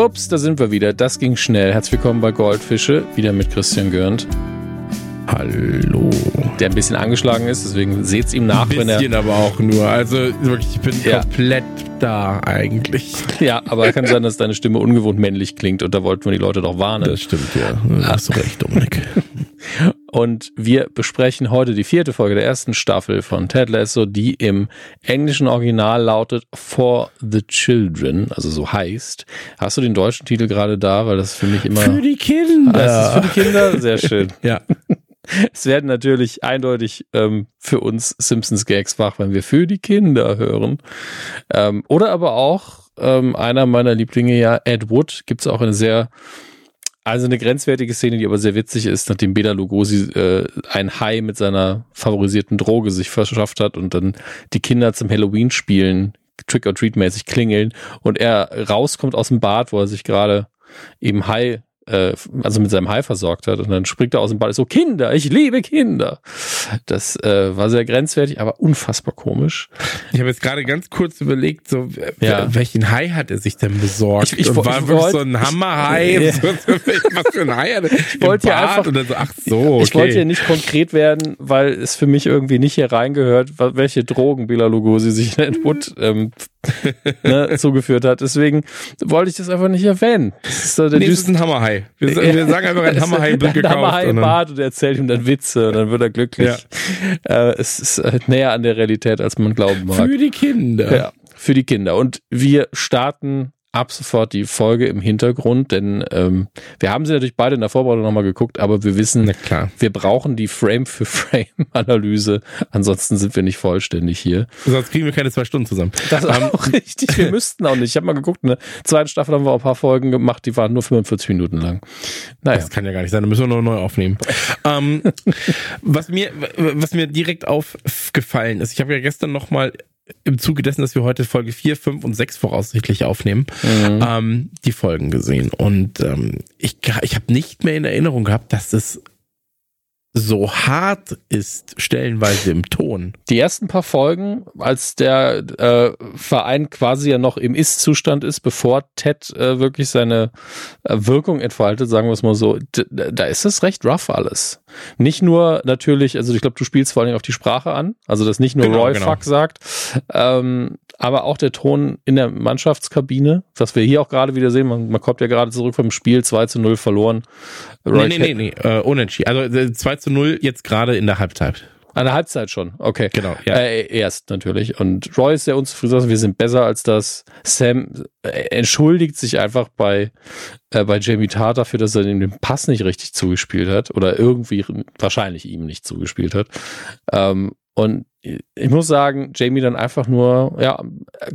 Ups, da sind wir wieder. Das ging schnell. Herzlich willkommen bei Goldfische, wieder mit Christian Görnd. Hallo. Der ein bisschen angeschlagen ist, deswegen seht's ihm nach, ein wenn er. bisschen aber auch nur. Also wirklich, ich bin ja. komplett da eigentlich. Ja, aber kann sein, dass deine Stimme ungewohnt männlich klingt und da wollten wir die Leute doch warnen. Das stimmt, ja. Da hast du recht, Dominik. Und wir besprechen heute die vierte Folge der ersten Staffel von Ted Lasso, die im englischen Original lautet For the Children, also so heißt. Hast du den deutschen Titel gerade da? Weil das für mich immer. Für die Kinder. Ah, das ist für die Kinder? Sehr schön. ja. Es werden natürlich eindeutig ähm, für uns Simpsons Gags wach, wenn wir für die Kinder hören. Ähm, oder aber auch ähm, einer meiner Lieblinge, ja, Ed Wood, gibt es auch eine sehr also eine grenzwertige Szene, die aber sehr witzig ist, nachdem Bela Lugosi äh, ein Hai mit seiner favorisierten Droge sich verschafft hat und dann die Kinder zum Halloween spielen, Trick-or-Treat-mäßig klingeln und er rauskommt aus dem Bad, wo er sich gerade eben Hai äh, also mit seinem Hai versorgt hat. Und dann springt er aus dem Ball so, Kinder, ich liebe Kinder. Das äh, war sehr grenzwertig, aber unfassbar komisch. Ich habe jetzt gerade ganz kurz überlegt, so ja. welchen Hai hat er sich denn besorgt? Ich, ich, und war ich wirklich so ein Hammerhai? Ja. Was für ein Hai hat er? Ich wollte ja einfach, oder so, ach so, okay. Ich wollte ja nicht konkret werden, weil es für mich irgendwie nicht hier reingehört, welche Drogen Bela Lugosi sich in Wood ähm, ne, zugeführt hat. Deswegen wollte ich das einfach nicht erwähnen. Das ist, so der nee, das ist ein Hammerhai. Wir, wir sagen einfach ein Hammerhai gekauft. Ein Hammerhai im Bad und erzählt ihm dann Witze und dann wird er glücklich. Ja. Äh, es ist äh, näher an der Realität, als man glauben mag. Für die Kinder. Ja, für die Kinder. Und wir starten ab sofort die Folge im Hintergrund, denn ähm, wir haben sie natürlich beide in der Vorbereitung nochmal geguckt, aber wir wissen, wir brauchen die Frame für Frame Analyse, ansonsten sind wir nicht vollständig hier. Sonst kriegen wir keine zwei Stunden zusammen. Das ist auch richtig, wir müssten auch nicht. Ich habe mal geguckt, eine zweite Staffel haben wir auch ein paar Folgen gemacht, die waren nur 45 Minuten lang. Naja. Das kann ja gar nicht sein, da müssen wir noch neu aufnehmen. ähm, was mir was mir direkt aufgefallen ist, ich habe ja gestern nochmal im Zuge dessen, dass wir heute Folge 4, 5 und 6 voraussichtlich aufnehmen, mhm. ähm, die Folgen gesehen. Und ähm, ich, ich habe nicht mehr in Erinnerung gehabt, dass es so hart ist, stellenweise im Ton. Die ersten paar Folgen, als der äh, Verein quasi ja noch im Ist-Zustand ist, bevor Ted äh, wirklich seine äh, Wirkung entfaltet, sagen wir es mal so, da ist es recht rough alles. Nicht nur natürlich, also ich glaube, du spielst vor allem auf die Sprache an, also dass nicht nur genau, Roy genau. Fuck sagt, ähm, aber auch der Ton in der Mannschaftskabine, was wir hier auch gerade wieder sehen, man, man kommt ja gerade zurück vom Spiel, 2 zu 0 verloren. Roy nee, nee, nee, nee, äh, unentschieden. Also 2 äh, zu 0 jetzt gerade in der Halbzeit. An der Halbzeit schon, okay. Genau, ja. Äh, erst natürlich. Und Roy ist sehr unzufrieden, wir sind besser als das. Sam äh, entschuldigt sich einfach bei, äh, bei Jamie Tart dafür, dass er ihm den Pass nicht richtig zugespielt hat oder irgendwie wahrscheinlich ihm nicht zugespielt hat. Ähm, und ich muss sagen, Jamie dann einfach nur, ja,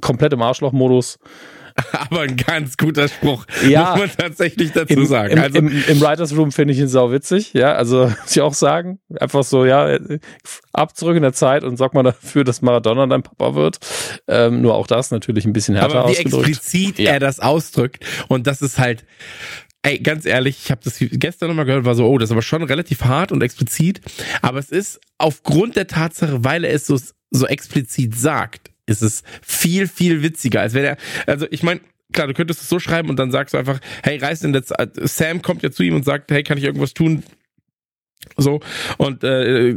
komplett im Arschloch-Modus aber ein ganz guter Spruch, ja, muss man tatsächlich dazu im, sagen. Im, also, im, im Writers Room finde ich ihn sau witzig, ja, also muss ich auch sagen, einfach so, ja, ab zurück in der Zeit und sag mal dafür, dass Maradona dein Papa wird. Ähm, nur auch das natürlich ein bisschen härter aber wie ausgedrückt. explizit ja. er das ausdrückt und das ist halt Ey, ganz ehrlich, ich habe das gestern nochmal gehört, war so, oh, das ist aber schon relativ hart und explizit. Aber es ist aufgrund der Tatsache, weil er es so, so explizit sagt, ist es viel, viel witziger, als wenn er, also ich meine, klar, du könntest es so schreiben und dann sagst du einfach, hey, reiß in der Zeit, Sam kommt ja zu ihm und sagt, hey, kann ich irgendwas tun? So, und äh,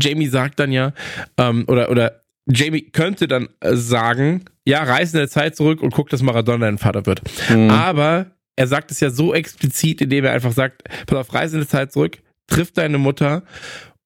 Jamie sagt dann ja, ähm, oder, oder Jamie könnte dann äh, sagen, ja, reiß in der Zeit zurück und guck, dass Maradona dein Vater wird. Mhm. Aber er sagt es ja so explizit, indem er einfach sagt, pass auf, reiß in der Zeit zurück, triff deine Mutter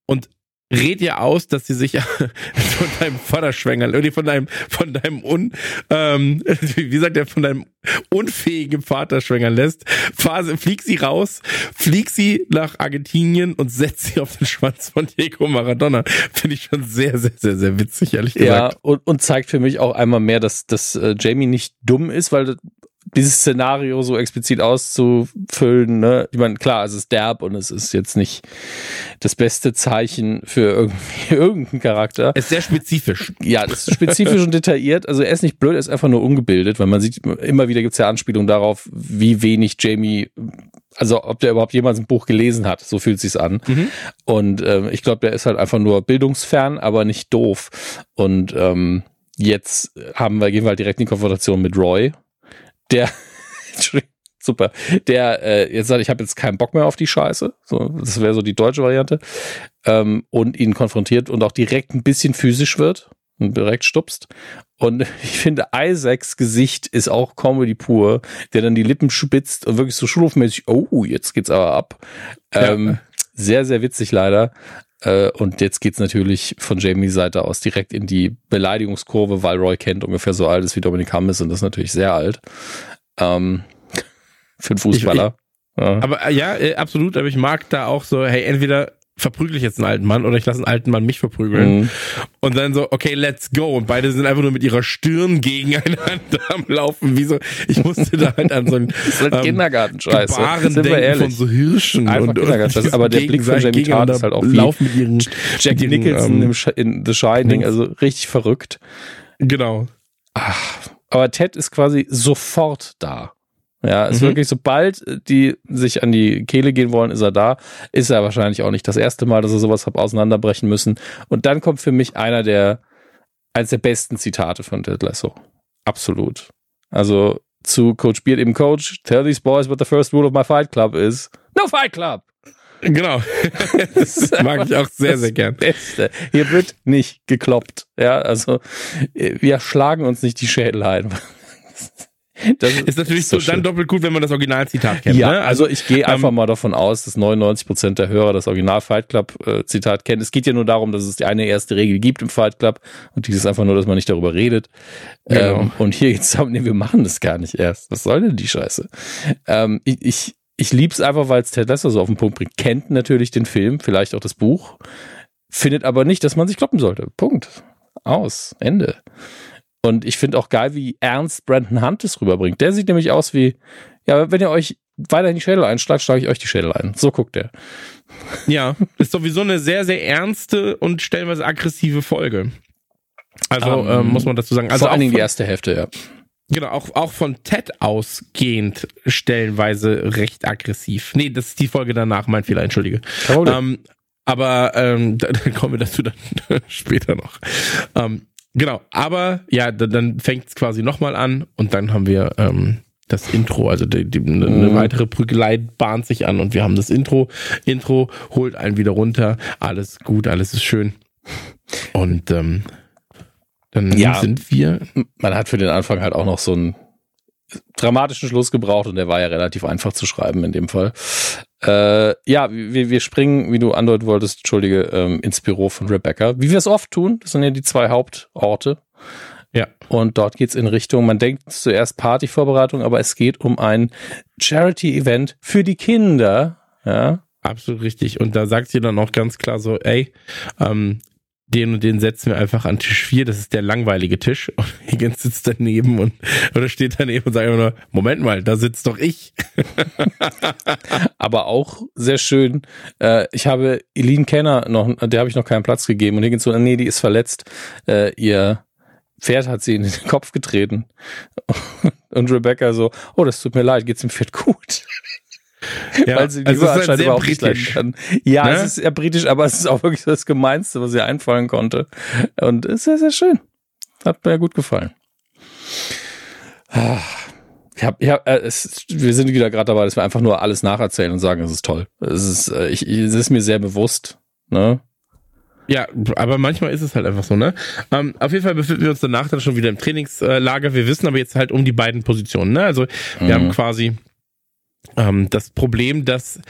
und red ihr aus, dass sie sich von deinem Vater schwängern, irgendwie von deinem, von deinem un, ähm, wie sagt er, von deinem unfähigen Vater schwängern lässt. Fahr, flieg sie raus, flieg sie nach Argentinien und setz sie auf den Schwanz von Diego Maradona. Finde ich schon sehr, sehr, sehr, sehr witzig, ehrlich gesagt. Ja, und, und zeigt für mich auch einmal mehr, dass, dass äh, Jamie nicht dumm ist, weil dieses Szenario so explizit auszufüllen, ne? Ich meine, klar, es ist derb und es ist jetzt nicht das beste Zeichen für irgendwie irgendeinen Charakter. Es ist sehr spezifisch. Ja, das ist spezifisch und detailliert. Also er ist nicht blöd, er ist einfach nur ungebildet, weil man sieht, immer wieder gibt es ja Anspielungen darauf, wie wenig Jamie also ob der überhaupt jemals ein Buch gelesen hat, so fühlt sich's an. Mhm. Und ähm, ich glaube, der ist halt einfach nur bildungsfern, aber nicht doof. Und ähm, jetzt haben wir, gehen wir halt direkt in die Konfrontation mit Roy, der super. Der äh, jetzt sagt, ich habe jetzt keinen Bock mehr auf die Scheiße. So, das wäre so die deutsche Variante. Ähm, und ihn konfrontiert und auch direkt ein bisschen physisch wird und direkt stupst. Und ich finde, Isaacs Gesicht ist auch Comedy pur, der dann die Lippen spitzt und wirklich so schulhofmäßig, oh, jetzt geht's aber ab. Ja. Ähm, sehr, sehr witzig leider. Äh, und jetzt geht's natürlich von Jamies Seite aus direkt in die Beleidigungskurve, weil Roy Kent ungefähr so alt ist wie Dominik Hamm ist und das ist natürlich sehr alt. Ähm, für einen Fußballer. Ich, ich, ja. Aber äh, ja, äh, absolut, aber ich mag da auch so, hey, entweder verprügel ich jetzt einen alten Mann oder ich lasse einen alten Mann mich verprügeln. Mhm. Und dann so, okay, let's go. Und beide sind einfach nur mit ihrer Stirn gegeneinander am Laufen. Wie so, ich musste da halt an so einen halt ähm, Kindergarten-Scheiße. Gebaren denken ehrlich. von so Hirschen. Einfach und, und Aber der Blick von Jamie Tart ist halt auch wie Laufen mit ihren, Jack ihren, Nicholson ähm, in The Shining. Also richtig verrückt. Genau. Ach, aber Ted ist quasi sofort da. Ja, ist mhm. wirklich, sobald die sich an die Kehle gehen wollen, ist er da. Ist er wahrscheinlich auch nicht das erste Mal, dass er sowas hat auseinanderbrechen müssen. Und dann kommt für mich einer der, eines der besten Zitate von Ted Lasso. Absolut. Also zu Coach Beard eben Coach, tell these boys what the first rule of my fight club is. No fight club! Genau. das mag ich auch sehr, sehr gern. Beste. Hier wird nicht gekloppt. Ja, also wir schlagen uns nicht die Schädel ein. Das ist natürlich so, dann doppelt gut, wenn man das Originalzitat kennt. Ja, ne? also, also ich gehe einfach ähm, mal davon aus, dass 99 Prozent der Hörer das Original Fight Club äh, Zitat kennen. Es geht ja nur darum, dass es die eine erste Regel gibt im Fight Club und die ist einfach nur, dass man nicht darüber redet. Genau. Ähm, und hier geht's darum, nee, wir machen das gar nicht erst. Was soll denn die Scheiße? Ähm, ich ich, ich lieb's einfach, weil es Ted Lasso so auf den Punkt bringt. Kennt natürlich den Film, vielleicht auch das Buch, findet aber nicht, dass man sich kloppen sollte. Punkt. Aus. Ende. Und ich finde auch geil, wie ernst Brandon Hunt es rüberbringt. Der sieht nämlich aus wie, ja, wenn ihr euch weiter in die Schädel einschlagt, schlage ich euch die Schädel ein. So guckt er. Ja, ist sowieso eine sehr, sehr ernste und stellenweise aggressive Folge. Also um, ähm, ähm, muss man dazu sagen. Also vor allen Dingen die erste Hälfte, ja. Genau, auch, auch von Ted ausgehend stellenweise recht aggressiv. Nee, das ist die Folge danach, mein Fehler, entschuldige. Ähm, aber ähm, da, da kommen wir dazu dann später noch. Ähm, Genau, aber ja, dann fängt es quasi nochmal an und dann haben wir ähm, das Intro, also die, die, eine mhm. weitere Prügelei bahnt sich an und wir haben das Intro. Intro holt einen wieder runter, alles gut, alles ist schön. Und ähm, dann ja, sind wir. Man hat für den Anfang halt auch noch so einen dramatischen Schluss gebraucht und der war ja relativ einfach zu schreiben in dem Fall. Äh, ja, wir, wir springen, wie du andeuten wolltest, entschuldige, ähm, ins Büro von Rebecca. Wie wir es oft tun, das sind ja die zwei Hauptorte. Ja. Und dort geht's in Richtung, man denkt zuerst Partyvorbereitung, aber es geht um ein Charity-Event für die Kinder. Ja. Absolut richtig. Und da sagt sie dann auch ganz klar so, ey, ähm, den und den setzen wir einfach an Tisch 4, das ist der langweilige Tisch. Und Higgins sitzt daneben und oder steht daneben und sagt immer nur, Moment mal, da sitzt doch ich. Aber auch sehr schön. Äh, ich habe Eileen Kenner noch, der habe ich noch keinen Platz gegeben und Higgins so, nee, die ist verletzt. Äh, ihr Pferd hat sie in den Kopf getreten. Und Rebecca so, oh, das tut mir leid, geht's dem Pferd gut? Ja, weil sie die also halt sehr britisch. kann. Ja, ne? es ist eher britisch, aber es ist auch wirklich das Gemeinste, was ihr einfallen konnte. Und ist sehr, sehr schön. Hat mir gut gefallen. Ich hab, ich hab, äh, es, wir sind wieder gerade dabei, dass wir einfach nur alles nacherzählen und sagen, es ist toll. Es ist, äh, ich, es ist mir sehr bewusst. Ne? Ja, aber manchmal ist es halt einfach so, ne? Ähm, auf jeden Fall befinden wir uns danach dann schon wieder im Trainingslager. Wir wissen aber jetzt halt um die beiden Positionen, ne? Also wir mhm. haben quasi ähm, das Problem, dass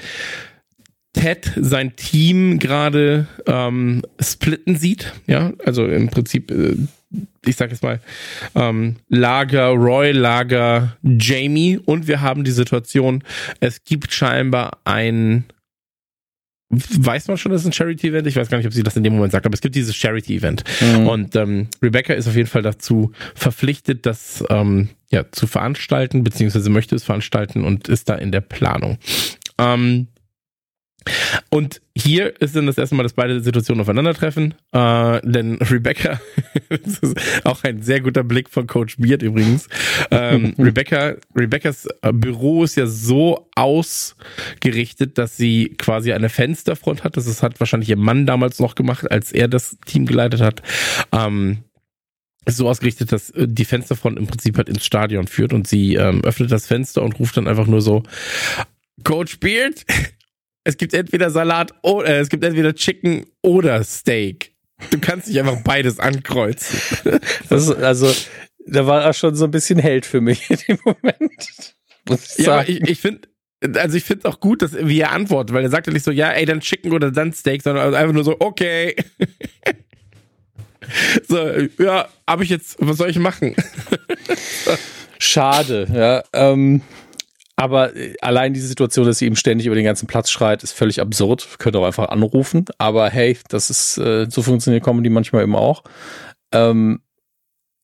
Ted sein Team gerade ähm, splitten sieht, ja, also im Prinzip, äh, ich sag jetzt mal, ähm, Lager Roy, Lager Jamie. Und wir haben die Situation, es gibt scheinbar ein weiß man schon, dass es ein Charity-Event Ich weiß gar nicht, ob sie das in dem Moment sagt, aber es gibt dieses Charity-Event. Mhm. Und ähm, Rebecca ist auf jeden Fall dazu verpflichtet, das ähm, ja, zu veranstalten, beziehungsweise möchte es veranstalten und ist da in der Planung. Ähm, und hier ist dann das erste Mal, dass beide Situationen aufeinandertreffen. Äh, denn Rebecca, das ist auch ein sehr guter Blick von Coach Beard übrigens. Ähm, Rebecca, Rebeccas äh, Büro ist ja so ausgerichtet, dass sie quasi eine Fensterfront hat. Das hat wahrscheinlich ihr Mann damals noch gemacht, als er das Team geleitet hat. Ähm, so ausgerichtet, dass äh, die Fensterfront im Prinzip halt ins Stadion führt und sie ähm, öffnet das Fenster und ruft dann einfach nur so, Coach Beard, es gibt entweder Salat oder äh, es gibt entweder Chicken oder Steak. Du kannst nicht einfach beides ankreuzen. Das ist, also, da war er schon so ein bisschen Held für mich in dem Moment. Ja, ich, ich finde, also ich finde es auch gut, dass wie er antwortet, weil er sagt ja nicht so, ja, ey, dann Chicken oder dann Steak, sondern einfach nur so, okay. so, ja, habe ich jetzt, was soll ich machen? Schade, ja. Ähm, aber äh, allein diese Situation, dass sie ihm ständig über den ganzen Platz schreit, ist völlig absurd. Könnte auch einfach anrufen. Aber hey, das ist, äh, so funktioniert Comedy manchmal eben auch. Ähm,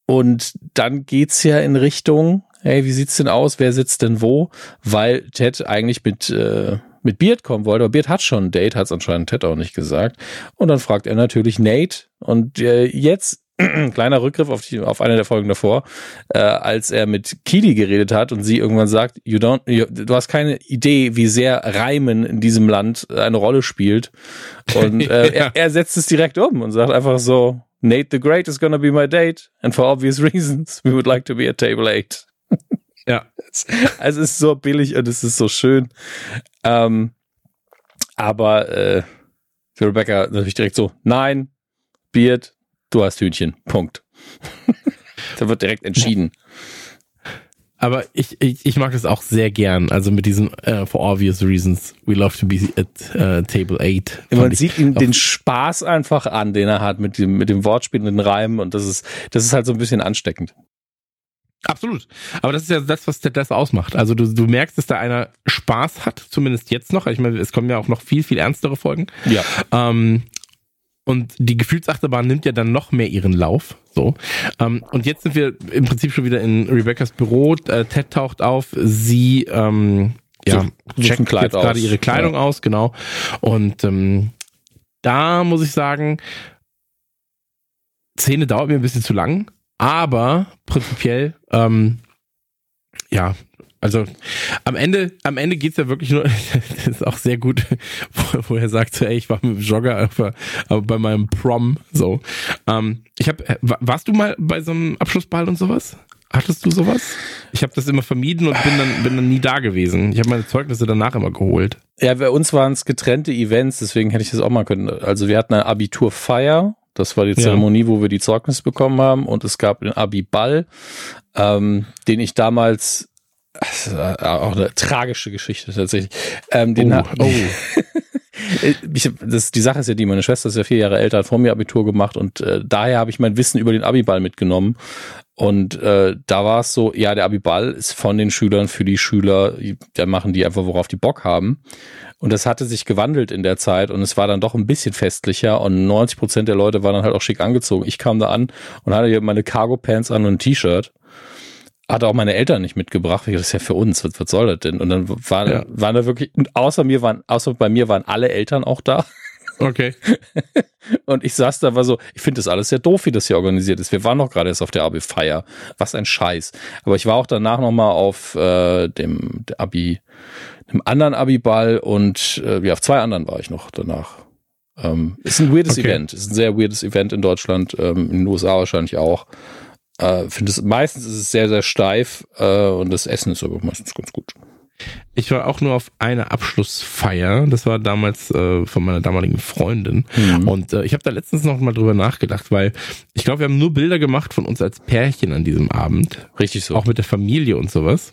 und dann geht's ja in Richtung, hey, wie sieht's denn aus? Wer sitzt denn wo? Weil Ted eigentlich mit, äh, mit Beard kommen wollte, aber Beard hat schon ein Date, hat es anscheinend Ted auch nicht gesagt. Und dann fragt er natürlich Nate. Und äh, jetzt kleiner Rückgriff auf, die, auf eine der Folgen davor, äh, als er mit Kili geredet hat und sie irgendwann sagt, you don't, you, du hast keine Idee, wie sehr Reimen in diesem Land eine Rolle spielt. Und äh, ja. er, er setzt es direkt um und sagt einfach so, Nate the Great is gonna be my date and for obvious reasons we would like to be at table 8. ja. Also es ist so billig und es ist so schön. Ähm, aber äh, für Rebecca natürlich direkt so, nein, Beard, du hast Hühnchen. Punkt. da wird direkt entschieden. Aber ich, ich, ich mag das auch sehr gern. Also mit diesem uh, for obvious reasons, we love to be at uh, table 8. Man sieht ihm den Spaß einfach an, den er hat mit dem, mit dem Wortspiel und den Reimen und das ist, das ist halt so ein bisschen ansteckend. Absolut. Aber das ist ja das, was das ausmacht. Also du, du merkst, dass da einer Spaß hat, zumindest jetzt noch. Ich meine, es kommen ja auch noch viel, viel ernstere Folgen. Ja. Ähm, und die Gefühlsachterbahn nimmt ja dann noch mehr ihren Lauf. So. Ähm, und jetzt sind wir im Prinzip schon wieder in Rebecca's Büro. Äh, Ted taucht auf. Sie ähm, ja, so, checken gerade ihre Kleidung ja. aus, genau. Und ähm, da muss ich sagen, Szene dauert mir ein bisschen zu lang, aber prinzipiell, ähm, ja, also am Ende, am Ende geht's ja wirklich nur, das ist auch sehr gut, wo, wo er sagt, so, ey, ich war mit dem Jogger aber, aber bei meinem Prom. So. Ähm, ich hab, warst du mal bei so einem Abschlussball und sowas? Hattest du sowas? Ich habe das immer vermieden und bin dann, bin dann nie da gewesen. Ich habe meine Zeugnisse danach immer geholt. Ja, bei uns waren es getrennte Events, deswegen hätte ich das auch mal können. Also wir hatten eine Abiturfeier, das war die Zeremonie, ja. wo wir die Zeugnisse bekommen haben und es gab den Abi-Ball, ähm, den ich damals auch eine tragische Geschichte tatsächlich. Ähm, den oh, oh. ich, das, die Sache ist ja die, meine Schwester ist ja vier Jahre älter, hat vor mir Abitur gemacht und äh, daher habe ich mein Wissen über den Abiball mitgenommen. Und äh, da war es so, ja, der Abiball ist von den Schülern für die Schüler, da machen die einfach, worauf die Bock haben. Und das hatte sich gewandelt in der Zeit und es war dann doch ein bisschen festlicher und 90 Prozent der Leute waren dann halt auch schick angezogen. Ich kam da an und hatte hier meine Cargo Pants an und ein T-Shirt hatte auch meine Eltern nicht mitgebracht. Das ist ja für uns. Was, was soll das denn? Und dann war, ja. waren da wirklich, außer mir waren, außer bei mir waren alle Eltern auch da. Okay. und ich saß da, war so, ich finde das alles sehr doof, wie das hier organisiert ist. Wir waren noch gerade erst auf der Abi-Feier. Was ein Scheiß. Aber ich war auch danach nochmal auf äh, dem Abi, einem anderen Abi-Ball und äh, ja, auf zwei anderen war ich noch danach. Ähm, ist ein weirdes okay. Event. Ist ein sehr weirdes Event in Deutschland, ähm, in den USA wahrscheinlich auch. Äh, finde es meistens ist es sehr, sehr steif äh, und das Essen ist aber meistens ganz gut. Ich war auch nur auf einer Abschlussfeier. Das war damals äh, von meiner damaligen Freundin. Mhm. Und äh, ich habe da letztens noch mal drüber nachgedacht, weil ich glaube, wir haben nur Bilder gemacht von uns als Pärchen an diesem Abend. Richtig so. Auch mit der Familie und sowas.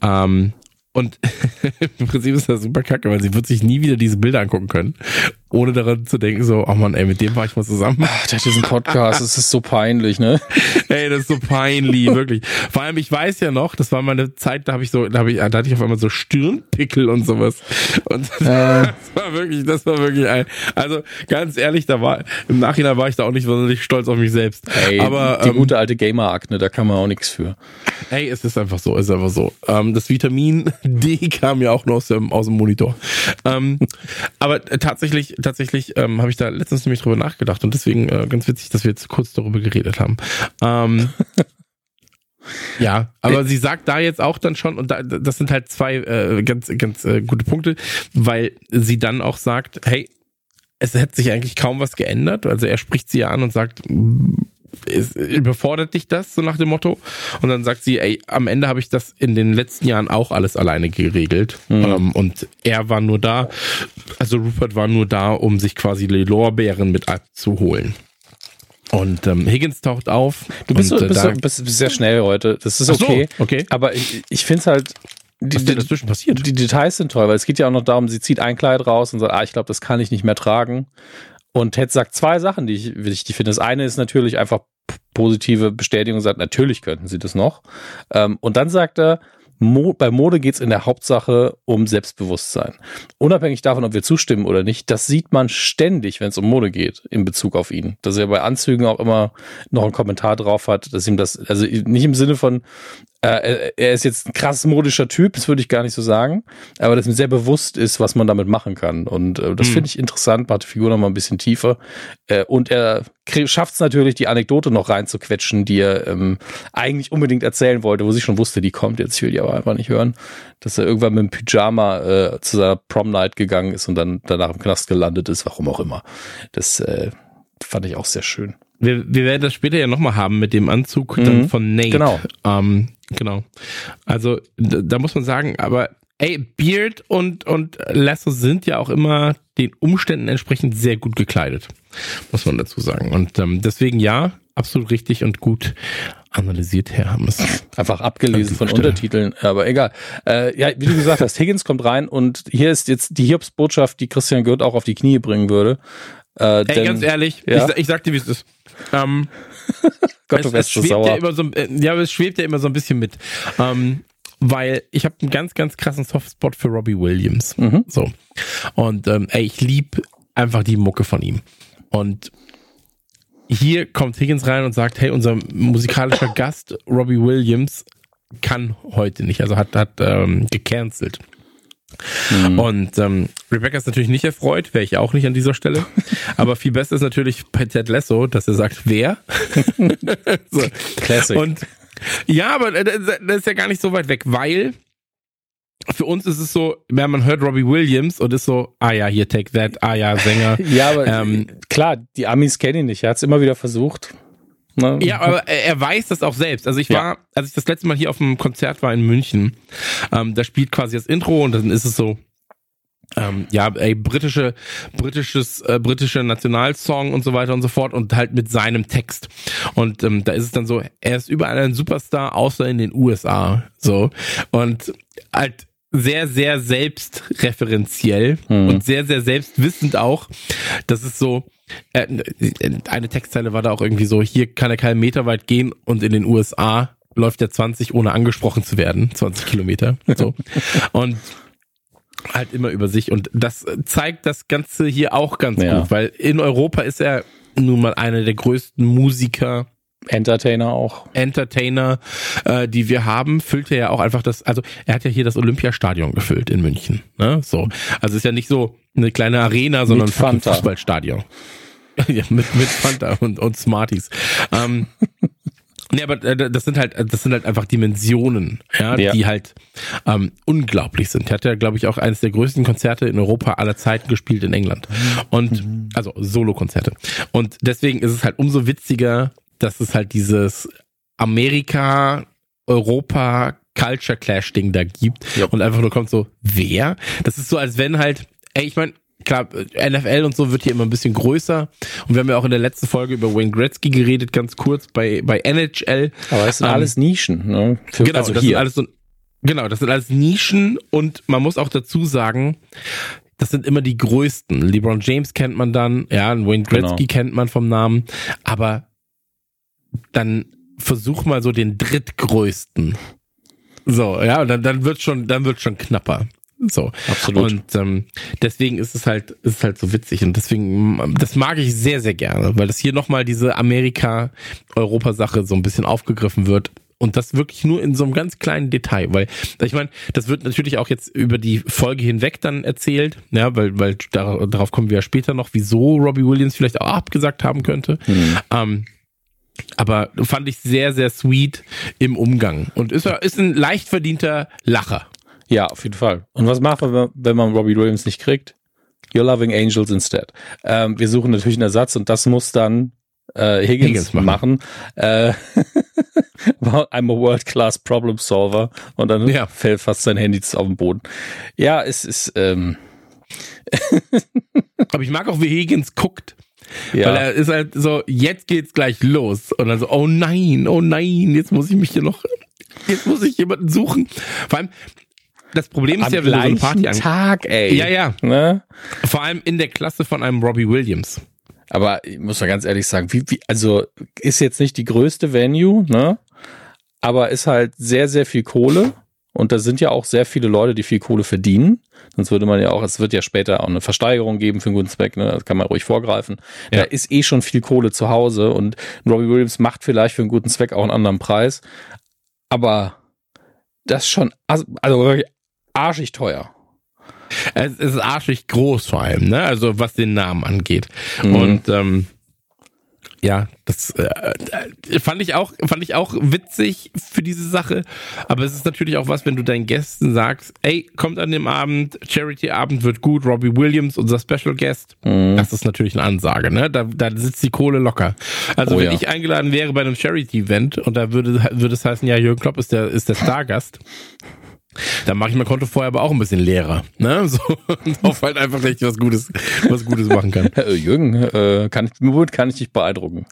Ähm, und im Prinzip ist das super kacke, weil sie wird sich nie wieder diese Bilder angucken können ohne daran zu denken, so, oh man, ey, mit dem war ich mal zusammen. Ach, der hat diesen Podcast, das ist so peinlich, ne? ey, das ist so peinlich, wirklich. Vor allem, ich weiß ja noch, das war meine Zeit, da habe ich so, da, hab ich, da hatte ich auf einmal so Stirnpickel und sowas. Und das, äh. das war wirklich, das war wirklich ein, also ganz ehrlich, da war, im Nachhinein war ich da auch nicht sonderlich stolz auf mich selbst. Ey, Aber, die ähm, gute alte Gamer-Akne, da kann man auch nichts für. Ey, es ist einfach so, es ist einfach so. Ähm, das Vitamin D kam ja auch noch aus dem, aus dem Monitor. Ähm, aber tatsächlich, tatsächlich ähm, habe ich da letztens nämlich drüber nachgedacht und deswegen äh, ganz witzig, dass wir jetzt kurz darüber geredet haben. Ähm, ja, aber sie sagt da jetzt auch dann schon, und da, das sind halt zwei äh, ganz, ganz äh, gute Punkte, weil sie dann auch sagt, hey, es hätte sich eigentlich kaum was geändert. Also er spricht sie ja an und sagt, ist, überfordert dich das, so nach dem Motto. Und dann sagt sie, ey, am Ende habe ich das in den letzten Jahren auch alles alleine geregelt. Mhm. Ähm, und er war nur da, also Rupert war nur da, um sich quasi die Lorbeeren mit abzuholen. Und ähm, Higgins taucht auf. Du bist, und, so, bist, bist, bist sehr schnell heute. Das ist okay. So, okay. Aber ich, ich finde es halt. Die, Was ist denn dazwischen passiert? Die Details sind toll, weil es geht ja auch noch darum, sie zieht ein Kleid raus und sagt, ah, ich glaube, das kann ich nicht mehr tragen. Und Ted sagt zwei Sachen, die ich wichtig finde. Das eine ist natürlich einfach positive Bestätigung, sagt, natürlich könnten sie das noch. Ähm, und dann sagt er, Mo bei Mode geht es in der Hauptsache um Selbstbewusstsein. Unabhängig davon, ob wir zustimmen oder nicht, das sieht man ständig, wenn es um Mode geht, in Bezug auf ihn. Dass er bei Anzügen auch immer noch einen Kommentar drauf hat, dass ihm das, also nicht im Sinne von, äh, er ist jetzt ein krass modischer Typ, das würde ich gar nicht so sagen, aber dass ihm sehr bewusst ist, was man damit machen kann. Und äh, das hm. finde ich interessant, macht die Figur noch mal ein bisschen tiefer. Äh, und er schafft es natürlich, die Anekdote noch reinzuquetschen, die er ähm, eigentlich unbedingt erzählen wollte, wo sie schon wusste, die kommt jetzt, ich will die aber einfach nicht hören, dass er irgendwann mit dem Pyjama äh, zu seiner Prom Night gegangen ist und dann danach im Knast gelandet ist, warum auch immer. Das äh, fand ich auch sehr schön. Wir, wir werden das später ja nochmal haben mit dem Anzug mhm. dann von Nate. Genau. Ähm, genau. Also da, da muss man sagen, aber ey, Beard und, und Lasso sind ja auch immer den Umständen entsprechend sehr gut gekleidet. Muss man dazu sagen. Und ähm, deswegen ja, absolut richtig und gut analysiert, Herr Hammes. Einfach abgelesen von Untertiteln, aber egal. Äh, ja, wie du gesagt hast, Higgins kommt rein und hier ist jetzt die Hiobsbotschaft, die Christian Gürnt auch auf die Knie bringen würde. Äh, Ey, denn, ganz ehrlich, ja? ich, ich sag dir, wie es ist. Ähm, Gott, es, es schwebt sauer. ja immer so, äh, ja, es schwebt ja immer so ein bisschen mit. Ähm, weil ich habe einen ganz, ganz krassen Softspot für Robbie Williams. Mhm. So. Und ähm, ey, ich lieb einfach die Mucke von ihm. Und hier kommt Higgins rein und sagt, hey, unser musikalischer Gast Robbie Williams kann heute nicht, also hat, hat ähm, gecancelt. Mhm. Und ähm, Rebecca ist natürlich nicht erfreut, wäre ich auch nicht an dieser Stelle. Aber viel besser ist natürlich bei Ted Lasso, dass er sagt, wer? so. Classic. Und ja, aber das ist ja gar nicht so weit weg, weil für uns ist es so, wenn man hört Robbie Williams und ist so, ah ja, hier Take That, ah ja, Sänger. ja, aber ähm, klar, die Amis kennen ihn nicht. Er hat es immer wieder versucht. Ne? Ja, aber er weiß das auch selbst. Also ich war, ja. als ich das letzte Mal hier auf dem Konzert war in München, ähm, da spielt quasi das Intro und dann ist es so, ähm, ja, ey, britische, britisches, äh, britische Nationalsong und so weiter und so fort und halt mit seinem Text. Und ähm, da ist es dann so, er ist überall ein Superstar, außer in den USA. So. Und halt sehr, sehr selbstreferenziell hm. und sehr, sehr selbstwissend auch. Das ist so, äh, eine Textzeile war da auch irgendwie so, hier kann er keinen Meter weit gehen und in den USA läuft er 20, ohne angesprochen zu werden. 20 Kilometer. So. und halt immer über sich. Und das zeigt das Ganze hier auch ganz ja. gut, weil in Europa ist er nun mal einer der größten Musiker Entertainer auch. Entertainer, äh, die wir haben, füllt er ja auch einfach das, also er hat ja hier das Olympiastadion gefüllt in München. Ne? So. Also ist ja nicht so eine kleine Arena, sondern ein Fußballstadion. ja, mit, mit Fanta und, und Smarties. Ähm, Nee, aber äh, das sind halt, das sind halt einfach Dimensionen, ja, ja. die halt ähm, unglaublich sind. Er hat ja, glaube ich, auch eines der größten Konzerte in Europa aller Zeiten gespielt in England. Und mhm. also Solo-Konzerte. Und deswegen ist es halt umso witziger, dass es halt dieses Amerika, Europa, Culture Clash Ding da gibt ja. und einfach nur kommt so, wer? Das ist so, als wenn halt, ey, ich meine, klar, NFL und so wird hier immer ein bisschen größer. Und wir haben ja auch in der letzten Folge über Wayne Gretzky geredet, ganz kurz bei, bei NHL. Aber es sind ähm, alles Nischen, ne? Für, genau, also das hier. sind alles so, genau, das sind alles Nischen und man muss auch dazu sagen, das sind immer die größten. LeBron James kennt man dann, ja, Wayne Gretzky genau. kennt man vom Namen, aber dann versuch mal so den drittgrößten. So, ja, dann, dann wird schon, dann wird schon knapper. So. Absolut. Und ähm, deswegen ist es halt, ist es halt so witzig. Und deswegen, das mag ich sehr, sehr gerne, weil das hier nochmal diese Amerika-Europa-Sache so ein bisschen aufgegriffen wird. Und das wirklich nur in so einem ganz kleinen Detail, weil ich meine, das wird natürlich auch jetzt über die Folge hinweg dann erzählt, ja, weil, weil darauf kommen wir ja später noch, wieso Robbie Williams vielleicht auch abgesagt haben könnte. Mhm. Ähm, aber fand ich sehr, sehr sweet im Umgang. Und ist, ist ein leicht verdienter Lacher. Ja, auf jeden Fall. Und was machen wir, wenn man Robbie Williams nicht kriegt? You're Loving Angels instead. Ähm, wir suchen natürlich einen Ersatz und das muss dann äh, Higgins, Higgins machen. machen. Äh, I'm a world-class problem solver. Und dann ja. fällt fast sein Handy auf den Boden. Ja, es ist. Ähm Aber ich mag auch, wie Higgins guckt. Ja. Weil er ist halt so, jetzt geht's gleich los. Und dann so, oh nein, oh nein, jetzt muss ich mich hier noch, jetzt muss ich jemanden suchen. Vor allem, das Problem ist Am ja, wenn du so eine Party an Tag, ey. Ja, ja. Ne? Vor allem in der Klasse von einem Robbie Williams. Aber ich muss mal ganz ehrlich sagen, wie, wie, also ist jetzt nicht die größte Venue, ne? Aber ist halt sehr, sehr viel Kohle. Und da sind ja auch sehr viele Leute, die viel Kohle verdienen. Sonst würde man ja auch, es wird ja später auch eine Versteigerung geben für einen guten Zweck, ne? Das kann man ruhig vorgreifen. Ja. Da ist eh schon viel Kohle zu Hause und Robbie Williams macht vielleicht für einen guten Zweck auch einen anderen Preis. Aber das ist schon, also, also wirklich arschig teuer. Es ist arschig groß vor allem, ne? Also was den Namen angeht. Mhm. Und ähm, ja, das äh, fand ich auch fand ich auch witzig für diese Sache, aber es ist natürlich auch was, wenn du deinen Gästen sagst, ey, kommt an dem Abend, Charity Abend wird gut, Robbie Williams unser Special Guest. Mhm. Das ist natürlich eine Ansage, ne? Da, da sitzt die Kohle locker. Also oh, wenn ja. ich eingeladen wäre bei einem Charity Event und da würde würde es heißen, ja, Jürgen Klopp ist der ist der Stargast. Dann mache ich mein Konto vorher aber auch ein bisschen leerer. Ne? So, auf halt einfach richtig was Gutes, was Gutes machen kann. Jürgen, äh, kann, womit kann ich dich beeindrucken?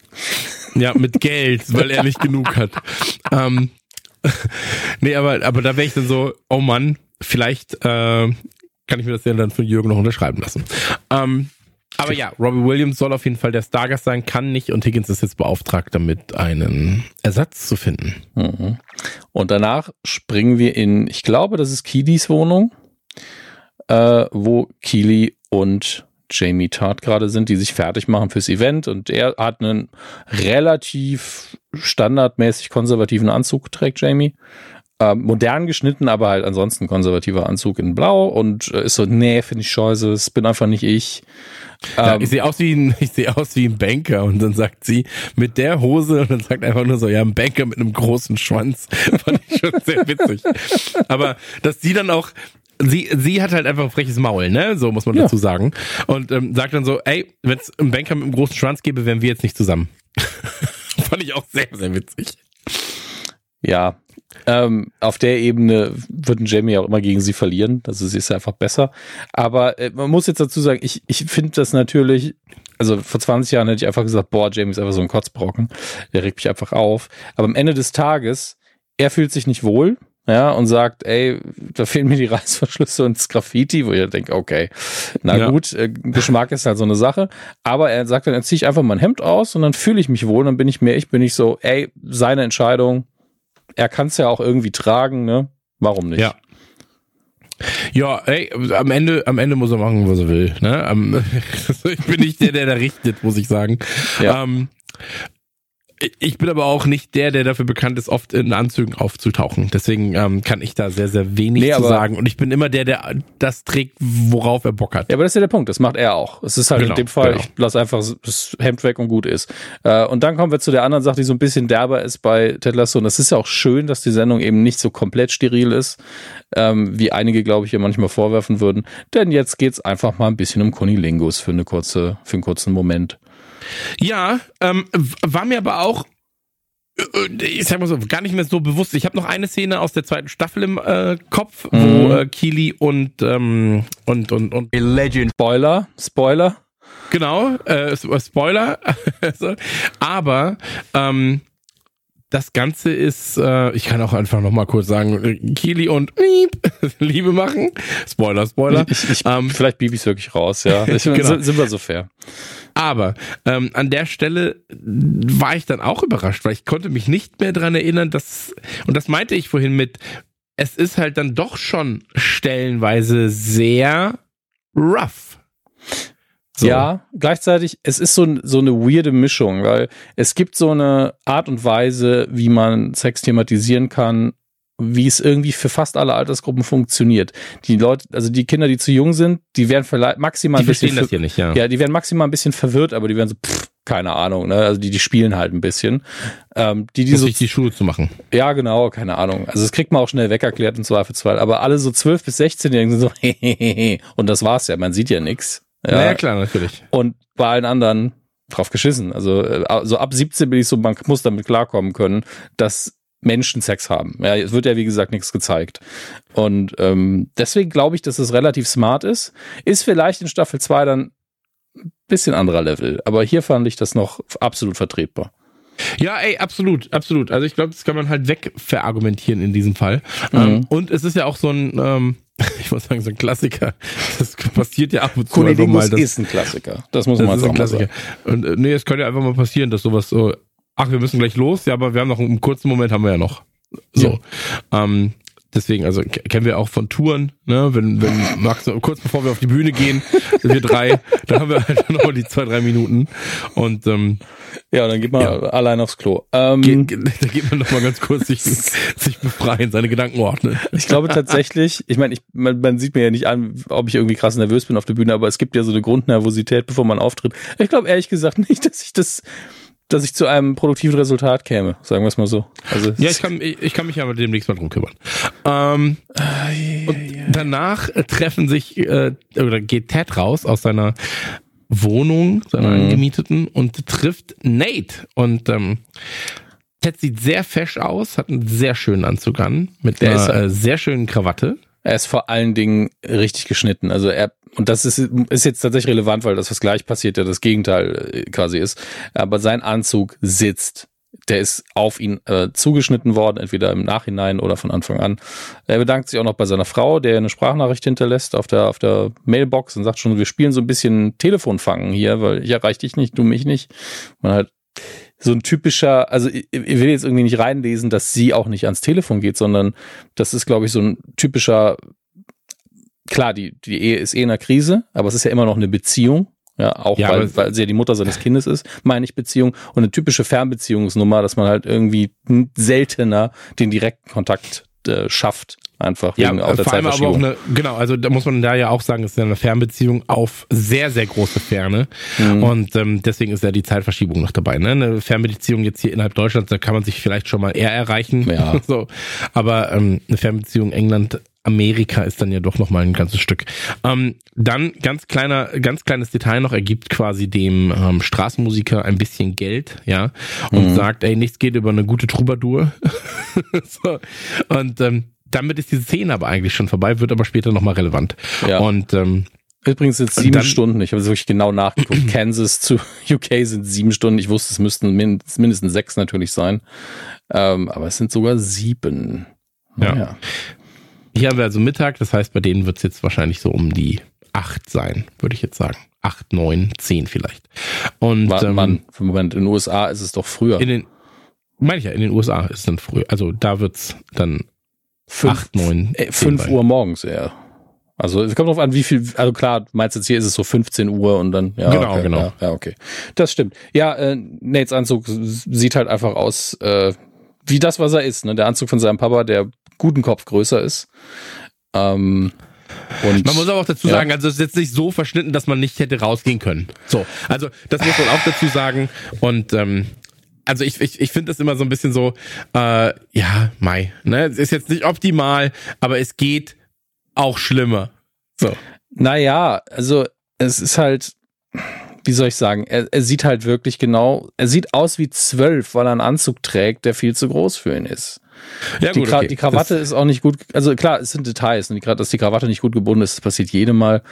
Ja, mit Geld, weil er nicht genug hat. Ähm, nee, aber, aber da wäre ich dann so, oh Mann, vielleicht äh, kann ich mir das ja dann von Jürgen noch unterschreiben lassen. Ähm, aber ja, Robbie Williams soll auf jeden Fall der Stargast sein, kann nicht und Higgins ist jetzt beauftragt, damit einen Ersatz zu finden. Mhm. Und danach springen wir in, ich glaube, das ist Keelys Wohnung, äh, wo Keely und Jamie Tart gerade sind, die sich fertig machen fürs Event und er hat einen relativ standardmäßig konservativen Anzug, trägt Jamie. Äh, modern geschnitten, aber halt ansonsten konservativer Anzug in Blau und äh, ist so, nee, finde ich scheiße, es bin einfach nicht ich. Ja, ähm, ich sehe aus wie ein, ich sehe aus wie ein Banker und dann sagt sie mit der Hose und dann sagt einfach nur so, ja, ein Banker mit einem großen Schwanz. Fand ich schon sehr witzig. Aber dass sie dann auch, sie, sie hat halt einfach ein freches Maul, ne? So muss man ja. dazu sagen. Und ähm, sagt dann so, ey, wenn es einen Banker mit einem großen Schwanz gäbe, wären wir jetzt nicht zusammen. Fand ich auch sehr, sehr witzig. Ja, ähm, auf der Ebene würden Jamie auch immer gegen sie verlieren. Also sie ist einfach besser. Aber äh, man muss jetzt dazu sagen, ich, ich finde das natürlich, also vor 20 Jahren hätte ich einfach gesagt, boah, Jamie ist einfach so ein Kotzbrocken. Der regt mich einfach auf. Aber am Ende des Tages, er fühlt sich nicht wohl. Ja, und sagt, ey, da fehlen mir die Reißverschlüsse und das Graffiti, wo ich denke, okay, na ja. gut, äh, Geschmack ist halt so eine Sache. Aber er sagt dann, dann ziehe ich einfach mein Hemd aus und dann fühle ich mich wohl, dann bin ich mehr, ich bin nicht so, ey, seine Entscheidung, er kann es ja auch irgendwie tragen, ne? Warum nicht? Ja. Ja, ey, am Ende, am Ende muss er machen, was er will. Ne? ich bin nicht der, der da richtet, muss ich sagen. Ja. Ähm, ich bin aber auch nicht der, der dafür bekannt ist, oft in Anzügen aufzutauchen. Deswegen ähm, kann ich da sehr, sehr wenig nee, zu sagen. Und ich bin immer der, der das trägt, worauf er Bock hat. Ja, aber das ist ja der Punkt. Das macht er auch. Es ist halt genau, in dem Fall, genau. ich lasse einfach das Hemd weg und gut ist. Äh, und dann kommen wir zu der anderen Sache, die so ein bisschen derber ist bei Ted Lasso. Und das ist ja auch schön, dass die Sendung eben nicht so komplett steril ist, ähm, wie einige, glaube ich, hier manchmal vorwerfen würden. Denn jetzt geht's einfach mal ein bisschen um Kunilingus für eine kurze, für einen kurzen Moment. Ja, ähm, war mir aber auch äh, ich sag mal so, gar nicht mehr so bewusst. Ich habe noch eine Szene aus der zweiten Staffel im äh, Kopf, mhm. wo äh, Keely und, ähm, und, und, und Legend. Spoiler, Spoiler. Genau, äh, Spoiler. Also, aber ähm, das Ganze ist, äh, ich kann auch einfach noch mal kurz sagen, Kili und Liebe machen. Spoiler, Spoiler. Ich, ich, ähm, vielleicht bieb ich wirklich raus, ja. Ich, genau. Sind wir so fair. Aber ähm, an der Stelle war ich dann auch überrascht, weil ich konnte mich nicht mehr dran erinnern, dass, und das meinte ich vorhin mit, es ist halt dann doch schon stellenweise sehr rough. So. Ja, gleichzeitig, es ist so, so eine weirde Mischung, weil es gibt so eine Art und Weise, wie man Sex thematisieren kann, wie es irgendwie für fast alle Altersgruppen funktioniert. Die Leute, also die Kinder, die zu jung sind, die werden vielleicht maximal die ein bisschen. das hier nicht, ja. Ja, die werden maximal ein bisschen verwirrt, aber die werden so, pff, keine Ahnung, ne? Also die, die spielen halt ein bisschen. Ähm, die, die so, die Schule zu machen. Ja, genau, keine Ahnung. Also das kriegt man auch schnell wegerklärt im Zweifelsfall. Aber alle so 12 bis 16-Jährigen sind so, hehehe. und das war's ja, man sieht ja nix. Ja, naja, klar, natürlich. Und bei allen anderen, drauf geschissen. Also äh, so ab 17 bin ich so, man muss damit klarkommen können, dass Menschen Sex haben. Ja, es wird ja wie gesagt nichts gezeigt. Und ähm, deswegen glaube ich, dass es relativ smart ist. Ist vielleicht in Staffel 2 dann ein bisschen anderer Level. Aber hier fand ich das noch absolut vertretbar. Ja, ey, absolut, absolut. Also ich glaube, das kann man halt wegverargumentieren in diesem Fall. Mhm. Ähm, und es ist ja auch so ein, ähm, ich muss sagen, so ein Klassiker. Das passiert ja ab und zu einfach mal. Das ist ein Klassiker. Das muss man das auch mal sagen. Und äh, nee, es könnte ja einfach mal passieren, dass sowas so, ach, wir müssen gleich los, ja, aber wir haben noch einen kurzen Moment haben wir ja noch. So. Ja. Ähm, Deswegen, also kennen wir auch von Touren, ne? Wenn, wenn Max, kurz bevor wir auf die Bühne gehen, wir drei, dann haben wir halt noch die zwei, drei Minuten. Und ähm, ja, dann geht man ja. allein aufs Klo. Ähm, Ge da geht man noch mal ganz kurz sich, sich befreien, seine Gedanken ordnen. Ich glaube tatsächlich, ich meine, ich, man, man sieht mir ja nicht an, ob ich irgendwie krass nervös bin auf der Bühne, aber es gibt ja so eine Grundnervosität, bevor man auftritt. Ich glaube ehrlich gesagt nicht, dass ich das dass ich zu einem produktiven Resultat käme, sagen wir es mal so. Also ja, ich kann, ich, ich kann mich aber demnächst mal drum kümmern. Ähm, ah, yeah, yeah. danach treffen sich äh, oder geht Ted raus aus seiner Wohnung, seiner mhm. angemieteten und trifft Nate und ähm, Ted sieht sehr fesch aus, hat einen sehr schönen Anzug an mit Der einer ist, äh, sehr schönen Krawatte. Er ist vor allen Dingen richtig geschnitten. Also er und das ist, ist jetzt tatsächlich relevant, weil das, was gleich passiert, ja das Gegenteil äh, quasi ist. Aber sein Anzug sitzt. Der ist auf ihn äh, zugeschnitten worden, entweder im Nachhinein oder von Anfang an. Er bedankt sich auch noch bei seiner Frau, der eine Sprachnachricht hinterlässt auf der, auf der Mailbox und sagt schon, wir spielen so ein bisschen Telefonfangen hier, weil ich erreiche dich nicht, du mich nicht. Man halt so ein typischer, also ich will jetzt irgendwie nicht reinlesen, dass sie auch nicht ans Telefon geht, sondern das ist, glaube ich, so ein typischer klar, die, die Ehe ist eh in einer Krise, aber es ist ja immer noch eine Beziehung. Ja, auch ja, weil, weil sie ja die Mutter seines Kindes ist, meine ich Beziehung. Und eine typische Fernbeziehungsnummer, dass man halt irgendwie seltener den direkten Kontakt äh, schafft. Einfach ja, wegen auch der vor allem aber auch eine, genau, also da muss man da ja auch sagen, es ist ja eine Fernbeziehung auf sehr, sehr große Ferne. Mhm. Und ähm, deswegen ist ja die Zeitverschiebung noch dabei. Ne? Eine Fernbeziehung jetzt hier innerhalb Deutschlands, da kann man sich vielleicht schon mal eher erreichen. Ja. so. Aber ähm, eine Fernbeziehung England Amerika ist dann ja doch noch mal ein ganzes Stück. Ähm, dann ganz kleiner, ganz kleines Detail noch, er gibt quasi dem ähm, Straßenmusiker ein bisschen Geld, ja, und mhm. sagt, ey, nichts geht über eine gute Troubadour. so. Und ähm, damit ist diese Szene aber eigentlich schon vorbei, wird aber später noch mal relevant. Ja. Und ähm, Übrigens jetzt sieben dann, Stunden. Ich habe es wirklich genau nachgeguckt. Kansas zu UK sind sieben Stunden. Ich wusste, es müssten mindestens sechs natürlich sein. Ähm, aber es sind sogar sieben. Naja. Ja. Hier haben wir also Mittag, das heißt, bei denen wird es jetzt wahrscheinlich so um die acht sein, würde ich jetzt sagen. Acht, neun, zehn vielleicht. Und Warte, ähm, Mann, Moment, in den USA ist es doch früher. In den, meine ich ja, in den USA ist es dann früh. Also da wird's dann fünf, acht, neun, äh, fünf Uhr morgens eher. Also es kommt drauf an, wie viel, also klar, meinst jetzt hier ist es so 15 Uhr und dann, ja. Genau, okay, genau. Ja, ja, okay. Das stimmt. Ja, äh, Nates Anzug sieht halt einfach aus, äh, wie das, was er ist. Ne? Der Anzug von seinem Papa, der guten Kopf größer ist. Ähm, und man muss aber auch dazu ja. sagen, also es ist jetzt nicht so verschnitten, dass man nicht hätte rausgehen können. So, also das muss man auch dazu sagen. Und ähm, also ich, ich, ich finde das immer so ein bisschen so, äh, ja, Mai, ne? Es ist jetzt nicht optimal, aber es geht auch schlimmer. So. Naja, also es ist halt, wie soll ich sagen, er, er sieht halt wirklich genau, er sieht aus wie zwölf, weil er einen Anzug trägt, der viel zu groß für ihn ist. Ja, die, gut, okay. die Krawatte das ist auch nicht gut, also klar, es sind Details, und dass die Krawatte nicht gut gebunden ist, das passiert jedem Mal,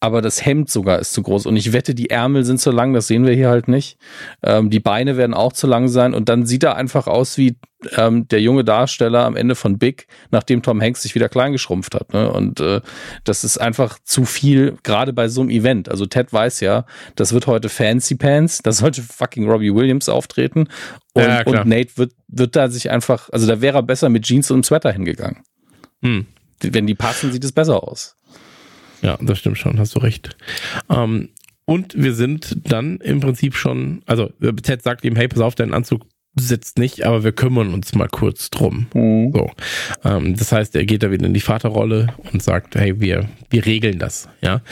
aber das Hemd sogar ist zu groß. Und ich wette, die Ärmel sind zu lang, das sehen wir hier halt nicht. Ähm, die Beine werden auch zu lang sein. Und dann sieht er einfach aus wie ähm, der junge Darsteller am Ende von Big, nachdem Tom Hanks sich wieder klein geschrumpft hat. Ne? Und äh, das ist einfach zu viel, gerade bei so einem Event. Also Ted weiß ja, das wird heute Fancy Pants, da sollte fucking Robbie Williams auftreten. Und, ja, und Nate wird, wird da sich einfach, also da wäre er besser mit Jeans und einem Sweater hingegangen. Hm. Wenn die passen, sieht es besser aus. Ja, das stimmt schon, hast du recht. Ähm, und wir sind dann im Prinzip schon, also Ted sagt ihm, hey, pass auf, dein Anzug sitzt nicht, aber wir kümmern uns mal kurz drum. Mhm. So. Ähm, das heißt, er geht da wieder in die Vaterrolle und sagt, hey, wir, wir regeln das. Ja.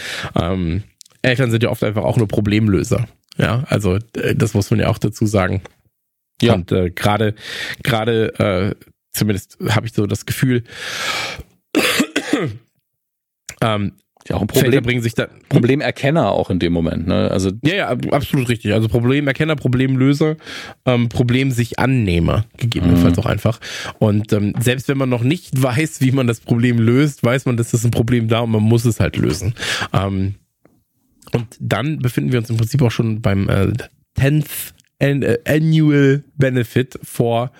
Ähm, Eltern sind ja oft einfach auch nur Problemlöser. Ja, also äh, das muss man ja auch dazu sagen. Ja. Und äh, gerade, gerade, äh, zumindest habe ich so das Gefühl, ähm, Ja, auch ein Problem, bringen sich da. Problemerkenner auch in dem Moment. Ne? Also Ja, ja, absolut richtig. Also Problemerkenner, Problemlöser, ähm, Problem sich Annehmer, gegebenenfalls auch einfach. Und ähm, selbst wenn man noch nicht weiß, wie man das Problem löst, weiß man, dass das ein Problem da und man muss es halt lösen. Ähm, und dann befinden wir uns im Prinzip auch schon beim äh, 10th An äh, Annual Benefit for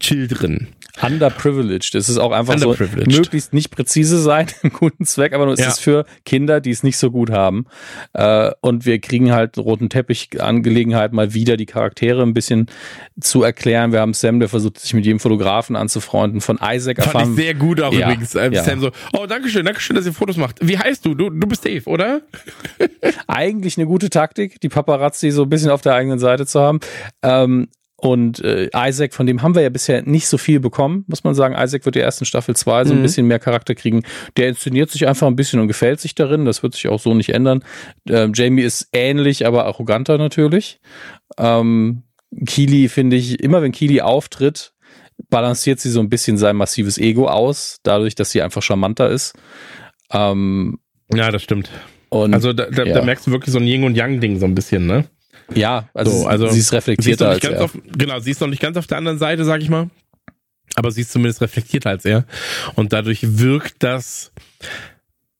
Children. Underprivileged. Es ist auch einfach so, möglichst nicht präzise sein im guten Zweck, aber nur es Ja. ist für Kinder, die es nicht so gut haben. Äh, und wir kriegen halt roten Teppich Angelegenheit, mal wieder die Charaktere ein bisschen zu erklären. Wir haben Sam, der versucht, sich mit jedem Fotografen anzufreunden. Von Isaac Fand erfahren. ich sehr gut auch Ja, übrigens. Ähm, ja. Sam so, oh, dankeschön, dankeschön, dass ihr Fotos macht. Wie heißt du? Du, du bist Dave, oder? eigentlich eine gute Taktik, die Paparazzi so ein bisschen auf der eigenen Seite zu haben. Ähm, und äh, Isaac, von dem haben wir ja bisher nicht so viel bekommen, muss man sagen. Isaac wird ja erst in Staffel 2 so ein Mhm. bisschen mehr Charakter kriegen. Der inszeniert sich einfach ein bisschen und gefällt sich darin. Das wird sich auch so nicht ändern. Ähm, Jamie ist ähnlich, aber arroganter natürlich. Ähm, Keely finde ich, immer wenn Keely auftritt, balanciert sie so ein bisschen sein massives Ego aus, dadurch, dass sie einfach charmanter ist. Ähm, Ja, das stimmt. und Also da, da, ja. da merkst du wirklich so ein Yin und Yang Ding so ein bisschen, ne? Ja, also, So, also sie ist Sie ist reflektierter als er. auf, genau, sie ist noch nicht ganz auf der anderen Seite, sag ich mal. Aber sie ist zumindest reflektierter als er. Und dadurch wirkt das,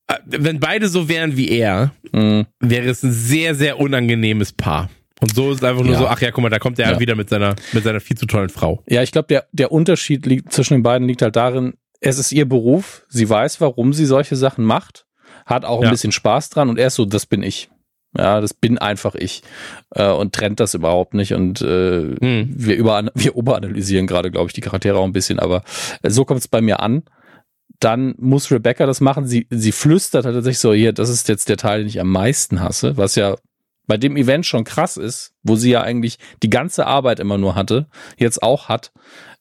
äh, wenn beide so wären wie er, Mhm. wäre es ein sehr, sehr unangenehmes Paar. Und so ist es einfach nur Ja. so, ach ja, guck mal, da kommt er Ja. wieder mit seiner, mit seiner viel zu tollen Frau. Ja, ich glaube, der, der Unterschied liegt zwischen den beiden liegt halt darin, es ist ihr Beruf, sie weiß, warum sie solche Sachen macht, hat auch ein Ja. bisschen Spaß dran und er ist so, das bin ich. Ja, das bin einfach ich. Äh, und trennt das überhaupt nicht. Und äh, Hm. wir, über, wir oberanalysieren gerade, glaube ich, die Charaktere auch ein bisschen, aber äh, so kommt es bei mir an. Dann muss Rebecca das machen. Sie, sie flüstert halt tatsächlich so, hier, das ist jetzt der Teil, den ich am meisten hasse, was ja bei dem Event schon krass ist, wo sie ja eigentlich die ganze Arbeit immer nur hatte, jetzt auch hat.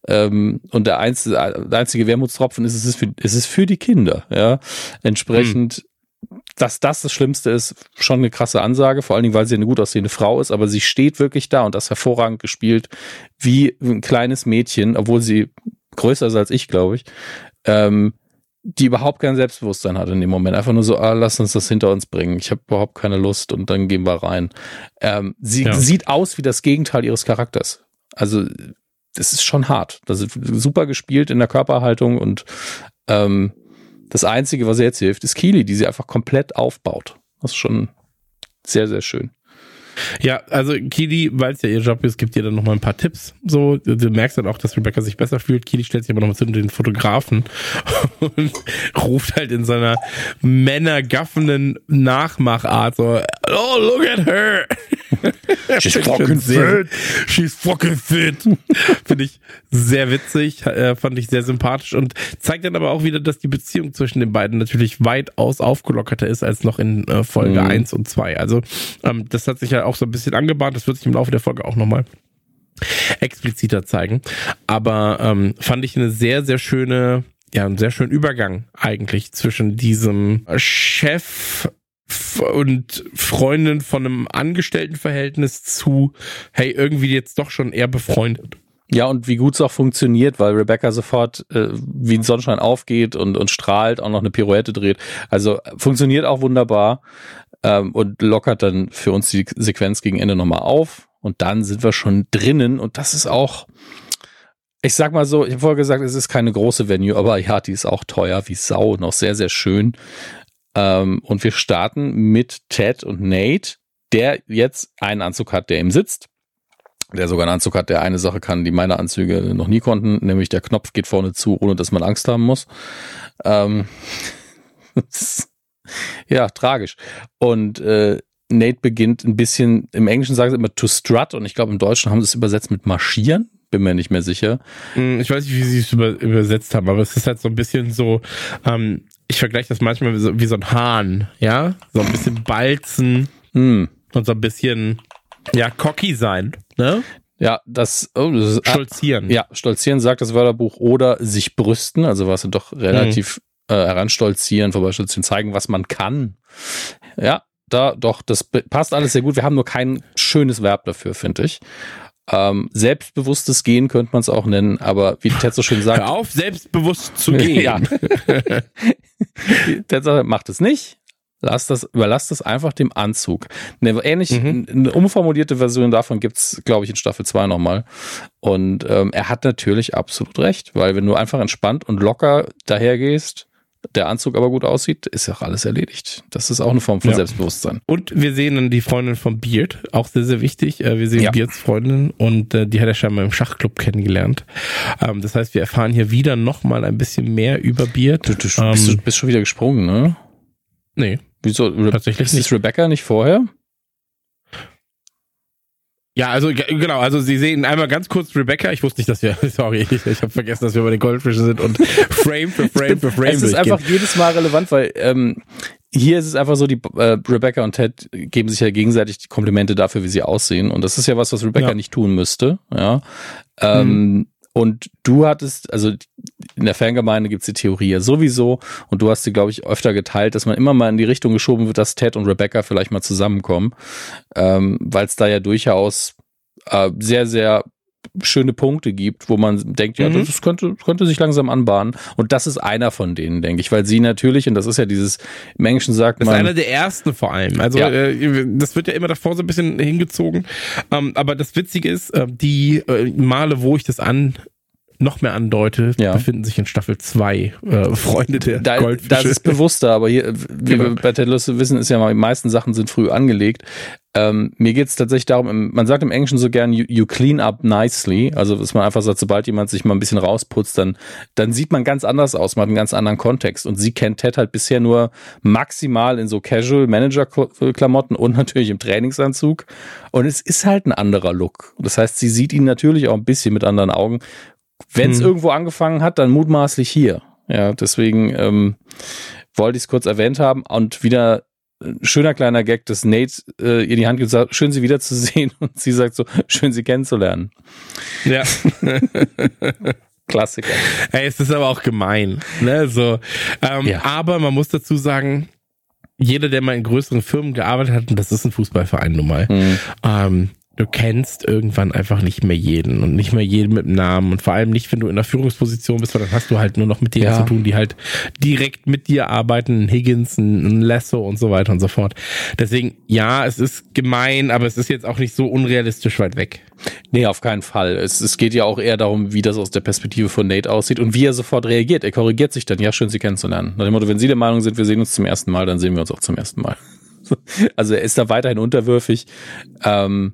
Ähm, und der einzige, der einzige Wermutstropfen ist, es ist für, es ist für die Kinder, ja. Entsprechend, dass das das Schlimmste ist, schon eine krasse Ansage, vor allen Dingen, weil sie eine gut aussehende Frau ist, aber sie steht wirklich da und das hervorragend gespielt, wie ein kleines Mädchen, obwohl sie größer ist als ich, glaube ich, ähm, die überhaupt kein Selbstbewusstsein hat in dem Moment. Einfach nur so, ah, lass uns das hinter uns bringen. Ich habe überhaupt keine Lust und dann gehen wir rein. Ähm, sie Ja. sieht aus wie das Gegenteil ihres Charakters. Also das ist schon hart. Das ist super gespielt in der Körperhaltung und ähm, das Einzige, was ihr jetzt hilft, ist Keely, die sie einfach komplett aufbaut. Das ist schon sehr, sehr schön. Ja, also Kili, weil es ja ihr Job ist, gibt ihr dann nochmal ein paar Tipps. So, du merkst dann auch, dass Rebecca sich besser fühlt. Kili stellt sich aber nochmal zu den Fotografen und ruft halt in seiner männergaffenden Nachmachart so, oh, look at her. She's fucking fit. She's fucking fit. Finde ich sehr witzig, äh, fand ich sehr sympathisch und zeigt dann aber auch wieder, dass die Beziehung zwischen den beiden natürlich weitaus aufgelockerter ist als noch in äh, Folge Mhm. 1 und 2. Also ähm, das hat sich ja auch so ein bisschen angebahnt, das wird sich im Laufe der Folge auch nochmal expliziter zeigen. Aber ähm, fand ich eine sehr, sehr schöne, ja, einen sehr schönen Übergang eigentlich zwischen diesem Chef und Freundin von einem Angestelltenverhältnis zu, hey, irgendwie jetzt doch schon eher befreundet. Ja, und wie gut es auch funktioniert, weil Rebecca sofort äh, wie ein Sonnenschein aufgeht und, und strahlt, auch noch eine Pirouette dreht. Also funktioniert auch wunderbar ähm, und lockert dann für uns die Sequenz gegen Ende nochmal auf. Und dann sind wir schon drinnen und das ist auch, ich sag mal so, ich habe vorher gesagt, es ist keine große Venue, aber ja, die ist auch teuer wie Sau und auch sehr, sehr schön. Ähm, und wir starten mit Ted und Nate, der jetzt einen Anzug hat, der ihm sitzt der sogar einen Anzug hat, der eine Sache kann, die meine Anzüge noch nie konnten, nämlich der Knopf geht vorne zu, ohne dass man Angst haben muss. Ähm, ja, tragisch. Und äh, Nate beginnt ein bisschen, im Englischen sagen sie immer to strut und ich glaube im Deutschen haben sie es übersetzt mit marschieren, bin mir nicht mehr sicher. Hm, Ich weiß nicht, wie sie es über, übersetzt haben, aber es ist halt so ein bisschen so, ähm, ich vergleiche das manchmal wie so, wie so ein Hahn, ja? So ein bisschen balzen Hm. und so ein bisschen, ja, cocky sein, ne? Ja, das, oh, das ist, Stolzieren. Ja, stolzieren sagt das Wörterbuch oder sich brüsten, also was sie doch relativ äh, heranstolzieren, vorbeistolzieren, zeigen, was man kann. Ja, da doch, das passt alles sehr gut. Wir haben nur kein schönes Verb dafür, finde ich. Ähm, selbstbewusstes Gehen könnte man es auch nennen, aber wie Ted so schön sagt, Hör auf, selbstbewusst zu gehen. ja. Ted sagt, macht es nicht. Lass das, überlass das einfach dem Anzug. Eine ähnlich, mhm. eine umformulierte Version davon gibt's, glaube ich, in Staffel 2 nochmal. Und ähm, er hat natürlich absolut recht, weil wenn du einfach entspannt und locker dahergehst, der Anzug aber gut aussieht, ist ja auch alles erledigt. Das ist auch eine Form von ja. Selbstbewusstsein. Und wir sehen dann die Freundin von Beard, auch sehr, sehr wichtig. Äh, wir sehen ja. Beards Freundin und äh, die hat er scheinmal im Schachclub kennengelernt. Ähm, das heißt, wir erfahren hier wieder nochmal ein bisschen mehr über Beard. Du, du, ähm, bist, du bist schon wieder gesprungen, ne? Nee. Wieso? Tatsächlich ist nicht. Rebecca nicht vorher? Ja, also genau, also Sie sehen einmal ganz kurz Rebecca. Ich wusste nicht, dass wir, sorry, ich, ich habe vergessen, dass wir bei den Goldfischen sind und Frame für Frame für Frame. Es ist einfach jedes Mal relevant, weil ähm, hier ist es einfach so, die äh, Rebecca und Ted geben sich ja gegenseitig die Komplimente dafür, wie sie aussehen. Und das ist ja was, was Rebecca ja. nicht tun müsste. Ja. Ähm, mhm. Und du hattest, also in der Fangemeinde gibt's die Theorie ja sowieso, und du hast sie, glaube ich, öfter geteilt, dass man immer mal in die Richtung geschoben wird, dass Ted und Rebecca vielleicht mal zusammenkommen, ähm, weil es da ja durchaus äh, sehr, sehr schöne Punkte gibt, wo man denkt, ja, mhm. das könnte, könnte sich langsam anbahnen. Und das ist einer von denen, denke ich, weil sie natürlich, und das ist ja dieses im Englischen sagt das man. Das ist einer der ersten vor allem. Also ja. äh, das wird ja immer davor so ein bisschen hingezogen. Ähm, aber das Witzige ist, äh, die äh, Male, wo ich das an noch mehr andeute, ja. befinden sich in Staffel 2 äh, Freunde der da, Goldfische. Das ist bewusster, aber hier, wie genau. wir bei Ted Lasso wissen, ist ja mal, die meisten Sachen sind früh angelegt. Ähm, mir geht es tatsächlich darum, man sagt im Englischen so gern, you, you, clean up nicely, also dass man einfach sagt, sobald jemand sich mal ein bisschen rausputzt, dann, dann sieht man ganz anders aus, man hat einen ganz anderen Kontext. Und sie kennt Ted halt bisher nur maximal in so Casual Manager-Klamotten und natürlich im Trainingsanzug. Und es ist halt ein anderer Look. Das heißt, sie sieht ihn natürlich auch ein bisschen mit anderen Augen. Wenn es hm. irgendwo angefangen hat, dann mutmaßlich hier. Ja, deswegen ähm, wollte ich es kurz erwähnt haben und wieder ein schöner kleiner Gag, dass Nate äh, ihr die Hand gesagt, schön sie wiederzusehen und sie sagt so, schön sie kennenzulernen. Ja. Klassiker. Ey, es ist aber auch gemein. Ne? So, ähm, ja. Aber man muss dazu sagen, jeder, der mal in größeren Firmen gearbeitet hat, und das ist ein Fußballverein nun mal, mhm. ähm, du kennst irgendwann einfach nicht mehr jeden und nicht mehr jeden mit Namen und vor allem nicht, wenn du in der Führungsposition bist, weil dann hast du halt nur noch mit denen ja. zu tun, die halt direkt mit dir arbeiten, ein Higgins, ein Lasso und so weiter und so fort. Deswegen, ja, es ist gemein, aber es ist jetzt auch nicht so unrealistisch weit weg. Nee, auf keinen Fall. Es, es geht ja auch eher darum, wie das aus der Perspektive von Nate aussieht und wie er sofort reagiert. Er korrigiert sich dann, ja, schön, Sie kennenzulernen. Nach dem Motto, wenn Sie der Meinung sind, wir sehen uns zum ersten Mal, dann sehen wir uns auch zum ersten Mal. Also er ist da weiterhin unterwürfig. Ähm,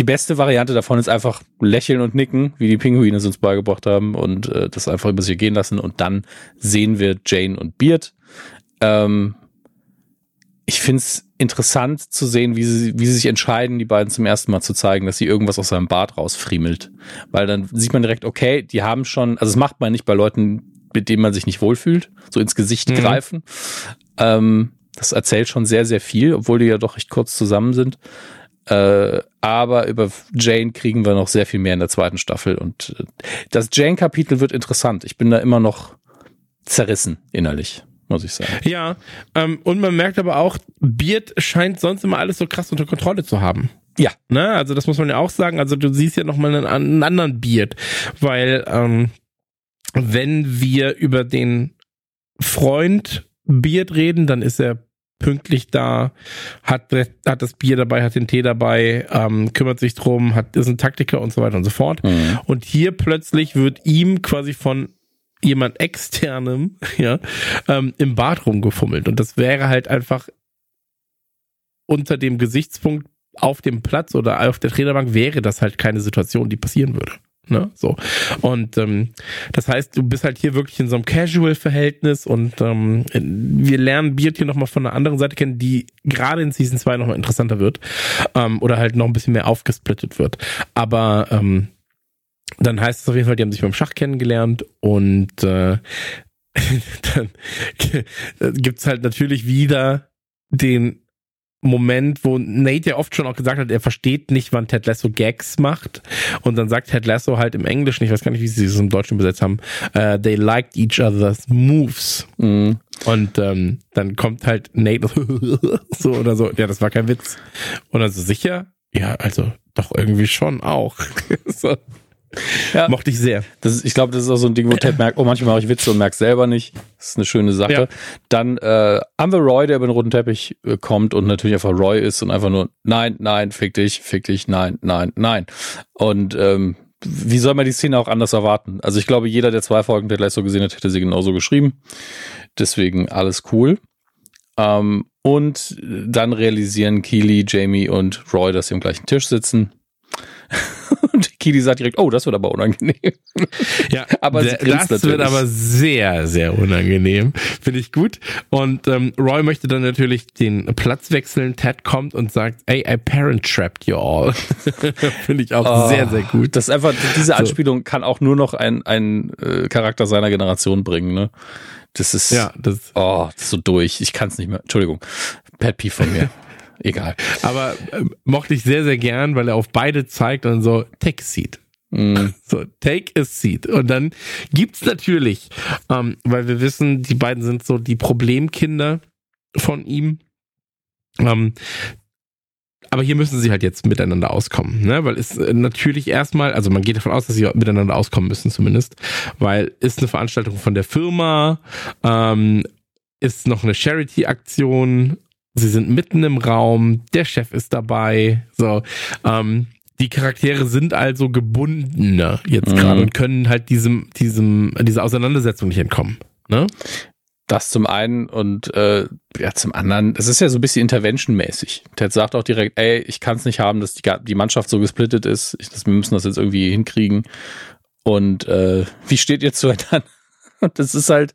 die beste Variante davon ist einfach lächeln und nicken, wie die Pinguine es uns beigebracht haben und äh, das einfach über sich gehen lassen und dann sehen wir Jane und Beard. Ähm, ich finde es interessant zu sehen, wie sie, wie sie sich entscheiden, die beiden zum ersten Mal zu zeigen, dass sie irgendwas aus seinem Bart rausfriemelt. Weil dann sieht man direkt, okay, die haben schon, also das macht man nicht bei Leuten, mit denen man sich nicht wohlfühlt, so ins Gesicht mhm. greifen. Ähm, das erzählt schon sehr, sehr viel, obwohl die ja doch recht kurz zusammen sind. Äh, aber über Jane kriegen wir noch sehr viel mehr in der zweiten Staffel. Und äh, das Jane-Kapitel wird interessant. Ich bin da immer noch zerrissen innerlich, muss ich sagen. Ja, ähm, und man merkt aber auch, Beard scheint sonst immer alles so krass unter Kontrolle zu haben. Ja. Ne? Also das muss man ja auch sagen. Also du siehst ja nochmal einen, einen anderen Beard, weil ähm, wenn wir über den Freund Beard reden, dann ist er pünktlich da, hat, hat das Bier dabei, hat den Tee dabei, ähm, kümmert sich drum, hat, ist ein Taktiker und so weiter und so fort. Mhm. Und hier plötzlich wird ihm quasi von jemand externem, ja, ähm, im Bad rumgefummelt. Und das wäre halt einfach unter dem Gesichtspunkt auf dem Platz oder auf der Trainerbank wäre das halt keine Situation, die passieren würde. Ne? So. Und ähm, das heißt, du bist halt hier wirklich in so einem Casual-Verhältnis und ähm, wir lernen Beard hier nochmal von einer anderen Seite kennen, die gerade in Season 2 nochmal interessanter wird. Ähm, oder halt noch ein bisschen mehr aufgesplittet wird. Aber ähm, dann heißt es auf jeden Fall, die haben sich beim Schach kennengelernt und äh, dann gibt's halt natürlich wieder den Moment, wo Nate ja oft schon auch gesagt hat, er versteht nicht, wann Ted Lasso Gags macht. Und dann sagt Ted Lasso halt im Englischen, ich weiß gar nicht, wie sie es im Deutschen übersetzt haben, uh, they liked each other's moves. Mhm. Und ähm, dann kommt halt Nate so oder so, ja, das war kein Witz. Und dann so sicher? Ja, also doch irgendwie schon auch. so. Ja. Mochte ich sehr. Ist, ich glaube, das ist auch so ein Ding, wo Ted merkt, oh, manchmal mache ich Witze und merke selber nicht. Das ist eine schöne Sache. Ja. Dann äh, haben wir Roy, der über den roten Teppich äh, kommt und natürlich einfach Roy ist und einfach nur, nein, nein, fick dich, fick dich, nein, nein, nein. Und ähm, wie soll man die Szene auch anders erwarten? Also ich glaube, jeder, der zwei Folgen Ted Lasso gesehen hat, hätte sie genauso geschrieben. Deswegen alles cool. Ähm, und dann realisieren Keely, Jamie und Roy, dass sie am gleichen Tisch sitzen. Kili sagt direkt, oh, das wird aber unangenehm. Ja, aber das natürlich. wird aber sehr, sehr unangenehm. Finde ich gut. Und ähm, Roy möchte dann natürlich den Platz wechseln. Ted kommt und sagt, hey, I parent trapped you all. Finde ich auch oh, sehr, sehr gut. Das ist einfach, diese Anspielung so. kann auch nur noch ein, ein äh, Charakter seiner Generation bringen, ne? Das ist, ja, das, oh, das ist so durch. Ich kann es nicht mehr. Entschuldigung. Pet Peeve von mir. Egal. Aber äh, mochte ich sehr, sehr gern, weil er auf beide zeigt und so, take a seat. Mm. So, take a seat. Und dann gibt's natürlich, ähm, weil wir wissen, die beiden sind so die Problemkinder von ihm. Ähm, aber hier müssen sie halt jetzt miteinander auskommen, ne? Weil es äh, natürlich erstmal, also man geht davon aus, dass sie miteinander auskommen müssen zumindest, weil ist eine Veranstaltung von der Firma, ähm, ist noch eine Charity-Aktion Sie sind mitten im Raum, der Chef ist dabei. So, ähm, die Charaktere sind also gebundener jetzt mhm. gerade und können halt diesem, diesem, dieser Auseinandersetzung nicht entkommen. Ne? Das zum einen und äh, ja, zum anderen, es ist ja so ein bisschen interventionmäßig. Ted sagt auch direkt, ey, ich kann es nicht haben, dass die, die Mannschaft so gesplittet ist. Ich, das, wir müssen das jetzt irgendwie hinkriegen. Und äh, wie steht ihr zueinander? Und das ist halt,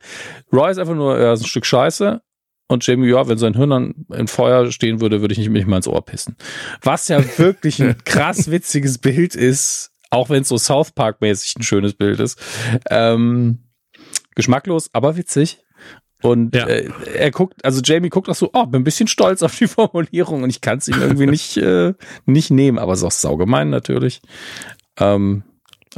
Roy ist einfach nur ja, ist ein Stück Scheiße, und Jamie, ja, wenn sein Hirn dann in Feuer stehen würde, würde ich nicht, nicht mal ins Ohr pissen. Was ja wirklich ein krass witziges Bild ist, auch wenn es so South Park-mäßig ein schönes Bild ist. Ähm, geschmacklos, aber witzig. Und ja. äh, er guckt, also Jamie guckt auch so, oh, bin ein bisschen stolz auf die Formulierung und ich kann es ihm irgendwie nicht, äh, nicht nehmen, aber es ist auch saugemein natürlich. Ähm,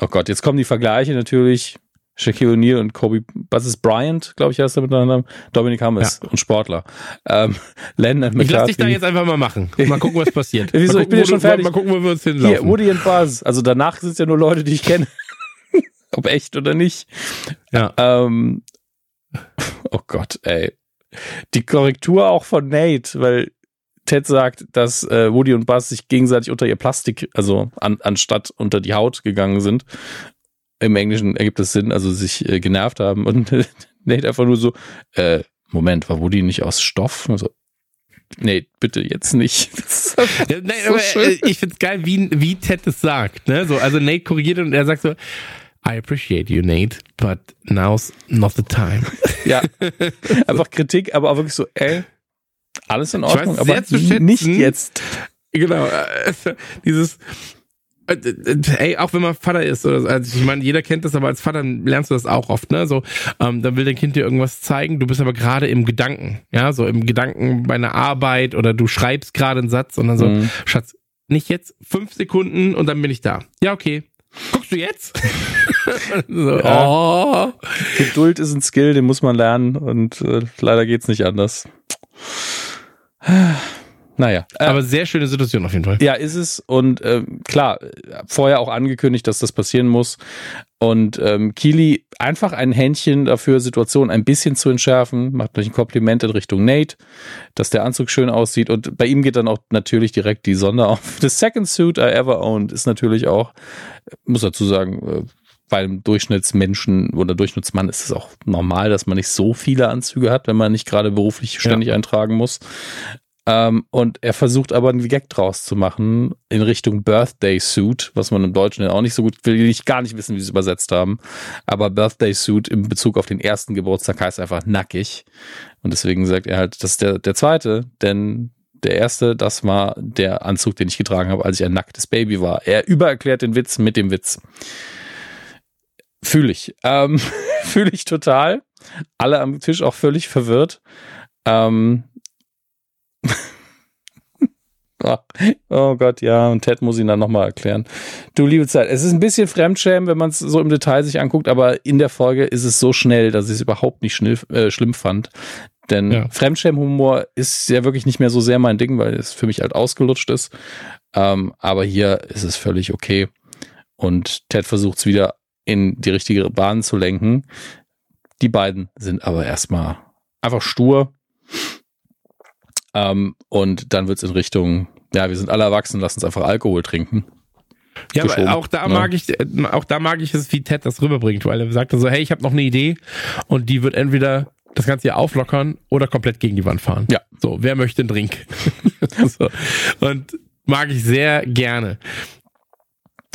oh Gott, jetzt kommen die Vergleiche natürlich. Shaquille O'Neal und Kobe, was ist Bryant, glaube ich, heißt er miteinander, Dominic Hammes ja. und Sportler. Ähm, Landon McCarthy. Ich lass dich da jetzt einfach mal machen. Mal gucken, was passiert. Wieso? Gucken, ich bin ja schon fertig. Mal gucken, wo wir uns hinlaufen. Hier, Woody und Buzz. Also danach sind es ja nur Leute, die ich kenne. Ob echt oder nicht. Ja. Ähm, oh Gott, ey. Die Korrektur auch von Nate, weil Ted sagt, dass äh, Woody und Buzz sich gegenseitig unter ihr Plastik, also an, anstatt unter die Haut gegangen sind im Englischen ergibt das Sinn, also sich äh, genervt haben und Nate einfach nur so, äh, Moment, war Woody nicht aus Stoff? Also, nee, bitte jetzt nicht. ja, nein, so aber äh, ich find's geil, wie, wie Ted es sagt, ne? So, also Nate korrigiert und er sagt so, I appreciate you, Nate, but now's not the time. Ja, einfach Kritik, aber auch wirklich so, ey, alles in Ordnung, aber nicht jetzt. Genau, äh, dieses, äh, äh, ey, auch wenn man Vater ist, oder, also ich meine, jeder kennt das, aber als Vater lernst du das auch oft, ne? So, ähm, dann will dein Kind dir irgendwas zeigen, du bist aber gerade im Gedanken, ja, so im Gedanken bei einer Arbeit oder du schreibst gerade einen Satz und dann so, mhm. Schatz, nicht jetzt, fünf Sekunden und dann bin ich da. Ja, okay. Guckst du jetzt? so, ja. oh. Geduld ist ein Skill, den muss man lernen und äh, leider geht's nicht anders. Naja. Äh, Aber sehr schöne Situation auf jeden Fall. Ja, ist es. Und äh, klar, vorher auch angekündigt, dass das passieren muss. Und ähm, Kili einfach ein Händchen dafür, Situationen ein bisschen zu entschärfen, macht durch ein Kompliment in Richtung Nate, dass der Anzug schön aussieht. Und bei ihm geht dann auch natürlich direkt die Sonne auf. The second suit I ever owned ist natürlich auch, muss dazu sagen, äh, bei einem Durchschnittsmenschen oder Durchschnittsmann ist es auch normal, dass man nicht so viele Anzüge hat, wenn man nicht gerade beruflich ständig ja. eintragen muss. Ähm, und er versucht aber einen Gag draus zu machen in Richtung Birthday Suit, was man im Deutschen ja auch nicht so gut will, ich gar nicht wissen, wie sie es übersetzt haben. Aber Birthday Suit in Bezug auf den ersten Geburtstag heißt einfach nackig. Und deswegen sagt er halt, das ist der, der zweite, denn der erste, das war der Anzug, den ich getragen habe, als ich ein nacktes Baby war. Er übererklärt den Witz mit dem Witz. Fühle ich. Ähm, Fühle ich total. Alle am Tisch auch völlig verwirrt. Ähm, oh Gott, ja, und Ted muss ihn dann nochmal erklären. Du liebe Zeit, es ist ein bisschen Fremdschämen, wenn man es so im Detail sich anguckt, aber in der Folge ist es so schnell, dass ich es überhaupt nicht schnell, äh, schlimm fand. Denn ja. Fremdschämhumor ist ja wirklich nicht mehr so sehr mein Ding, weil es für mich halt ausgelutscht ist. Ähm, aber hier ist es völlig okay. und Ted versucht es wieder in die richtige Bahn zu lenken. Die beiden sind aber erstmal einfach stur. Ähm, und dann wird es in Richtung, ja, wir sind alle erwachsen, lass uns einfach Alkohol trinken. Ja, aber auch da ja. mag ich, auch da mag ich es, wie Ted das rüberbringt, weil er sagt so, hey, ich habe noch eine Idee und die wird entweder das Ganze hier auflockern oder komplett gegen die Wand fahren. Ja. So, wer möchte einen Drink? so. Und mag ich sehr gerne.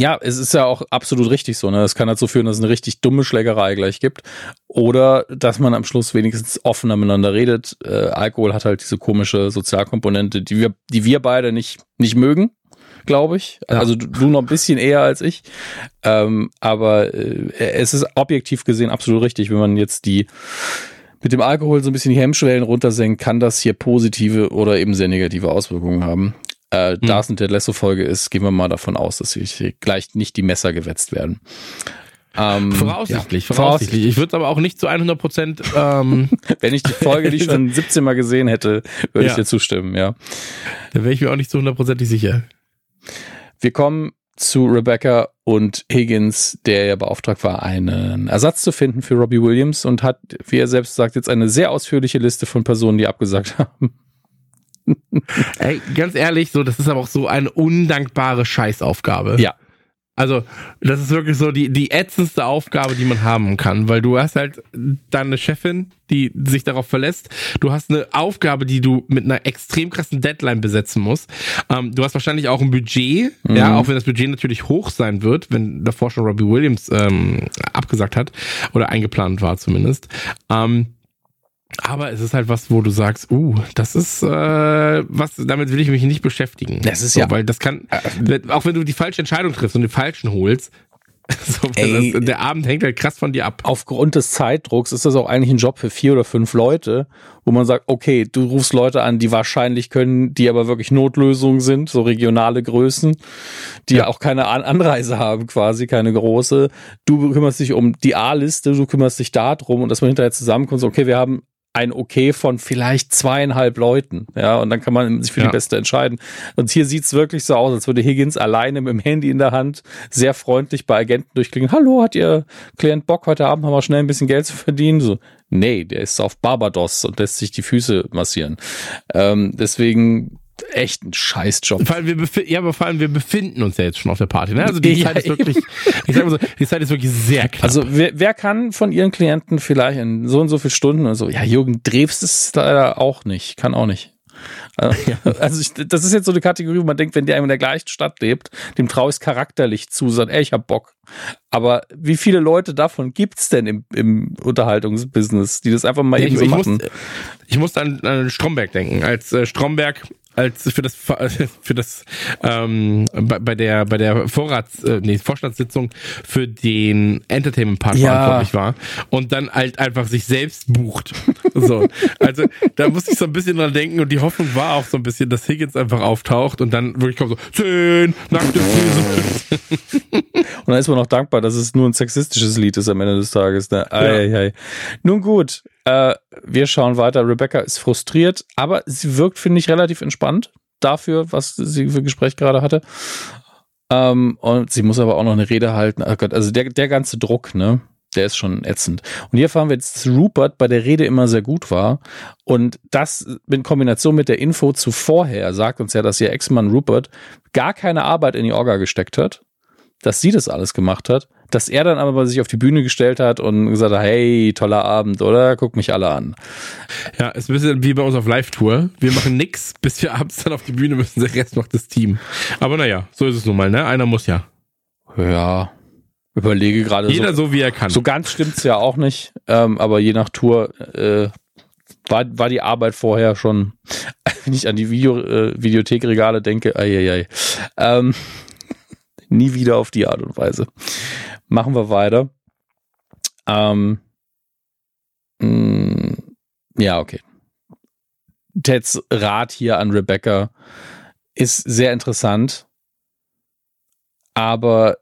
Ja, es ist ja auch absolut richtig so. Ne? Das kann dazu führen, dass es eine richtig dumme Schlägerei gleich gibt. Oder dass man am Schluss wenigstens offener miteinander redet. Äh, Alkohol hat halt diese komische Sozialkomponente, die wir, die wir beide nicht, nicht mögen, glaube ich. Ja. Also du, du, noch ein bisschen eher als ich. Ähm, aber äh, es ist objektiv gesehen absolut richtig, wenn man jetzt die mit dem Alkohol so ein bisschen die Hemmschwellen runtersenkt, kann das hier positive oder eben sehr negative Auswirkungen haben äh, hm. da es eine Dead Lasso-Folge ist, gehen wir mal davon aus, dass hier gleich nicht die Messer gewetzt werden. Ähm, voraussichtlich, ja. voraussichtlich. Ich würde aber auch nicht zu 100 Prozent. Ähm Wenn ich die Folge nicht schon 17 Mal gesehen hätte, würde ja. ich dir zustimmen, ja. Da wäre ich mir auch nicht zu hundertprozentig sicher. Wir kommen zu Rebecca und Higgins, der ja beauftragt war, einen Ersatz zu finden für Robbie Williams und hat, wie er selbst sagt, jetzt eine sehr ausführliche Liste von Personen, die abgesagt haben. Ey, ganz ehrlich, so, das ist aber auch so eine undankbare Scheißaufgabe. Ja. Also, das ist wirklich so die, die ätzendste Aufgabe, die man haben kann, weil du hast halt dann eine Chefin, die sich darauf verlässt. Du hast eine Aufgabe, die du mit einer extrem krassen Deadline besetzen musst. Ähm, du hast wahrscheinlich auch ein Budget, mhm. ja, auch wenn das Budget natürlich hoch sein wird, wenn davor schon Robbie Williams ähm, abgesagt hat oder eingeplant war zumindest. Ähm, aber es ist halt was, wo du sagst, uh, das ist äh, was, damit will ich mich nicht beschäftigen. Das ist so, ja, weil das kann, äh, auch wenn du die falsche Entscheidung triffst und den falschen holst, so, Ey, das, der Abend hängt halt krass von dir ab. Aufgrund des Zeitdrucks ist das auch eigentlich ein Job für vier oder fünf Leute, wo man sagt, okay, du rufst Leute an, die wahrscheinlich können, die aber wirklich Notlösungen sind, so regionale Größen, die ja auch keine Anreise haben, quasi keine große. Du kümmerst dich um die A-Liste, du kümmerst dich darum und dass man hinterher zusammenkommt, okay, wir haben ein Okay von vielleicht zweieinhalb Leuten. Ja, und dann kann man sich für ja. die Beste entscheiden. Und hier sieht's wirklich so aus, als würde Higgins alleine mit dem Handy in der Hand sehr freundlich bei Agenten durchklingen. Hallo, hat Ihr Klient Bock, heute Abend haben wir schnell ein bisschen Geld zu verdienen? So, nee, der ist auf Barbados und lässt sich die Füße massieren. Ähm, deswegen echt ein Scheißjob. Vor allem wir ja, aber vor allem wir befinden uns ja jetzt schon auf der Party. Ne? Also die ja, Zeit ist wirklich, ich sag mal so, die Zeit ist wirklich sehr knapp. Also wer, wer kann von ihren Klienten vielleicht in so und so viel Stunden und so, ja, Jürgen Drews ist leider auch nicht, kann auch nicht. Also, also ich, das ist jetzt so eine Kategorie, wo man denkt, wenn der in der gleichen Stadt lebt, dem traue ich charakterlich zu, sagt, ey, ich hab Bock. Aber wie viele Leute davon gibt's denn im, im Unterhaltungsbusiness, die das einfach mal ja, eben so ich machen? Muss, ich muss an, an Stromberg denken. Als äh, Stromberg als für das für das ähm, bei, bei der bei der Vorrats äh, nee, Vorstandssitzung für den Entertainment Part ja. verantwortlich war und dann halt einfach sich selbst bucht. so, also da musste ich so ein bisschen dran denken und die Hoffnung war auch so ein bisschen, dass Higgins einfach auftaucht und dann wirklich kommt so zehn nackte Füße. und dann ist man noch dankbar, dass es nur ein sexistisches Lied ist am Ende des Tages. Ne? Ei, ja. ei, ei. Nun gut, äh, wir schauen weiter. Rebecca ist frustriert, aber sie wirkt, finde ich, relativ entspannt dafür, was sie für Gespräch gerade hatte. Ähm, und sie muss aber auch noch eine Rede halten. Oh Gott, also der, der ganze Druck, ne? Der ist schon ätzend. Und hier fahren wir jetzt, dass Rupert bei der Rede immer sehr gut war. Und das in Kombination mit der Info zuvorher sagt uns ja, dass ihr Ex-Mann Rupert gar keine Arbeit in die Orga gesteckt hat, dass sie das alles gemacht hat dass er dann aber sich auf die Bühne gestellt hat und gesagt hat, hey, toller Abend, oder? Guck mich alle an. Ja, ist ein bisschen wie bei uns auf Live-Tour. Wir machen nix, bis wir abends dann auf die Bühne müssen. Der Rest macht das Team. Aber naja, so ist es nun mal, ne? Einer muss ja. Ja. Überlege gerade. Jeder so, so, wie er kann. So ganz stimmt's ja auch nicht. Ähm, aber je nach Tour äh, war, war die Arbeit vorher schon, wenn ich an die Video, äh, Videothekregale denke, ei, ei, ei. Ähm, nie wieder auf die Art und Weise. Machen wir weiter. Ähm, mh, mm, ja, okay. Teds Rat hier an Rebecca ist sehr interessant, aber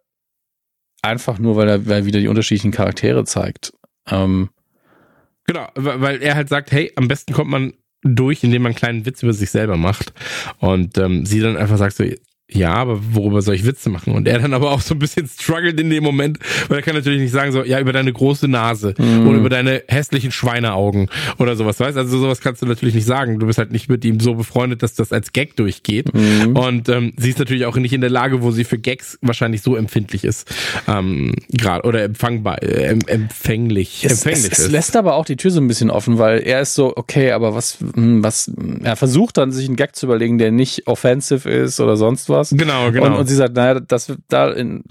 einfach nur, weil er, weil er wieder die unterschiedlichen Charaktere zeigt. Ähm, genau, weil er halt sagt, hey, am besten kommt man durch, indem man einen kleinen Witz über sich selber macht und ähm, sie dann einfach sagt so, ja, aber worüber soll ich Witze machen? Und er dann aber auch so ein bisschen struggelt in dem Moment, weil er kann natürlich nicht sagen so, ja, über deine große Nase Mhm. oder über deine hässlichen Schweineaugen oder sowas, weißt? Also sowas kannst du natürlich nicht sagen. Du bist halt nicht mit ihm so befreundet, dass das als Gag durchgeht. Mhm. Und ähm, sie ist natürlich auch nicht in der Lage, wo sie für Gags wahrscheinlich so empfindlich ist, ähm, gerade oder empfangbar, äh, em- empfänglich, Es, empfänglich es, es lässt aber auch die Tür so ein bisschen offen, weil er ist so, okay, aber was, hm, was, er versucht dann sich einen Gag zu überlegen, der nicht offensive ist oder sonst was. Genau, genau. Und, und sie sagt, naja, das wird da in,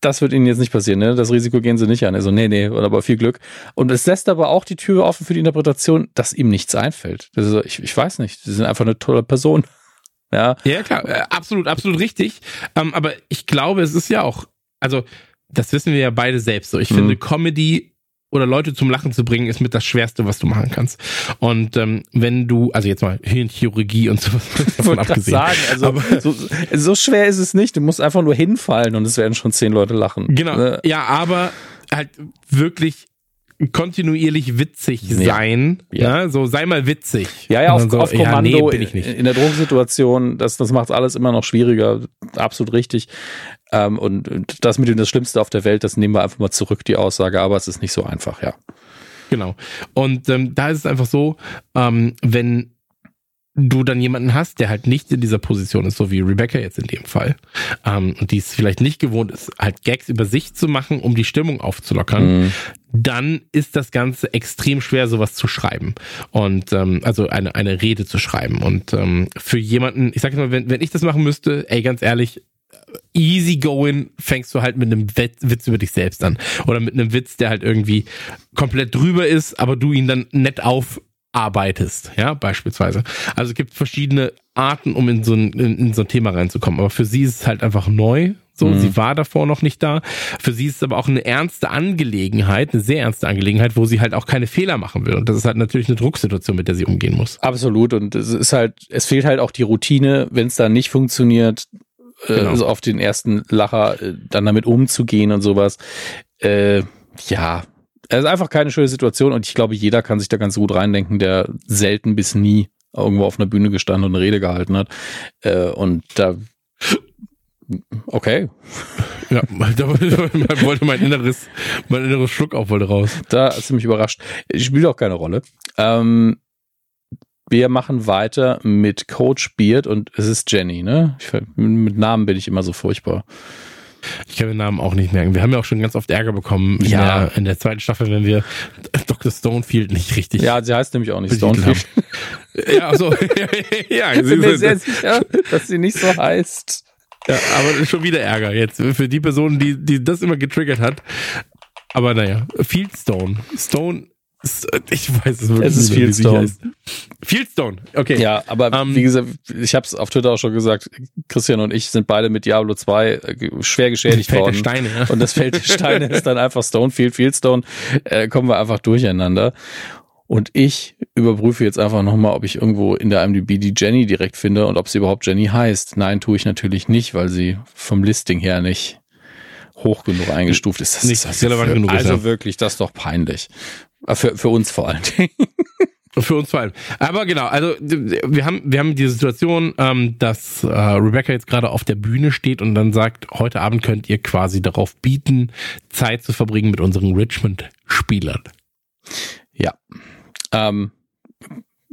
das wird ihnen jetzt nicht passieren, ne? Das Risiko gehen sie nicht an. Also, nee, nee, aber viel Glück. Und es lässt aber auch die Tür offen für die Interpretation, dass ihm nichts einfällt. Das ist, ich, ich weiß nicht. Sie sind einfach eine tolle Person. Ja. Ja, klar, äh, absolut, absolut richtig. Ähm, aber ich glaube, es ist ja auch, also das wissen wir ja beide selbst so. Ich Mhm. finde, Comedy oder Leute zum Lachen zu bringen, ist mit das Schwerste, was du machen kannst. Und ähm, wenn du, also jetzt mal Hirnchirurgie und sowas davon abgesehen. sagen, also Aber- so, so schwer ist es nicht. Du musst einfach nur hinfallen und es werden schon zehn Leute lachen. Genau, Ne? ja, aber halt wirklich kontinuierlich witzig Ja. sein. Ja. Ja. so sei mal witzig. Ja, ja, auf, so, auf ja, Kommando nee, bin ich nicht. in der Drucksituation, das, das macht alles immer noch schwieriger. Absolut richtig. Ähm, und, und das mit dem das Schlimmste auf der Welt, das nehmen wir einfach mal zurück, die Aussage, aber es ist nicht so einfach, ja. Genau. Und ähm, da ist es einfach so, ähm, wenn du dann jemanden hast, der halt nicht in dieser Position ist, so wie Rebecca jetzt in dem Fall, ähm, und die es vielleicht nicht gewohnt ist, halt Gags über sich zu machen, um die Stimmung aufzulockern, Mhm. dann ist das Ganze extrem schwer, sowas zu schreiben. Und ähm, also eine, eine Rede zu schreiben. Und ähm, für jemanden, ich sag jetzt mal, wenn, wenn ich das machen müsste, ey, ganz ehrlich, easy going fängst du halt mit einem Witz, über dich selbst an. Oder mit einem Witz, der halt irgendwie komplett drüber ist, aber du ihn dann nett aufarbeitest, ja, beispielsweise. Also es gibt verschiedene Arten, um in so ein, in, so ein Thema reinzukommen. Aber für sie ist es halt einfach neu. So, Mhm. sie war davor noch nicht da. Für sie ist es aber auch eine ernste Angelegenheit, eine sehr ernste Angelegenheit, wo sie halt auch keine Fehler machen will. Und das ist halt natürlich eine Drucksituation, mit der sie umgehen muss. Absolut. Und es ist halt, es fehlt halt auch die Routine, wenn es dann nicht funktioniert, äh, Genau. so auf den ersten Lacher äh, dann damit umzugehen und sowas. Äh, ja, es ist einfach keine schöne Situation und ich glaube, jeder kann sich da ganz gut reindenken, der selten bis nie irgendwo auf einer Bühne gestanden und eine Rede gehalten hat. Äh, und da Okay, Ja, da wollte mein inneres, mein inneres Schluck auf wollte raus. da ist mich überrascht. Spielt auch keine Rolle. Ähm, wir machen weiter mit Coach Beard und es ist Jenny, ne? Ich, mit Namen bin ich immer so furchtbar. Ich kann den Namen auch nicht merken. Wir haben ja auch schon ganz oft Ärger bekommen in, Ja. der, in der zweiten Staffel, wenn wir Dr. Stonefield nicht richtig. Ja, sie heißt nämlich auch nicht Stonefield. Ja, also, ja, Ich bin mir sehr sicher, dass sie nicht so heißt. ja, aber schon wieder Ärger jetzt für die Person, die, die das immer getriggert hat. Aber naja, Fieldstone. Stone, ich weiß es wirklich Es ist nicht, Fieldstone. Fieldstone, okay. Ja, aber Ähm, wie gesagt, ich habe es auf Twitter auch schon gesagt, Christian und ich sind beide mit Diablo 2 äh, schwer geschädigt Feld der worden. Steine, ja. Und das Feld der Steine ist dann einfach Stonefield, Fieldstone, äh, kommen wir einfach durcheinander. Und ich überprüfe jetzt einfach nochmal, ob ich irgendwo in der IMDb die Jenny direkt finde und ob sie überhaupt Jenny heißt. Nein, tue ich natürlich nicht, weil sie vom Listing her nicht hoch genug eingestuft ist. Das Nicht ist relevant für, genug ist, Also ja. wirklich, das ist doch peinlich. Äh, Für, für uns vor allen Dingen. Für uns vor allem. Aber genau, also wir haben, wir haben die Situation, ähm, dass äh, Rebecca jetzt gerade auf der Bühne steht und dann sagt, heute Abend könnt ihr quasi darauf bieten, Zeit zu verbringen mit unseren Richmond-Spielern. Ja. Ähm,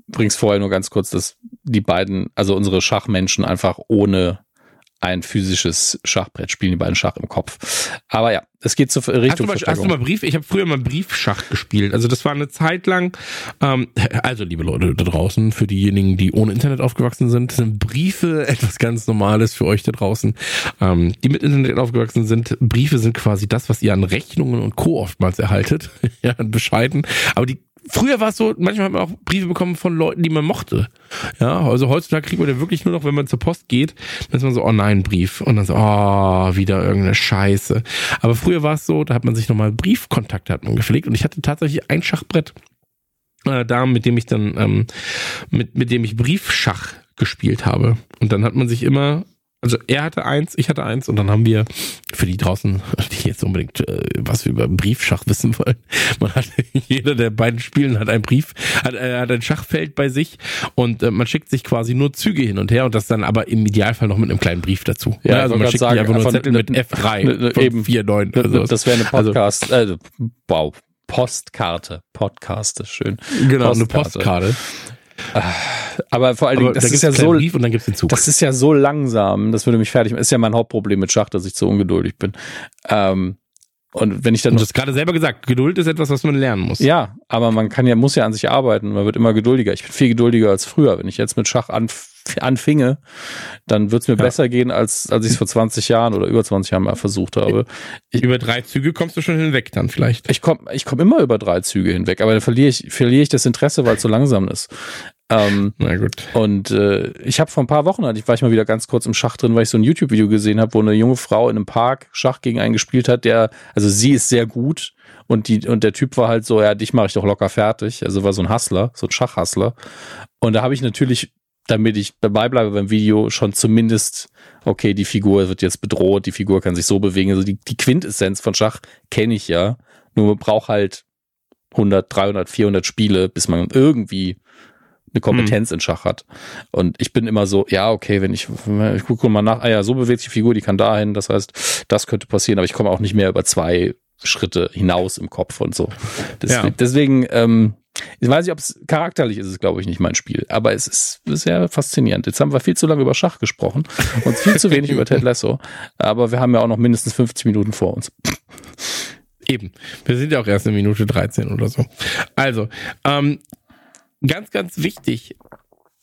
übrigens vorher nur ganz kurz, dass die beiden, also unsere Schachmenschen einfach ohne ein physisches Schachbrett spielen, die beiden Schach im Kopf. Aber ja, es geht zur Hast du, Richtung mal, hast du mal Brief? Ich habe früher mal Briefschach gespielt. Also das war eine Zeit lang. Ähm, also liebe Leute da draußen, für diejenigen, die ohne Internet aufgewachsen sind, sind Briefe etwas ganz Normales für euch da draußen. Ähm, die mit Internet aufgewachsen sind, Briefe sind quasi das, was ihr an Rechnungen und Co. oftmals erhaltet. ja, bescheiden. Aber die Früher war es so, manchmal hat man auch Briefe bekommen von Leuten, die man mochte. Ja, also heutzutage kriegt man ja wirklich nur noch, wenn man zur Post geht, dann ist man so, oh nein, Brief. Und dann so, oh, wieder irgendeine Scheiße. Aber früher war es so, da hat man sich nochmal Briefkontakte hat man gepflegt und ich hatte tatsächlich ein Schachbrett äh, da, mit dem ich dann, ähm, mit, mit dem ich Briefschach gespielt habe. Und dann hat man sich immer Also er hatte eins, ich hatte eins und dann haben wir für die draußen, die jetzt unbedingt äh, was über Briefschach wissen wollen, man hat jeder der beiden Spielen hat einen Brief, hat, äh, hat ein Schachfeld bei sich und äh, man schickt sich quasi nur Züge hin und her und das dann aber im Idealfall noch mit einem kleinen Brief dazu. Ja, also man schickt sagen, einfach nur einen Zettel mit ne- F3 ne- von eben. 4, 9 oder sowas. Das wäre eine Also- Podcast, also, wow, Postkarte. Podcast ist schön. Genau, eine Postkarte. Aber vor allen Dingen, das da ist ja so, und dann gibt's den Zug. das ist ja so langsam, das würde mich fertig machen. Ist ja mein Hauptproblem mit Schach, dass ich zu ungeduldig bin. Ähm, und wenn ich dann du hast gerade selber gesagt, Geduld ist etwas, was man lernen muss. Ja, aber man kann ja, muss ja an sich arbeiten. Man wird immer geduldiger. Ich bin viel geduldiger als früher. Wenn ich jetzt mit Schach anf anfinge, dann wird es mir Ja. besser gehen, als, als ich es vor 20 Jahren oder über 20 Jahren mal versucht habe. Über drei Züge kommst du schon hinweg dann vielleicht. Ich komme ich komm immer über drei Züge hinweg, aber dann verliere ich, verliere ich das Interesse, weil es so langsam ist. Ähm, Na gut. und äh, ich habe vor ein paar Wochen, ich war ich mal wieder ganz kurz im Schach drin, weil ich so ein YouTube-Video gesehen habe, wo eine junge Frau in einem Park Schach gegen einen gespielt hat, der, also sie ist sehr gut und die und der Typ war halt so, ja, dich mache ich doch locker fertig. Also war so ein Hustler, so ein Schachhustler. Und da habe ich natürlich, damit ich dabei bleibe beim Video, schon zumindest, okay, die Figur wird jetzt bedroht, die Figur kann sich so bewegen. Also die, die Quintessenz von Schach kenne ich ja. Nur man braucht halt 100, 300, 400 Spiele, bis man irgendwie eine Kompetenz in Schach hat. Und ich bin immer so, ja, okay, wenn ich, ich gucke mal nach, ah ja, so bewegt sich die Figur, die kann dahin, das heißt, das könnte passieren, aber ich komme auch nicht mehr über zwei Schritte hinaus im Kopf und so. Deswegen, Ja. deswegen ähm, ich weiß nicht, ob es charakterlich ist, es glaube ich nicht mein Spiel, aber es ist sehr faszinierend. Jetzt haben wir viel zu lange über Schach gesprochen und viel zu wenig über Ted Lasso, aber wir haben ja auch noch mindestens 50 Minuten vor uns. Eben. Wir sind ja auch erst in Minute 13 oder so. Also, ähm, ganz, ganz wichtig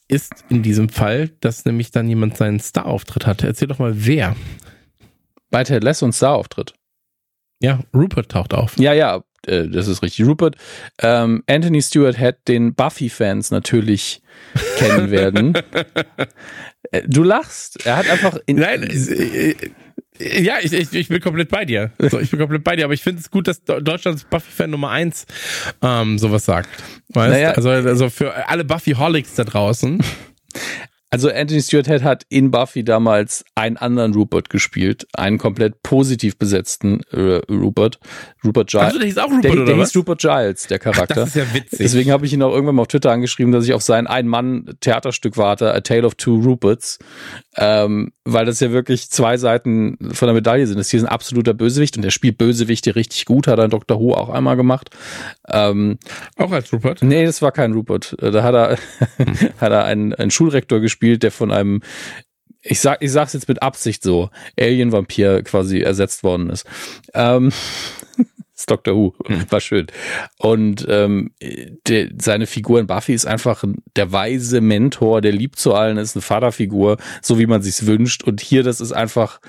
ist in diesem Fall, dass nämlich dann jemand seinen Star-Auftritt hatte. Erzähl doch mal, wer. Bei Ted Lasso und Star-Auftritt. Ja, Rupert taucht auf. Ja, ja, äh, das ist richtig. Rupert, ähm, Anthony Stewart hat den Buffy-Fans natürlich kennen werden. Äh, du lachst. Er hat einfach in, Nein, äh, ja, ich, ich, ich bin komplett bei dir. So, ich bin komplett bei dir, aber ich finde es gut, dass Deutschlands Buffy-Fan Nummer eins ähm, sowas sagt. Weißt? Naja. also, also für alle Buffy-Holics da draußen. Also Anthony Stewart Head hat in Buffy damals einen anderen Rupert gespielt, einen komplett positiv besetzten äh, Rupert, Rupert Giles. Also, der hieß auch Rupert, der, oder der was? hieß Rupert Giles, der Charakter. Das ist ja witzig. Deswegen habe ich ihn auch irgendwann mal auf Twitter angeschrieben, dass ich auf sein Ein-Mann-Theaterstück warte, A Tale of Two Ruperts, ähm, weil das ja wirklich zwei Seiten von der Medaille sind. Das hier ist ein absoluter Bösewicht und der spielt Bösewichte richtig gut, hat er in Doctor Who auch einmal gemacht. Ähm, auch als Rupert. Nee, das war kein Rupert. Äh, Da hat er, hat er einen, einen Schulrektor gespielt, der von einem, ich sag, ich sag's jetzt mit Absicht so, Alien-Vampir quasi ersetzt worden ist. Ähm, ist Doctor Who, war schön. Und ähm, der, seine Figur in Buffy ist einfach ein- der weise Mentor, der lieb zu allen ist, eine Vaterfigur, so wie man sich's wünscht. Und hier, das ist einfach,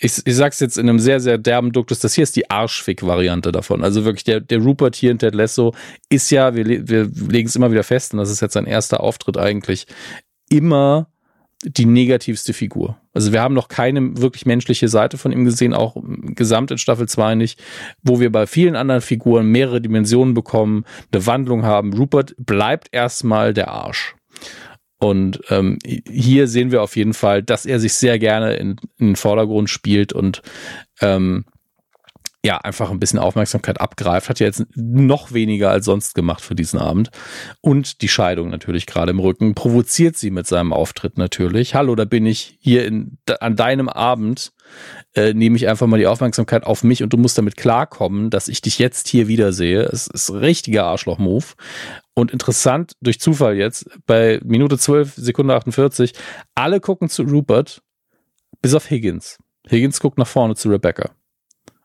ich, ich sag's jetzt in einem sehr, sehr derben Duktus, das hier ist die Arschfick-Variante davon. Also wirklich, der, der Rupert hier in Ted Lasso ist ja, wir, wir legen es immer wieder fest, und das ist jetzt sein erster Auftritt eigentlich, immer die negativste Figur. Also wir haben noch keine wirklich menschliche Seite von ihm gesehen, auch gesamt in Staffel 2 nicht, wo wir bei vielen anderen Figuren mehrere Dimensionen bekommen, eine Wandlung haben. Rupert bleibt erstmal der Arsch. Und ähm, hier sehen wir auf jeden Fall, dass er sich sehr gerne in, in den Vordergrund spielt und ähm, ja, einfach ein bisschen Aufmerksamkeit abgreift. Hat ja jetzt noch weniger als sonst gemacht für diesen Abend. Und die Scheidung natürlich gerade im Rücken. Provoziert sie mit seinem Auftritt natürlich. Hallo, da bin ich hier in, an deinem Abend. Äh, nehme ich einfach mal die Aufmerksamkeit auf mich und du musst damit klarkommen, dass ich dich jetzt hier wiedersehe. Es ist richtiger Arschloch-Move. Und interessant, durch Zufall jetzt, bei Minute 12, Sekunde 48, alle gucken zu Rupert, bis auf Higgins. Higgins guckt nach vorne zu Rebecca.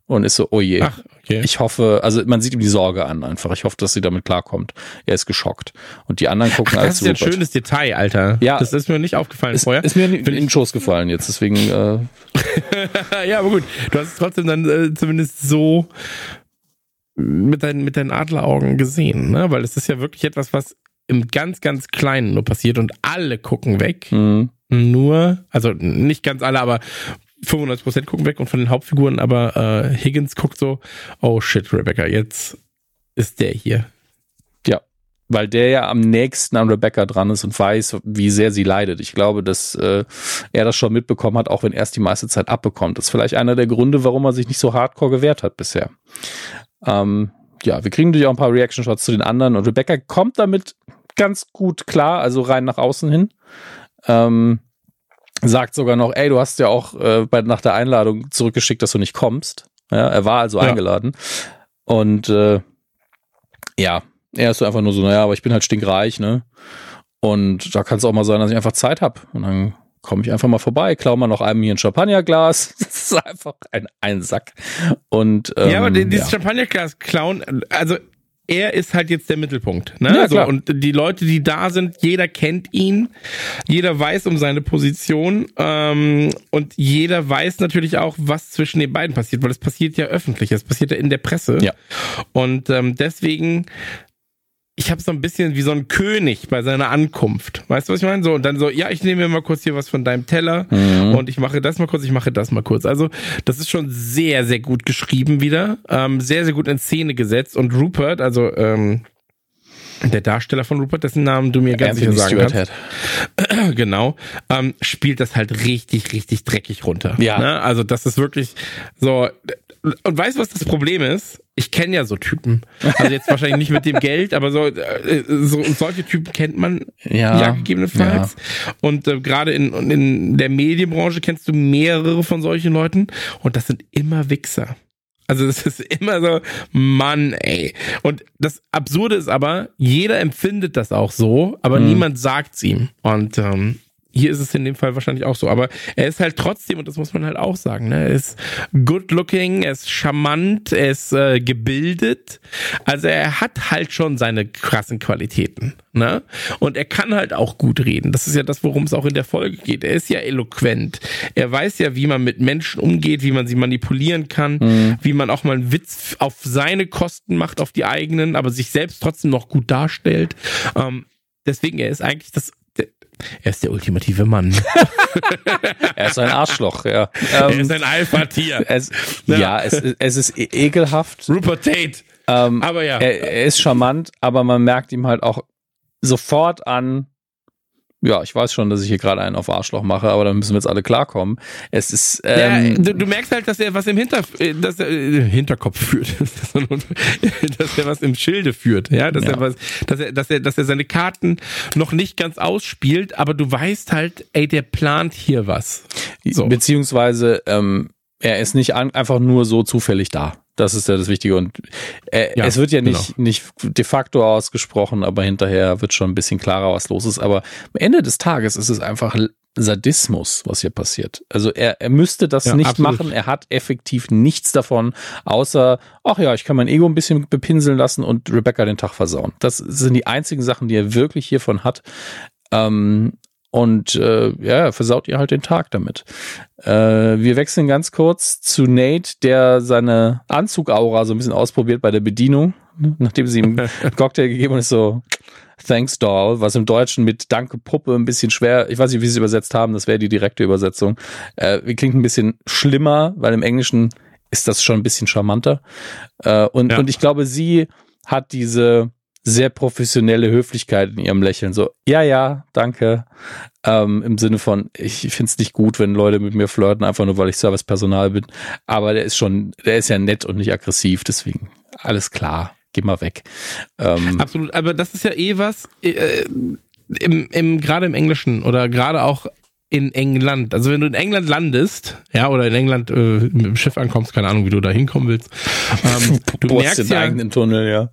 Und ist so, oh je. Ach, okay. Ich hoffe, also man sieht ihm die Sorge an einfach. Ich hoffe, dass sie damit klarkommt. Er ist geschockt. Und die anderen gucken Ach, das als ist ja ein schönes Detail, Alter. Ja. Das ist mir nicht aufgefallen Ist, vorher. ist mir in, in den Schoß gefallen jetzt, deswegen, äh, ja, aber gut. Du hast es trotzdem dann äh, zumindest so mit deinen, mit deinen Adleraugen gesehen, ne? Weil es ist ja wirklich etwas, was im ganz, ganz Kleinen nur passiert und alle gucken weg. mh, Nur, also nicht ganz alle, aber 95% gucken weg und von den Hauptfiguren, aber äh, Higgins guckt so, oh shit, Rebecca, jetzt ist der hier. ja. weil der ja am nächsten an Rebecca dran ist und weiß, wie sehr sie leidet. Ich glaube, dass äh, er das schon mitbekommen hat, auch wenn er es die meiste Zeit abbekommt. Das ist vielleicht einer der Gründe, warum er sich nicht so hardcore gewehrt hat bisher. Ähm, ja, wir kriegen natürlich auch ein paar Reaction-Shots zu den anderen und Rebecca kommt damit ganz gut klar, also rein nach außen hin. Ähm, sagt sogar noch, ey, du hast ja auch äh, bei, nach der Einladung zurückgeschickt, dass du nicht kommst. Ja, er war also ja. eingeladen. Und äh, ja, er ist so einfach nur so, naja, aber ich bin halt stinkreich, ne? Und da kann es auch mal sein, dass ich einfach Zeit habe. Und dann komme ich einfach mal vorbei, klau mal noch einem hier ein Champagnerglas. Das ist einfach ein, ein Sack. Und, ähm, ja, aber dieses ja. Champagnerglas klauen, also er ist halt jetzt der Mittelpunkt. Ne? Ja, so, und die Leute, die da sind, jeder kennt ihn, jeder weiß um seine Position ähm, und jeder weiß natürlich auch, was zwischen den beiden passiert, weil es passiert ja öffentlich, es passiert ja in der Presse. Ja. Und ähm, deswegen ich habe so ein bisschen wie so ein König bei seiner Ankunft. Weißt du, was ich meine? So, und dann so, ja, ich nehme mir mal kurz hier was von deinem Teller mhm. und ich mache das mal kurz, ich mache das mal kurz. Also, das ist schon sehr, sehr gut geschrieben wieder. Ähm, sehr, sehr gut in Szene gesetzt. Und Rupert, also ähm, der Darsteller von Rupert, dessen Namen du mir ganz sicher sagen kannst. genau, ähm, spielt das halt richtig, richtig dreckig runter. Ja. Ne? Also das ist wirklich so. Und weißt du, was das Problem ist? Ich kenne ja so Typen. Also jetzt wahrscheinlich nicht mit dem Geld, aber so, äh, so solche Typen kennt man ja, ja gegebenenfalls. Ja. Und äh, gerade in, in der Medienbranche kennst du mehrere von solchen Leuten und das sind immer Wichser. Also das ist immer so, Mann, ey. Und das Absurde ist aber, jeder empfindet das auch so, aber mhm. niemand sagt's ihm. Und ähm, hier ist es in dem Fall wahrscheinlich auch so. Aber er ist halt trotzdem, und das muss man halt auch sagen, ne, er ist good looking, er ist charmant, er ist äh, gebildet. Also er hat halt schon seine krassen Qualitäten. Ne? Und er kann halt auch gut reden. Das ist ja das, worum es auch in der Folge geht. Er ist ja eloquent. Er weiß ja, wie man mit Menschen umgeht, wie man sie manipulieren kann, mhm. wie man auch mal einen Witz auf seine Kosten macht, auf die eigenen, aber sich selbst trotzdem noch gut darstellt. Ähm, deswegen, er ist eigentlich das er ist der ultimative Mann. er ist ein Arschloch, ja. er ist ein Alpha-Tier. ja, ja es, es, ist e- ekelhaft. Rupert Tate. Ähm, aber ja. Er, er ist charmant, aber man merkt ihm halt auch sofort an, ja, ich weiß schon, dass ich hier gerade einen auf Arschloch mache, aber dann müssen wir jetzt alle klarkommen. Es ist. Ähm, ja, du, du, merkst halt, dass er was im Hinter, äh, dass er, äh, Hinterkopf führt, dass er was im Schilde führt, ja, dass ja. er was, dass er, dass er, dass er seine Karten noch nicht ganz ausspielt, aber du weißt halt, ey, der plant hier was. So. Beziehungsweise ähm, er ist nicht an, einfach nur so zufällig da. Das ist ja das Wichtige. Und äh, ja, es wird ja nicht, genau. nicht de facto ausgesprochen, aber hinterher wird schon ein bisschen klarer, was los ist. Aber am Ende des Tages ist es einfach Sadismus, was hier passiert. Also er, er müsste das ja, nicht absolut. machen. Er hat effektiv nichts davon, außer, ach ja, ich kann mein Ego ein bisschen bepinseln lassen und Rebecca den Tag versauen. Das sind die einzigen Sachen, die er wirklich hiervon hat. Ähm, und äh, ja, versaut ihr halt den Tag damit. Äh, wir wechseln ganz kurz zu Nate, der seine Anzugaura so ein bisschen ausprobiert bei der Bedienung, ne? nachdem sie ihm einen Cocktail gegeben und ist so Thanks Doll, was im Deutschen mit Danke Puppe ein bisschen schwer, ich weiß nicht, wie sie es übersetzt haben, das wäre die direkte Übersetzung. Äh, klingt ein bisschen schlimmer, weil im Englischen ist das schon ein bisschen charmanter. Äh, und, ja. und ich glaube, sie hat diese sehr professionelle Höflichkeit in ihrem Lächeln. So, ja, ja, danke. Ähm, Im Sinne von, ich finde es nicht gut, wenn Leute mit mir flirten, einfach nur weil ich Servicepersonal bin. Aber der ist schon, der ist ja nett und nicht aggressiv, deswegen alles klar. Geh mal weg. Ähm, Absolut, aber das ist ja eh was, äh, im, im, gerade im Englischen oder gerade auch in England. Also wenn du in England landest, ja, oder in England äh, mit dem Schiff ankommst, keine Ahnung, wie du da hinkommen willst. Ähm, du Boah, merkst den ja, eigenen Tunnel, ja.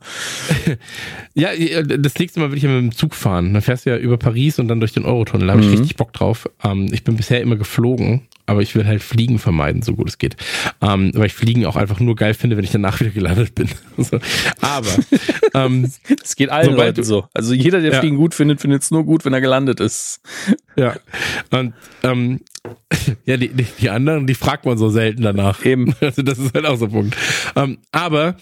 ja, das nächste Mal will ich ja mit dem Zug fahren. Dann fährst du ja über Paris und dann durch den Eurotunnel. Da habe mhm. ich richtig Bock drauf. Ähm, ich bin bisher immer geflogen, aber ich will halt Fliegen vermeiden, so gut es geht. Ähm, weil ich Fliegen auch einfach nur geil finde, wenn ich danach wieder gelandet bin. aber ähm, es geht allen Leuten so. Also jeder, der ja. Fliegen gut findet, findet es nur gut, wenn er gelandet ist. Ja. Und ähm, ja, die, die, die anderen, die fragt man so selten danach. Eben. Also das ist halt auch so ein Punkt. Ähm, aber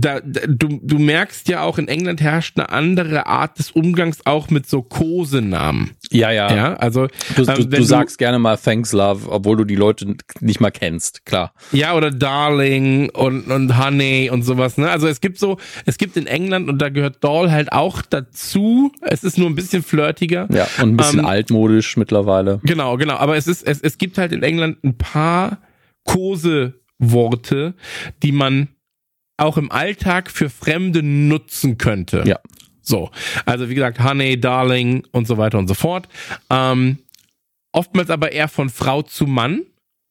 da, da, du, du merkst ja auch, in England herrscht eine andere Art des Umgangs auch mit so Kosenamen. Ja, ja. Ja, also Du, ähm, du, wenn du sagst gerne mal Thanks Love, obwohl du die Leute nicht mal kennst, klar. Ja, oder Darling und, und Honey und sowas, ne? Also es gibt so, es gibt in England und da gehört Doll halt auch dazu. Es ist nur ein bisschen flirtiger. Ja, und ein bisschen Ähm, altmodisch mittlerweile. Genau, genau. Aber es ist, es, es gibt halt in England ein paar Koseworte, die man auch im Alltag für Fremde nutzen könnte. Ja. So. Also wie gesagt, Honey, Darling und so weiter und so fort. Ähm, oftmals aber eher von Frau zu Mann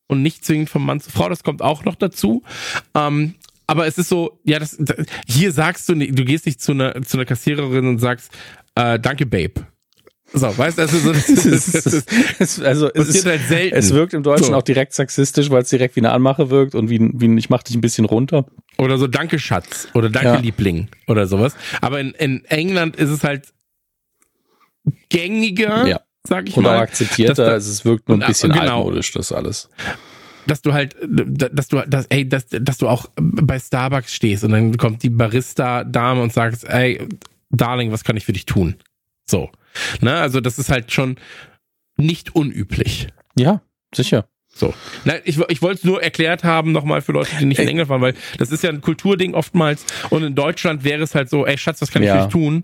und nicht zwingend von Mann zu Frau. Das kommt auch noch dazu. Ähm, aber es ist so, ja, das, das hier sagst du, nicht- du gehst nicht zu einer, zu einer Kassiererin und sagst, äh, danke, Babe. So, weißt du, also so, das, ist- das, also es, ist, halt selten. es wirkt im Deutschen So. auch direkt sexistisch, weil es direkt wie eine Anmache wirkt und wie, wie ein, ich mach dich ein bisschen runter. Oder so Danke Schatz oder Danke Ja. Liebling oder sowas. Aber in, in England ist es halt gängiger, Ja. sag ich auch mal, akzeptierter, dass da- es wirkt nur ein bisschen genau. altmodisch, das alles. dass du halt, dass du, dass, ey, dass, dass du auch bei Starbucks stehst und dann kommt die Barista-Dame und sagt, ey, Darling, was kann ich für dich tun? So. Ne, also das ist halt schon nicht unüblich. Ja, sicher. So. Na, ich, ich wollte es nur erklärt haben, nochmal für Leute, die nicht in England waren, weil das ist ja ein Kulturding oftmals. Und in Deutschland wäre es halt so, ey Schatz, was kann ich Ja. für dich tun?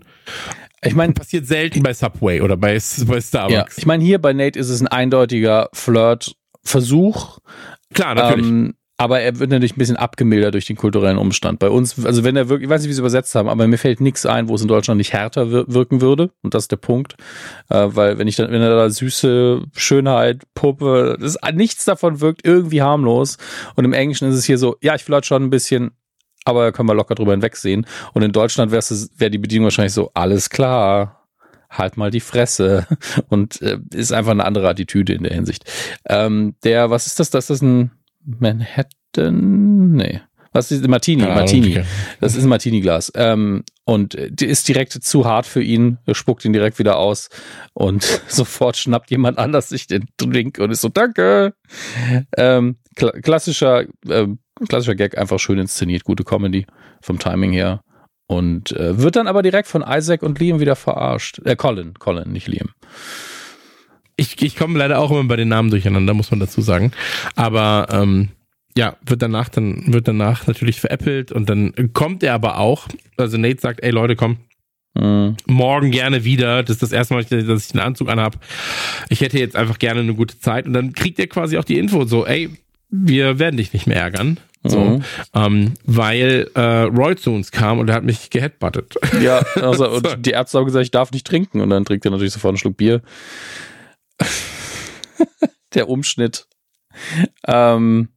Ich meine, Passiert selten bei Subway oder bei, bei ja, Starbucks. ich meine, hier bei Nate ist es ein eindeutiger Flirt-Versuch. Klar, natürlich. Ähm, aber er wird natürlich ein bisschen abgemildert durch den kulturellen Umstand. Bei uns, also wenn er wirklich, ich weiß nicht, wie sie übersetzt haben, aber mir fällt nichts ein, wo es in Deutschland nicht härter wir wirken würde. Und das ist der Punkt. Äh, weil wenn ich dann, wenn er da süße Schönheit, Puppe, das, nichts davon wirkt irgendwie harmlos. Und im Englischen ist es hier so, ja, ich flirt schon ein bisschen, aber können wir locker drüber hinwegsehen. Und in Deutschland wäre wär die Bedienung wahrscheinlich so, alles klar, halt mal die Fresse. Und äh, ist einfach eine andere Attitüde in der Hinsicht. Ähm, der, was ist das? Das ist ein Manhattan? Nee. Was ist Martini? Ahnung, Martini. Digga. Das ist ein Martini-Glas. Ähm, und äh, die ist direkt zu hart für ihn. Spuckt ihn direkt wieder aus. Und sofort schnappt jemand anders sich den Drink und ist so, danke. Ähm, kla klassischer, ähm, klassischer Gag, einfach schön inszeniert, gute Comedy vom Timing her. Und äh, wird dann aber direkt von Isaac und Liam wieder verarscht. Äh, Colin, Colin, nicht Liam. Ich, ich komme leider auch immer bei den Namen durcheinander, muss man dazu sagen. Aber ähm, ja, wird danach dann wird danach natürlich veräppelt und dann kommt er aber auch. Also Nate sagt, ey Leute, komm, Mhm. morgen gerne wieder. Das ist das erste Mal, dass ich den Anzug anhab. Ich hätte jetzt einfach gerne eine gute Zeit. Und dann kriegt er quasi auch die Info so, ey, wir werden dich nicht mehr ärgern. So, Mhm. ähm, weil äh, Roy zu uns kam und er hat mich geheadbuttet. Ja, also, und die Ärzte haben gesagt, ich darf nicht trinken. Und dann trinkt er natürlich sofort einen Schluck Bier. der Umschnitt. Ähm,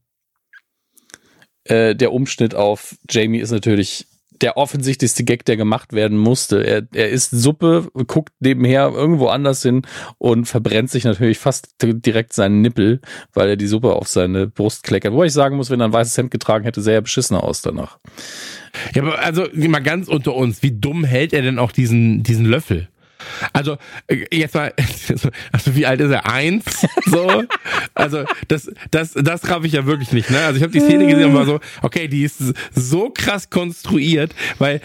äh, der Umschnitt auf Jamie ist natürlich der offensichtlichste Gag, der gemacht werden musste. Er, er isst Suppe, guckt nebenher irgendwo anders hin und verbrennt sich natürlich fast direkt seinen Nippel, weil er die Suppe auf seine Brust kleckert. Wo ich sagen muss, wenn er ein weißes Hemd getragen hätte, sähe er beschissener aus danach. Ja, aber also mal ganz unter uns, wie dumm hält er denn auch diesen, diesen Löffel? Also, äh, jetzt mal, also wie alt ist er? Eins? So? Also, das, das, das raff ich ja wirklich nicht, ne? Also ich habe die Szene gesehen und war so, okay, die ist so krass konstruiert, weil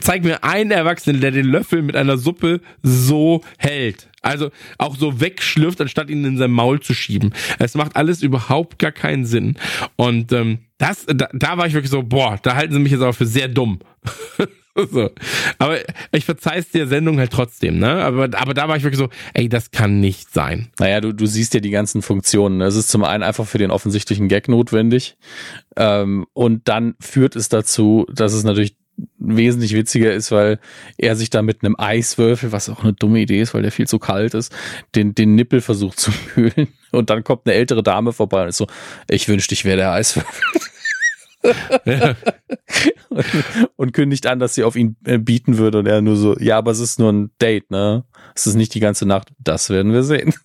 zeig mir einen Erwachsenen, der den Löffel mit einer Suppe so hält. Also auch so wegschlürft, anstatt ihn in sein Maul zu schieben. Es macht alles überhaupt gar keinen Sinn. Und ähm, das, da, da war ich wirklich so, boah, da halten sie mich jetzt aber für sehr dumm. so. Aber ich verzeih's der Sendung halt trotzdem, ne? Aber, aber da war ich wirklich so, ey, das kann nicht sein. Naja, du, du siehst ja die ganzen Funktionen. Es ist zum einen einfach für den offensichtlichen Gag notwendig. Ähm, und dann führt es dazu, dass es natürlich wesentlich witziger ist, weil er sich da mit einem Eiswürfel, was auch eine dumme Idee ist, weil der viel zu kalt ist, den, den Nippel versucht zu kühlen. Und dann kommt eine ältere Dame vorbei und ist so, ich wünschte, ich wäre der Eiswürfel. Ja. und, und kündigt an, dass sie auf ihn äh, bieten würde und er nur so, ja, aber es ist nur ein Date, ne? Es ist nicht die ganze Nacht. Das werden wir sehen.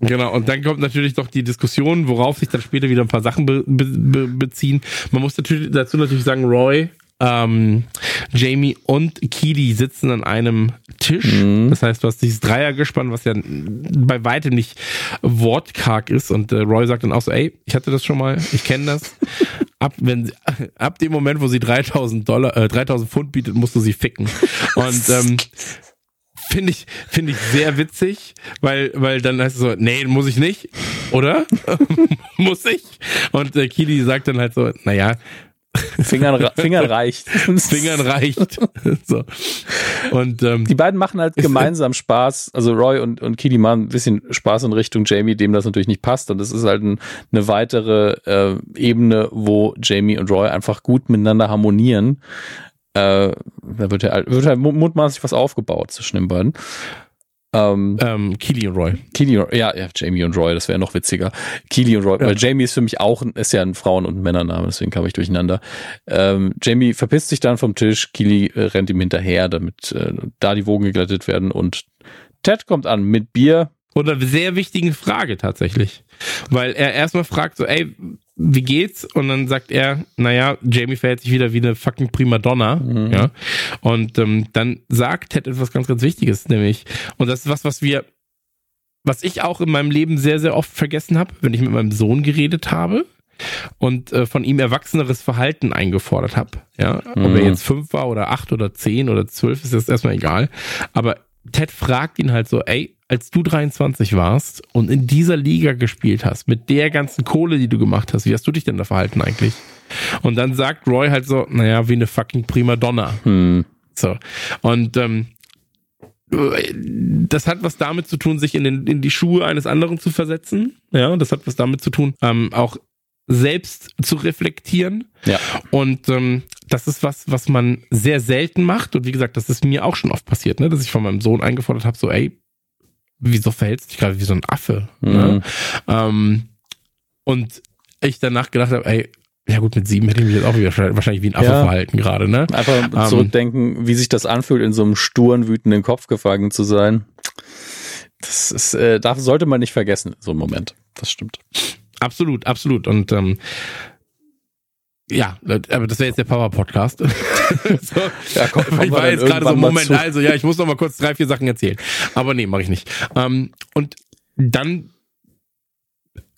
Genau, und dann kommt natürlich doch die Diskussion, worauf sich dann später wieder ein paar Sachen be be be beziehen. Man muss natürlich dazu natürlich sagen, Roy, ähm, Jamie und Keely sitzen an einem Tisch. Das heißt, du hast dieses Dreiergespann, was ja bei weitem nicht wortkarg ist. Und äh, Roy sagt dann auch so, ey, ich hatte das schon mal, ich kenne das. Ab, wenn, ab dem Moment, wo sie 3000 Dollar, äh, 3000 Pfund bietet, musst du sie ficken. Und, ähm, Finde ich, finde ich sehr witzig, weil, weil dann heißt es so, nee, muss ich nicht, oder? muss ich? Und äh, Kili sagt dann halt so, naja, Fingern, Fingern reicht. Fingern reicht. so. Und ähm, die beiden machen halt gemeinsam Spaß. Also Roy und, und Kili machen ein bisschen Spaß in Richtung Jamie, dem das natürlich nicht passt. Und das ist halt ein, eine weitere äh, Ebene, wo Jamie und Roy einfach gut miteinander harmonieren. Äh, da wird halt, wird halt mutmaßlich was aufgebaut zwischen den beiden. Ähm, ähm, Keely und Roy. Keely, ja, ja, Jamie und Roy, das wäre noch witziger. Keely und Roy, ja. weil Jamie ist für mich auch, ist ja ein Frauen- und Männername, deswegen kam ich durcheinander. Ähm, Jamie verpisst sich dann vom Tisch, Keely äh, rennt ihm hinterher, damit äh, da die Wogen geglättet werden und Ted kommt an mit Bier. Und eine sehr wichtige Frage tatsächlich. Weil er erstmal fragt so, ey, wie geht's? Und dann sagt er, naja, Jamie verhält sich wieder wie eine fucking Primadonna. Mhm. Ja. Und ähm, dann sagt Ted etwas ganz, ganz Wichtiges, nämlich, und das ist was, was wir, was ich auch in meinem Leben sehr, sehr oft vergessen habe, wenn ich mit meinem Sohn geredet habe und äh, von ihm erwachseneres Verhalten eingefordert habe. Ja, mhm. ob er mhm. jetzt fünf war oder acht oder zehn oder zwölf, ist jetzt erstmal egal. Aber Ted fragt ihn halt so, ey, als du 23 warst und in dieser Liga gespielt hast, mit der ganzen Kohle, die du gemacht hast, wie hast du dich denn da verhalten eigentlich? Und dann sagt Roy halt so, naja, wie eine fucking Primadonna. Hm. So. Und ähm, das hat was damit zu tun, sich in, den, in die Schuhe eines anderen zu versetzen. Ja, das hat was damit zu tun, ähm, auch selbst zu reflektieren. Ja. Und ähm, das ist was, was man sehr selten macht. Und wie gesagt, das ist mir auch schon oft passiert, ne? dass ich von meinem Sohn eingefordert habe, so, ey, wieso verhältst du dich gerade wie so ein Affe? Ne? Mhm. Ne? Ähm, und ich danach gedacht habe, ey, ja gut, mit sieben hätte ich mich jetzt auch wahrscheinlich wie ein Affe ja. verhalten gerade, ne? Einfach ähm, zurückdenken, wie sich das anfühlt, in so einem sturen, wütenden Kopf gefangen zu sein. Das ist, äh, darf, sollte man nicht vergessen, so ein Moment. Das stimmt. Absolut, absolut. Und ähm, ja, aber das wäre jetzt der Power-Podcast. so, ja, komm, ich war jetzt gerade so, Moment, also ja, ich muss noch mal kurz drei, vier Sachen erzählen. Aber nee, mache ich nicht. Ähm, und dann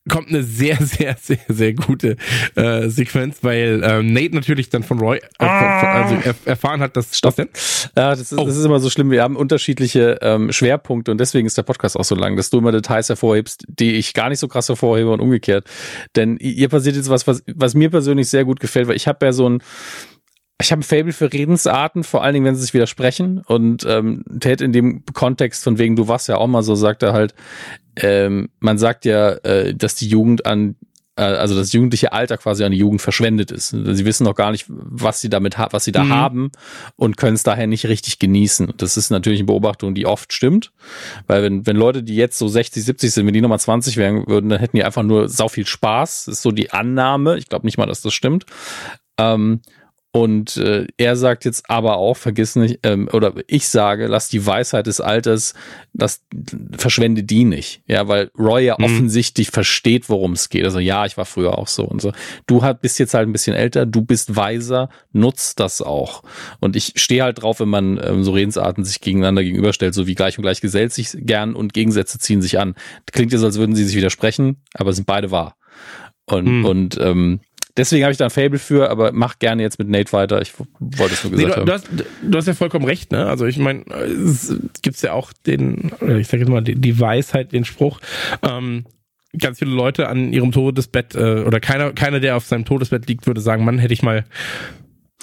kommt eine sehr, sehr, sehr, sehr gute äh, Sequenz, weil ähm, Nate natürlich dann von Roy äh, also er, erfahren hat, dass Stopp. denn? Ja, das ist, oh. das ist immer so schlimm. Wir haben unterschiedliche ähm, Schwerpunkte und deswegen ist der Podcast auch so lang, dass du immer Details hervorhebst, die ich gar nicht so krass hervorhebe und umgekehrt. Denn ihr passiert jetzt was, was, was mir persönlich sehr gut gefällt, weil ich habe ja so ein ich habe ein Fable für Redensarten, vor allen Dingen, wenn sie sich widersprechen. Und ähm, Ted in dem Kontext von wegen, du warst ja auch mal so, sagt er halt, ähm, man sagt ja, äh, dass die Jugend an äh, also das jugendliche Alter quasi an die Jugend verschwendet ist. Sie wissen noch gar nicht, was sie damit haben, was sie da mhm. haben und können es daher nicht richtig genießen. Das ist natürlich eine Beobachtung, die oft stimmt, weil wenn, wenn Leute, die jetzt so 60, 70 sind, wenn die nochmal 20 wären würden, dann hätten die einfach nur sau viel Spaß. Das ist so die Annahme. Ich glaube nicht mal, dass das stimmt. Ähm, und äh, er sagt jetzt aber auch, vergiss nicht, ähm, oder ich sage, lass die Weisheit des Alters, das verschwende die nicht. Ja, weil Roy ja mhm. offensichtlich versteht, worum es geht. Also ja, ich war früher auch so und so. Du halt, bist jetzt halt ein bisschen älter, du bist weiser, nutzt das auch. Und ich stehe halt drauf, wenn man ähm, so Redensarten sich gegeneinander gegenüberstellt, so wie gleich und gleich gesellt sich gern und Gegensätze ziehen sich an. Klingt jetzt, als würden sie sich widersprechen, aber sind beide wahr. Und, mhm. und ähm, Deswegen habe ich da ein Fable für, aber mach gerne jetzt mit Nate weiter. Ich wollte es nur gesagt nee, du, haben. Du hast, du hast ja vollkommen recht, ne? Also ich meine, es gibt ja auch den, ich sage jetzt mal, die, die Weisheit, den Spruch, ähm, ganz viele Leute an ihrem Todesbett äh, oder keiner, keiner, der auf seinem Todesbett liegt, würde sagen, Mann, hätte ich mal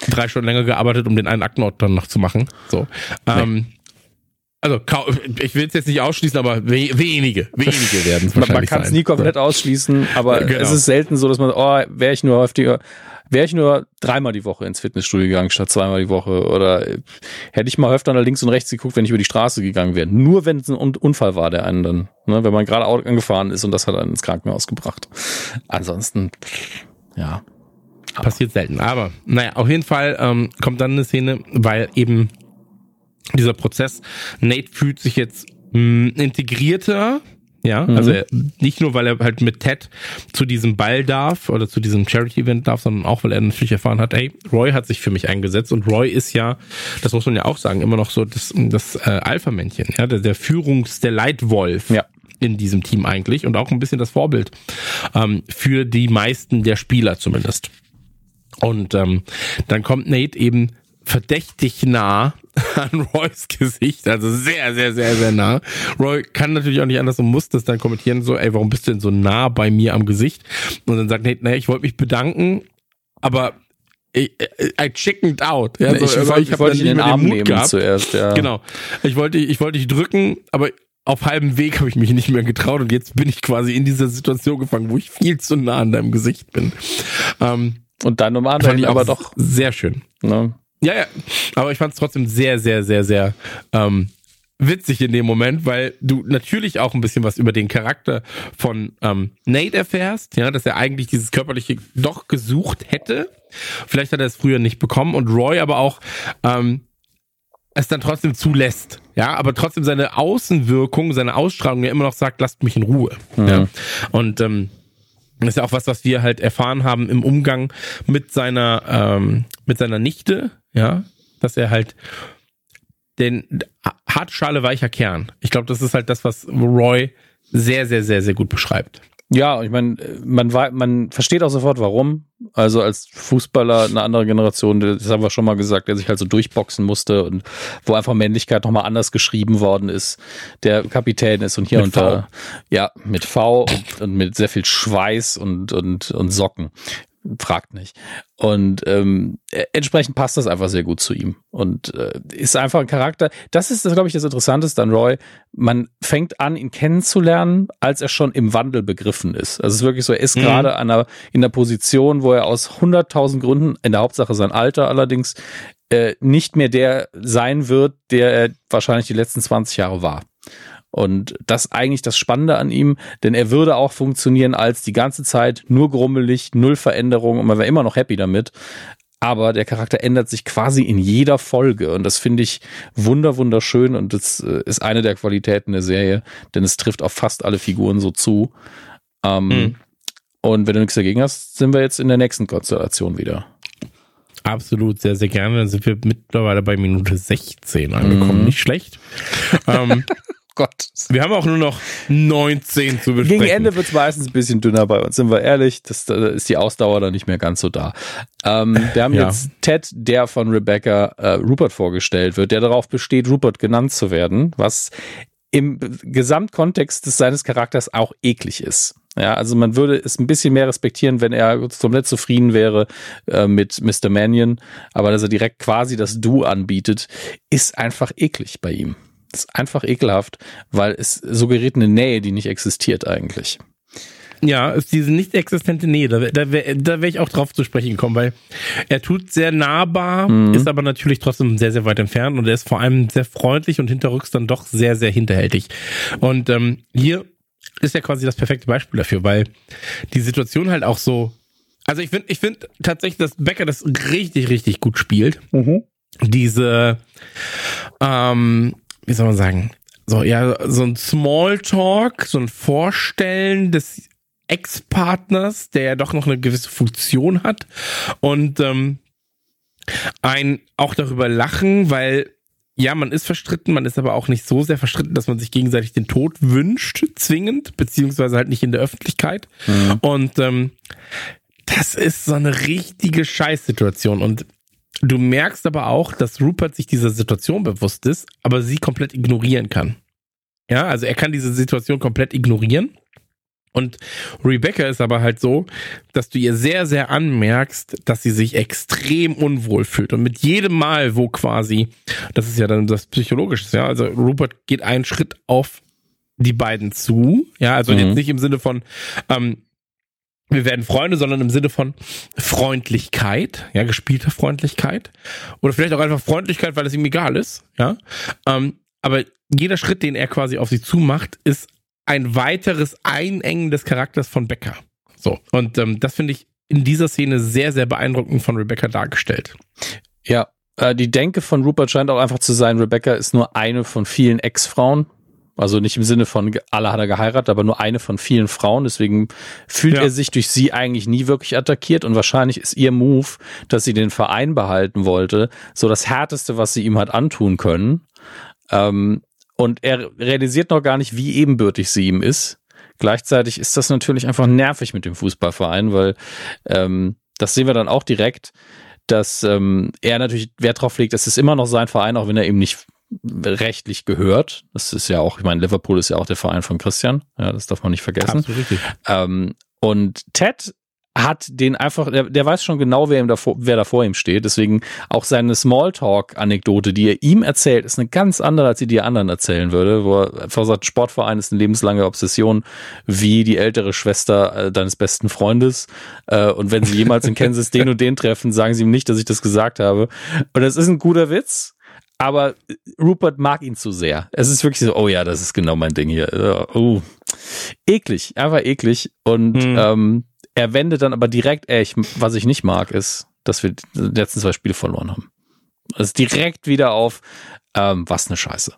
drei Stunden länger gearbeitet, um den einen Aktenort dann noch zu machen. So. Ähm, nee. Also ich will es jetzt nicht ausschließen, aber wenige, wenige werden es wahrscheinlich Man kann es nie komplett ausschließen, aber genau. es ist selten so, dass man, oh, wäre ich nur häufiger, wäre ich nur dreimal die Woche ins Fitnessstudio gegangen statt zweimal die Woche oder hätte ich mal öfter nach links und rechts geguckt, wenn ich über die Straße gegangen wäre. Nur wenn es ein Unfall war, der einen dann, ne, wenn man gerade angefahren ist und das hat einen ins Krankenhaus gebracht. Ansonsten, ja. Passiert selten. Aber naja, auf jeden Fall ähm, kommt dann eine Szene, weil eben dieser Prozess. Nate fühlt sich jetzt mh, mm, integrierter, ja, mhm. also er, nicht nur, weil er halt mit Ted zu diesem Ball darf oder zu diesem Charity-Event darf, sondern auch, weil er natürlich erfahren hat, ey, Roy hat sich für mich eingesetzt und Roy ist ja, das muss man ja auch sagen, immer noch so das, das äh, Alpha-Männchen, ja, der, der Führungs-, der Leitwolf. Ja in diesem Team eigentlich und auch ein bisschen das Vorbild ähm, für die meisten der Spieler zumindest. Und ähm, dann kommt Nate eben verdächtig nah an Roys Gesicht, also sehr, sehr, sehr, sehr nah. Roy kann natürlich auch nicht anders und muss das dann kommentieren, so, ey, warum bist du denn so nah bei mir am Gesicht? Und dann sagt Nate, naja, ich wollte mich bedanken, aber I, I chickened out. Ja, so, ich, ich, wollte, ich, wollte dich in den Arm nehmen gehabt. zuerst, ja. Genau. Ich wollte, ich wollte dich drücken, aber auf halbem Weg habe ich mich nicht mehr getraut und jetzt bin ich quasi in dieser Situation gefangen, wo ich viel zu nah an deinem Gesicht bin. Ähm, und dann umarmt er ihn aber doch. Sehr schön. Ne? Ja, ja. Aber ich fand es trotzdem sehr, sehr, sehr, sehr ähm, witzig in dem Moment, weil du natürlich auch ein bisschen was über den Charakter von ähm, Nate erfährst, ja, dass er eigentlich dieses körperliche doch gesucht hätte. Vielleicht hat er es früher nicht bekommen und Roy aber auch ähm, es dann trotzdem zulässt. Ja, aber trotzdem seine Außenwirkung, seine Ausstrahlung ja immer noch sagt, lasst mich in Ruhe. Mhm. Ja. Und ähm, das ist ja auch was, was wir halt erfahren haben im Umgang mit seiner, ähm, mit seiner Nichte, ja, dass er halt den harte Schale weicher Kern. Ich glaube, das ist halt das, was Roy sehr, sehr, sehr, sehr gut beschreibt. Ja, ich meine, man, man versteht auch sofort, warum. Also als Fußballer eine andere Generation, das haben wir schon mal gesagt, der sich halt so durchboxen musste und wo einfach Männlichkeit nochmal anders geschrieben worden ist, der Kapitän ist und hier mit und da, ja, mit V und, und, mit sehr viel Schweiß und, und, und Socken fragt nicht. Und ähm, e, entsprechend passt das einfach sehr gut zu ihm. Und äh, ist einfach ein Charakter. Das ist, glaube ich, das Interessanteste an Roy. Man fängt an, ihn kennenzulernen, als er schon im Wandel begriffen ist. Also es ist wirklich so, er ist mhm. gerade einer, in der Position, wo er aus hunderttausend Gründen, in der Hauptsache sein Alter allerdings, äh, nicht mehr der sein wird, der er wahrscheinlich die letzten 20 Jahre war. Und das ist eigentlich das Spannende an ihm, denn er würde auch funktionieren als die ganze Zeit nur grummelig, null Veränderung und man wäre immer noch happy damit. Aber der Charakter ändert sich quasi in jeder Folge und das finde ich wunder wunderschön und das äh, ist eine der Qualitäten der Serie, denn es trifft auf fast alle Figuren so zu. Ähm, mhm. Und wenn du nichts dagegen hast, sind wir jetzt in der nächsten Konstellation wieder. Absolut, sehr, sehr gerne. Dann sind wir mittlerweile bei Minute 16 angekommen. Mhm. Nicht schlecht. ähm, Gott. Wir haben auch nur noch 19 zu besprechen. Gegen Ende wird es meistens ein bisschen dünner bei uns, sind wir ehrlich. Das, da ist die Ausdauer dann nicht mehr ganz so da. Ähm, wir haben ja. jetzt Ted, der von Rebecca äh, Rupert vorgestellt wird, der darauf besteht, Rupert genannt zu werden, was im Gesamtkontext des seines Charakters auch eklig ist. Ja, also man würde es ein bisschen mehr respektieren, wenn er komplett zufrieden wäre äh, mit Mr. Mannion, aber dass er direkt quasi das Du anbietet, ist einfach eklig bei ihm. Das ist einfach ekelhaft, weil es suggeriert eine Nähe, die nicht existiert eigentlich. Ja, ist diese nicht existente Nähe. Da, da wäre da wär ich auch drauf zu sprechen gekommen, weil er tut sehr nahbar, mhm. ist aber natürlich trotzdem sehr, sehr weit entfernt und er ist vor allem sehr freundlich und hinterrücks dann doch sehr, sehr hinterhältig. Und ähm, hier ist ja quasi das perfekte Beispiel dafür, weil die Situation halt auch so. Also ich finde, ich finde tatsächlich, dass Becker das richtig, richtig gut spielt. Mhm. Diese ähm, wie soll man sagen, so, ja, so ein Smalltalk, so ein Vorstellen des Ex-Partners, der ja doch noch eine gewisse Funktion hat und ähm, ein auch darüber lachen, weil ja, man ist verstritten, man ist aber auch nicht so sehr verstritten, dass man sich gegenseitig den Tod wünscht, zwingend, beziehungsweise halt nicht in der Öffentlichkeit. Mhm. Und ähm, das ist so eine richtige Scheißsituation. Und Du merkst aber auch, dass Rupert sich dieser Situation bewusst ist, aber sie komplett ignorieren kann. Ja, also er kann diese Situation komplett ignorieren. Und Rebecca ist aber halt so, dass du ihr sehr, sehr anmerkst, dass sie sich extrem unwohl fühlt. Und mit jedem Mal, wo quasi, das ist ja dann das Psychologische, ja, also Rupert geht einen Schritt auf die beiden zu, ja, also mhm. jetzt nicht im Sinne von, ähm, wir werden Freunde, sondern im Sinne von Freundlichkeit, ja, gespielte Freundlichkeit. Oder vielleicht auch einfach Freundlichkeit, weil es ihm egal ist, ja. Ähm, aber jeder Schritt, den er quasi auf sie zumacht, ist ein weiteres Einengen des Charakters von Becker. So. Und ähm, das finde ich in dieser Szene sehr, sehr beeindruckend von Rebecca dargestellt. Ja, äh, die Denke von Rupert scheint auch einfach zu sein, Rebecca ist nur eine von vielen Ex-Frauen, also nicht im Sinne von alle hat er geheiratet, aber nur eine von vielen Frauen. Deswegen fühlt ja. er sich durch sie eigentlich nie wirklich attackiert und wahrscheinlich ist ihr Move, dass sie den Verein behalten wollte, so das härteste, was sie ihm hat antun können. Ähm, und er realisiert noch gar nicht, wie ebenbürtig sie ihm ist. Gleichzeitig ist das natürlich einfach nervig mit dem Fußballverein, weil ähm, das sehen wir dann auch direkt, dass ähm, er natürlich Wert drauf legt, es ist immer noch sein Verein, auch wenn er eben nicht rechtlich gehört. Das ist ja auch, ich meine, Liverpool ist ja auch der Verein von Christian. Ja, das darf man nicht vergessen. Ähm, und Ted hat den einfach, der, der weiß schon genau, wer, ihm davor, wer da vor ihm steht. Deswegen auch seine Smalltalk-Anekdote, die er ihm erzählt, ist eine ganz andere, als sie die anderen erzählen würde, wo er einfach sagt, Sportverein ist eine lebenslange Obsession, wie die ältere Schwester äh, deines besten Freundes. Äh, und wenn sie jemals in Kansas den und den treffen, sagen sie ihm nicht, dass ich das gesagt habe. Und das ist ein guter Witz. Aber Rupert mag ihn zu sehr. Es ist wirklich so, oh ja, das ist genau mein Ding hier. Oh. Eklig, einfach eklig. Und Hm. ähm, er wendet dann aber direkt, ey, ich, was ich nicht mag, ist, dass wir die letzten zwei Spiele verloren haben. Ist direkt wieder auf, ähm, was eine Scheiße.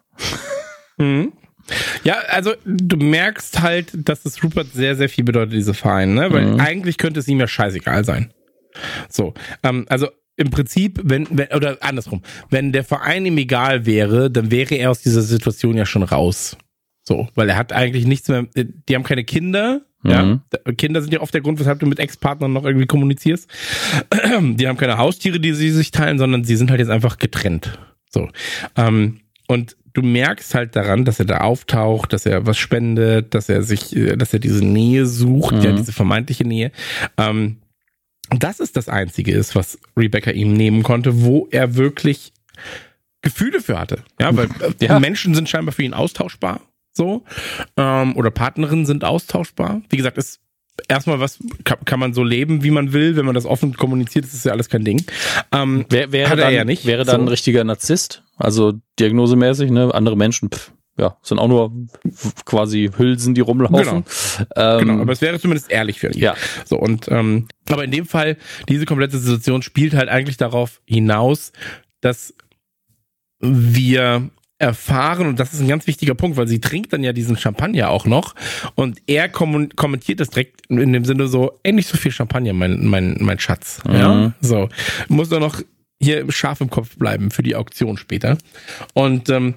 Mhm. Ja, also du merkst halt, dass es Rupert sehr, sehr viel bedeutet, diese Verein, ne? Weil Mhm. eigentlich könnte es ihm ja scheißegal sein. So, ähm, also im Prinzip, wenn, wenn, oder andersrum, wenn der Verein ihm egal wäre, dann wäre er aus dieser Situation ja schon raus. So, weil er hat eigentlich nichts mehr, die haben keine Kinder, ja. Mhm. Kinder sind ja oft der Grund, weshalb du mit Ex-Partnern noch irgendwie kommunizierst. Die haben keine Haustiere, die sie sich teilen, sondern sie sind halt jetzt einfach getrennt. So. Ähm, und du merkst halt daran, dass er da auftaucht, dass er was spendet, dass er sich, äh, dass er diese Nähe sucht, Mhm. ja, diese vermeintliche Nähe. Ähm, das ist das Einzige ist, was Rebecca ihm nehmen konnte, wo er wirklich Gefühle für hatte. Ja, weil äh, Ja. Menschen sind scheinbar für ihn austauschbar. So. Ähm, oder Partnerinnen sind austauschbar. Wie gesagt, ist erstmal was, kann, kann man so leben, wie man will, wenn man das offen kommuniziert, das ist ja alles kein Ding. Ähm, wäre er dann, ja nicht. wäre dann So. ein richtiger Narzisst, also diagnosemäßig, ne? Andere Menschen, pff, ja, sind auch nur quasi Hülsen, die rumlaufen. Ähm, Genau, aber es wäre zumindest ehrlich für ihn. ja, So, und ähm, aber in dem Fall, diese komplette Situation spielt halt eigentlich darauf hinaus, dass wir erfahren, und das ist ein ganz wichtiger Punkt, weil sie trinkt dann ja diesen Champagner auch noch und er kommentiert das direkt in dem Sinne so, nicht so viel Champagner, mein, mein, mein Schatz. Ja, Mhm. so. Muss doch noch hier scharf im Kopf bleiben für die Auktion später. Und ähm,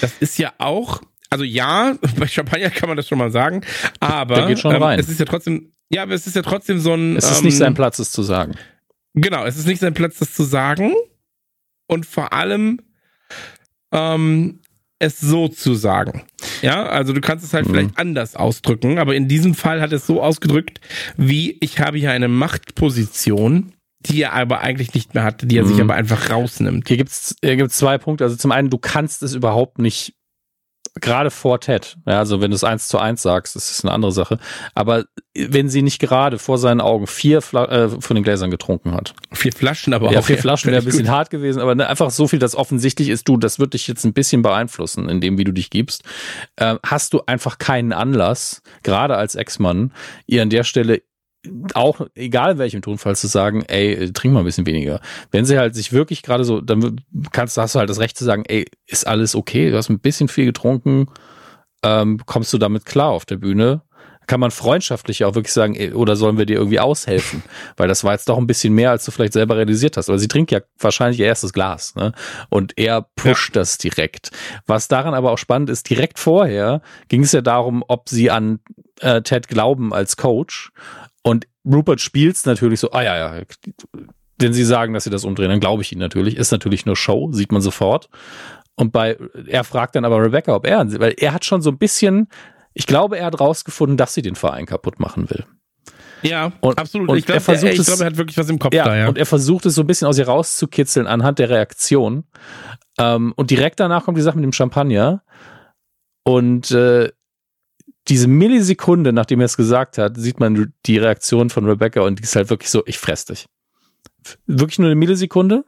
das ist ja auch, also ja, bei Champagner kann man das schon mal sagen, aber ähm, es ist ja trotzdem, ja, aber es ist ja trotzdem so ein. es ist ähm, nicht sein Platz, es zu sagen. Genau, es ist nicht sein Platz, das zu sagen. Und vor allem ähm, es so zu sagen. Ja, also du kannst es halt Mhm. vielleicht anders ausdrücken, aber in diesem Fall hat es so ausgedrückt, wie ich habe hier eine Machtposition, die er aber eigentlich nicht mehr hat, die er sich Mhm. aber einfach rausnimmt. Hier gibt's hier gibt's zwei Punkte. Also zum einen, du kannst es überhaupt nicht, gerade vor Ted. Ja, also wenn du es eins zu eins sagst, das ist eine andere Sache. Aber wenn sie nicht gerade vor seinen Augen vier Fla äh, von den Gläsern getrunken hat. Vier Flaschen, aber ja, auch. vier Flaschen wäre ein bisschen gut. hart gewesen, aber ne, einfach so viel, dass offensichtlich ist, du, das wird dich jetzt ein bisschen beeinflussen, in dem, wie du dich gibst. Ähm, hast du einfach keinen Anlass, gerade als Ex-Mann, ihr an der Stelle auch, egal in welchem Tonfall, zu sagen, ey, trink mal ein bisschen weniger. Wenn sie halt sich wirklich gerade so, dann kannst, hast du halt das Recht zu sagen, ey, ist alles okay, du hast ein bisschen viel getrunken, ähm, kommst du damit klar auf der Bühne? Kann man freundschaftlich auch wirklich sagen, ey, oder sollen wir dir irgendwie aushelfen? Weil das war jetzt doch ein bisschen mehr, als du vielleicht selber realisiert hast. Aber sie trinkt ja wahrscheinlich ihr erstes Glas, ne? Und er pusht das direkt. Was daran aber auch spannend ist, direkt vorher ging es ja darum, ob sie an äh, Ted glauben als Coach. Und Rupert spielt's natürlich so, ah ja, ja, wenn sie sagen, dass sie das umdrehen, dann glaube ich ihnen natürlich. Ist natürlich nur Show, sieht man sofort. Und bei, er fragt dann aber Rebecca, ob er, weil er hat schon so ein bisschen, ich glaube, er hat rausgefunden, dass sie den Verein kaputt machen will. Ja, Und- absolut. und ich glaube, er es- glaube, er hat wirklich was im Kopf Ja, da, ja. und er versucht es so ein bisschen aus ihr rauszukitzeln anhand der Reaktion. Ähm, und direkt danach kommt die Sache mit dem Champagner. Und äh, diese Millisekunde, nachdem er es gesagt hat, sieht man die Reaktion von Rebecca und die ist halt wirklich so, ich fress dich. Wirklich nur eine Millisekunde,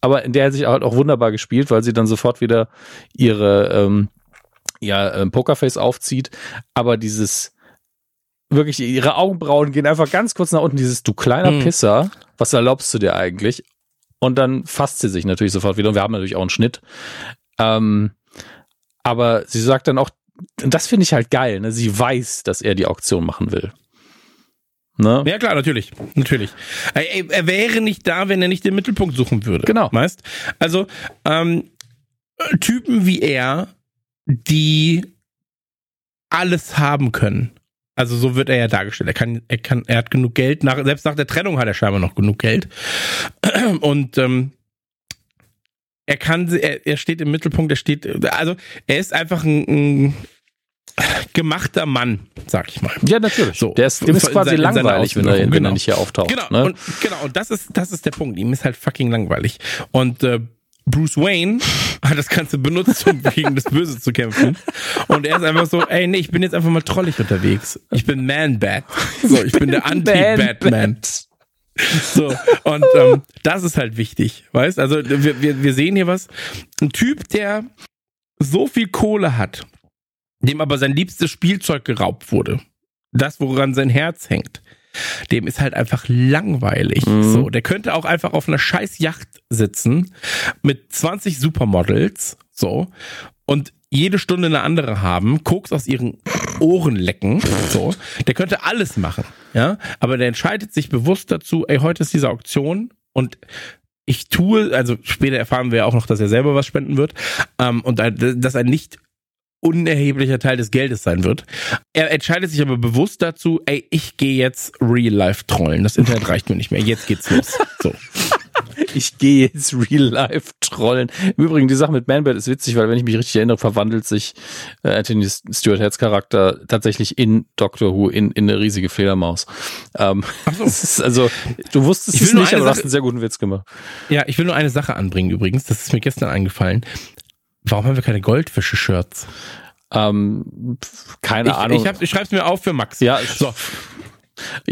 aber in der hat sich halt auch wunderbar gespielt, weil sie dann sofort wieder ihre ähm, ja, ähm, Pokerface aufzieht. Aber dieses wirklich, ihre Augenbrauen gehen einfach ganz kurz nach unten, dieses du kleiner Mhm. Pisser, was erlaubst du dir eigentlich? Und dann fasst sie sich natürlich sofort wieder und wir haben natürlich auch einen Schnitt. Ähm, aber sie sagt dann auch, und das finde ich halt geil, ne? Sie weiß, dass er die Auktion machen will. Ne? Ja, klar, natürlich. Natürlich. Er, er- wäre nicht da, wenn er nicht den Mittelpunkt suchen würde. Genau. Weißt? Also, ähm, Typen wie er, die alles haben können. Also so wird er ja dargestellt. Er kann, er kann, er hat genug Geld. Nach, selbst nach der Trennung hat er scheinbar noch genug Geld. Und ähm, er kann, er, er steht im Mittelpunkt. Er steht, also er ist einfach ein, ein gemachter Mann, sag ich mal. Ja, natürlich. So, der ist, dem ist quasi in langweilig, wenn er, wenn genau. er nicht hier auftaucht. Genau, ne? und, genau, und das ist, das ist der Punkt. Ihm ist halt fucking langweilig. Und äh, Bruce Wayne hat das Ganze benutzt, um gegen das Böse zu kämpfen. Und er ist einfach so, ey, nee, ich bin jetzt einfach mal trollig unterwegs. Ich bin Man-Bat. So, ich bin der Anti-Batman. So, und ähm, das ist halt wichtig, weißt? Also wir, wir, wir sehen hier was. Ein Typ, der so viel Kohle hat, dem aber sein liebstes Spielzeug geraubt wurde. Das, woran sein Herz hängt dem ist halt einfach langweilig. Mhm. So, der könnte auch einfach auf einer scheiß Yacht sitzen mit 20 Supermodels, so, und jede Stunde eine andere haben, Koks aus ihren Ohren lecken, so. Der könnte alles machen, ja. Aber der entscheidet sich bewusst dazu, ey, heute ist diese Auktion und ich tue, also später erfahren wir ja auch noch, dass er selber was spenden wird, ähm, und dass er nicht unerheblicher Teil des Geldes sein wird. Er entscheidet sich aber bewusst dazu, ey, ich gehe jetzt Real Life trollen. Das Internet reicht mir nicht mehr. Jetzt geht's los. So. Ich gehe jetzt Real Life trollen. Im Übrigen, die Sache mit Manbird ist witzig, weil wenn ich mich richtig erinnere, verwandelt sich äh, Anthony Stewart Heads Charakter tatsächlich in Doctor Who in, in eine riesige Fledermaus. Ähm, so. also, du wusstest es nicht, aber du hast einen sehr guten Witz gemacht. Ja, ich will nur eine Sache anbringen übrigens. Das ist mir gestern eingefallen. Warum haben wir keine Goldfische-Shirts? Ähm, keine ich, Ahnung. Ich, ich schreib's mir auf für Max. Ja, so.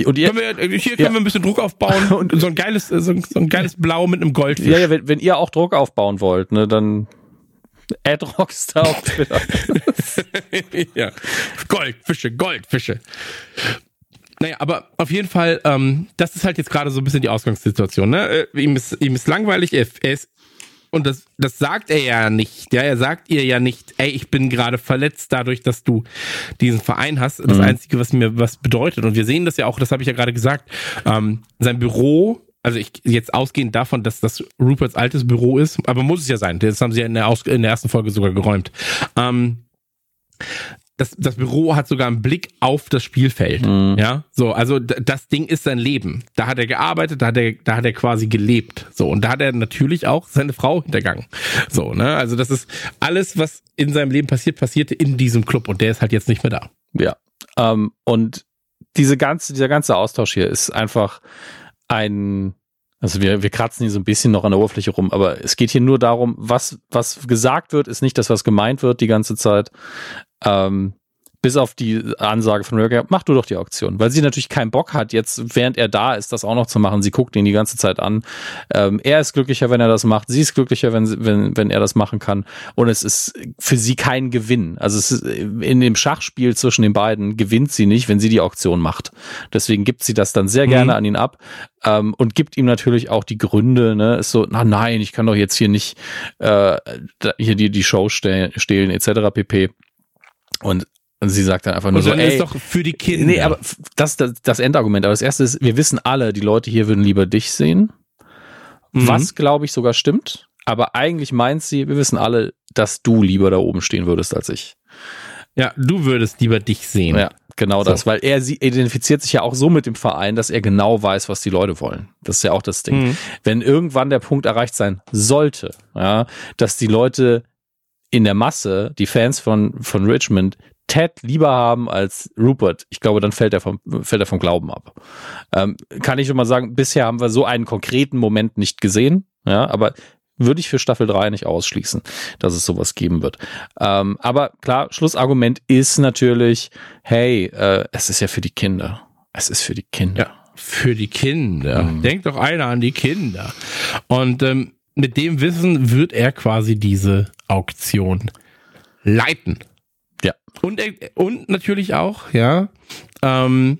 Und ihr, können wir, hier können ja. wir ein bisschen Druck aufbauen und so ein geiles, so ein, so ein geiles Blau mit einem Goldfisch. Ja, ja wenn, wenn, ihr auch Druck aufbauen wollt, ne, dann Ad Rockstar auf Twitter. ja. Goldfische, Goldfische. Naja, aber auf jeden Fall, ähm, das ist halt jetzt gerade so ein bisschen die Ausgangssituation. Ne? Äh, ihm, ist, ihm ist langweilig, er, er ist und das, das sagt er ja nicht. Ja, er sagt ihr ja nicht, ey, ich bin gerade verletzt dadurch, dass du diesen Verein hast. Das mhm. Einzige, was mir was bedeutet. Und wir sehen das ja auch, das habe ich ja gerade gesagt. Ähm, sein Büro also ich jetzt ausgehend davon, dass das Ruperts altes Büro ist, aber muss es ja sein. Das haben sie ja in der, Aus in der ersten Folge sogar geräumt. Ähm, das, das Büro hat sogar einen Blick auf das Spielfeld. Mhm. Ja, so, also das Ding ist sein Leben. Da hat er gearbeitet, da hat er, da hat er quasi gelebt. So, und da hat er natürlich auch seine Frau hintergangen. So, ne, also das ist alles, was in seinem Leben passiert, passierte in diesem Club und der ist halt jetzt nicht mehr da. Ja, ähm, und diese ganze, dieser ganze Austausch hier ist einfach ein, also wir, wir kratzen hier so ein bisschen noch an der Oberfläche rum, aber es geht hier nur darum, was, was gesagt wird, ist nicht das, was gemeint wird die ganze Zeit. Ähm, bis auf die Ansage von Rebecca, mach du doch die Auktion. Weil sie natürlich keinen Bock hat, jetzt, während er da ist, das auch noch zu machen. Sie guckt ihn die ganze Zeit an. Ähm, er ist glücklicher, wenn er das macht. Sie ist glücklicher, wenn, wenn, wenn er das machen kann. Und es ist für sie kein Gewinn. Also es ist in dem Schachspiel zwischen den beiden gewinnt sie nicht, wenn sie die Auktion macht. Deswegen gibt sie das dann sehr mhm. gerne an ihn ab. Ähm, und gibt ihm natürlich auch die Gründe, ne, ist so, na nein, ich kann doch jetzt hier nicht äh, hier die, die Show stehlen, stehlen etc. pp. Und und sie sagt dann einfach nur und so, ey, ist doch für die Kinder. Nee, aber das das, das Endargument. Aber das erste ist, wir wissen alle, die Leute hier würden lieber dich sehen. Mhm. Was, glaube ich, sogar stimmt. Aber eigentlich meint sie, wir wissen alle, dass du lieber da oben stehen würdest als ich. Ja, du würdest lieber dich sehen. Ja, genau so. das, weil er sie identifiziert sich ja auch so mit dem Verein, dass er genau weiß, was die Leute wollen. Das ist ja auch das Ding. Mhm. Wenn irgendwann der Punkt erreicht sein sollte, ja, dass die Leute in der Masse, die Fans von, von Richmond, Ted lieber haben als Rupert, ich glaube, dann fällt er vom, fällt er vom Glauben ab. Ähm, kann ich schon mal sagen, bisher haben wir so einen konkreten Moment nicht gesehen, ja, aber würde ich für Staffel 3 nicht ausschließen, dass es sowas geben wird. Ähm, aber klar, Schlussargument ist natürlich, hey, äh, es ist ja für die Kinder. Es ist für die Kinder. Ja, für die Kinder. Mhm. Denkt doch einer an die Kinder. Und ähm, mit dem Wissen wird er quasi diese Auktion leiten. Ja. Und, und natürlich auch, ja, ähm,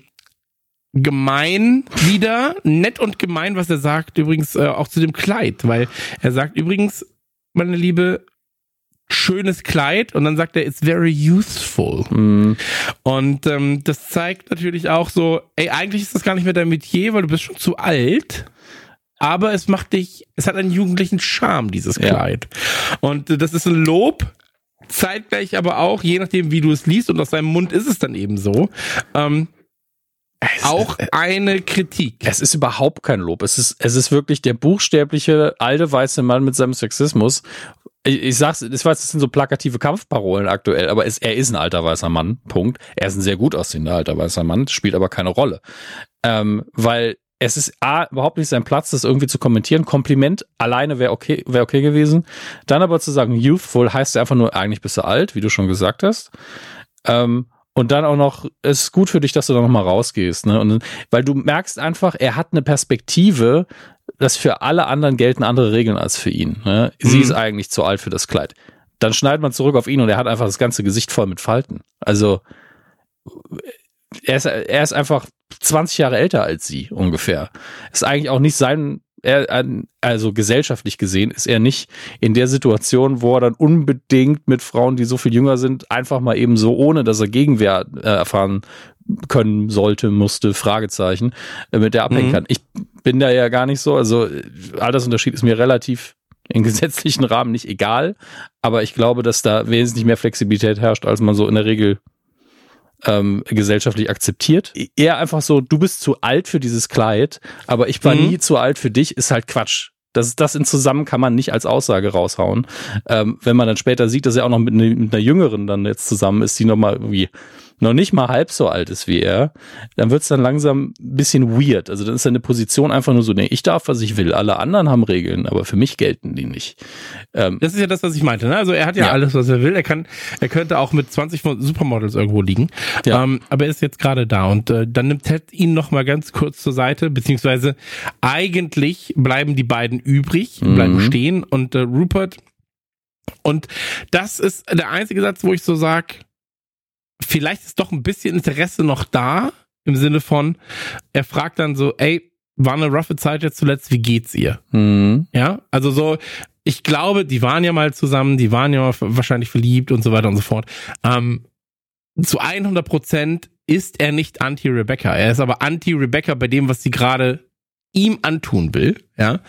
gemein wieder, nett und gemein, was er sagt, übrigens äh, auch zu dem Kleid, weil er sagt übrigens, meine Liebe, schönes Kleid und dann sagt er, it's very useful. Mm. Und ähm, das zeigt natürlich auch so, ey, eigentlich ist das gar nicht mehr dein Metier, weil du bist schon zu alt. Aber es macht dich, es hat einen jugendlichen Charme, dieses Kleid. Ja. Und äh, das ist ein Lob zeitgleich aber auch, je nachdem, wie du es liest, und aus seinem Mund ist es dann eben so, ähm, es, auch eine Kritik. Es ist überhaupt kein Lob. Es ist, es ist wirklich der buchstäbliche alte weiße Mann mit seinem Sexismus. Ich, ich sag's, ich weiß, das sind so plakative Kampfparolen aktuell, aber es, er ist ein alter weißer Mann. Punkt. Er ist ein sehr gut aussehender alter weißer Mann, spielt aber keine Rolle. Ähm, weil es ist A, überhaupt nicht sein Platz, das irgendwie zu kommentieren. Kompliment alleine wäre okay, wäre okay gewesen. Dann aber zu sagen, youthful heißt ja einfach nur, eigentlich bist du alt, wie du schon gesagt hast. Ähm, und dann auch noch, es ist gut für dich, dass du da nochmal rausgehst, ne? Und, weil du merkst einfach, er hat eine Perspektive, dass für alle anderen gelten andere Regeln als für ihn. Ne? Sie mhm. ist eigentlich zu alt für das Kleid. Dann schneidet man zurück auf ihn und er hat einfach das ganze Gesicht voll mit Falten. Also, er ist, er ist einfach 20 Jahre älter als sie ungefähr. Ist eigentlich auch nicht sein er, also gesellschaftlich gesehen, ist er nicht in der Situation, wo er dann unbedingt mit Frauen, die so viel jünger sind, einfach mal eben so, ohne dass er Gegenwehr äh, erfahren können sollte, musste, Fragezeichen, äh, mit der abhängen mhm. kann. Ich bin da ja gar nicht so, also äh, Altersunterschied ist mir relativ im gesetzlichen Rahmen nicht egal, aber ich glaube, dass da wesentlich mehr Flexibilität herrscht, als man so in der Regel ähm, gesellschaftlich akzeptiert. Eher einfach so, du bist zu alt für dieses Kleid, aber ich war mhm. nie zu alt für dich, ist halt Quatsch. Das, das in zusammen kann man nicht als Aussage raushauen. Ähm, wenn man dann später sieht, dass er auch noch mit, ne, mit einer Jüngeren dann jetzt zusammen ist, die nochmal irgendwie noch nicht mal halb so alt ist wie er, dann wird's dann langsam ein bisschen weird. Also dann ist seine Position einfach nur so, nee, ich darf, was ich will. Alle anderen haben Regeln, aber für mich gelten die nicht. Ähm, das ist ja das, was ich meinte. Ne? Also er hat ja, ja, alles, was er will. Er kann, er könnte auch mit 20 Supermodels irgendwo liegen. Ja. Ähm, aber er ist jetzt gerade da und äh, dann nimmt Ted ihn noch mal ganz kurz zur Seite, beziehungsweise eigentlich bleiben die beiden übrig, mhm. bleiben stehen und äh, Rupert und das ist der einzige Satz, wo ich so sag, vielleicht ist doch ein bisschen Interesse noch da, im Sinne von, er fragt dann so, ey, war eine roughe Zeit jetzt zuletzt, wie geht's ihr? Mhm. Ja, also so, ich glaube, die waren ja mal zusammen, die waren ja wahrscheinlich verliebt und so weiter und so fort. Ähm, zu 100 Prozent ist er nicht anti-Rebecca. Er ist aber anti-Rebecca bei dem, was sie gerade ihm antun will. Ja,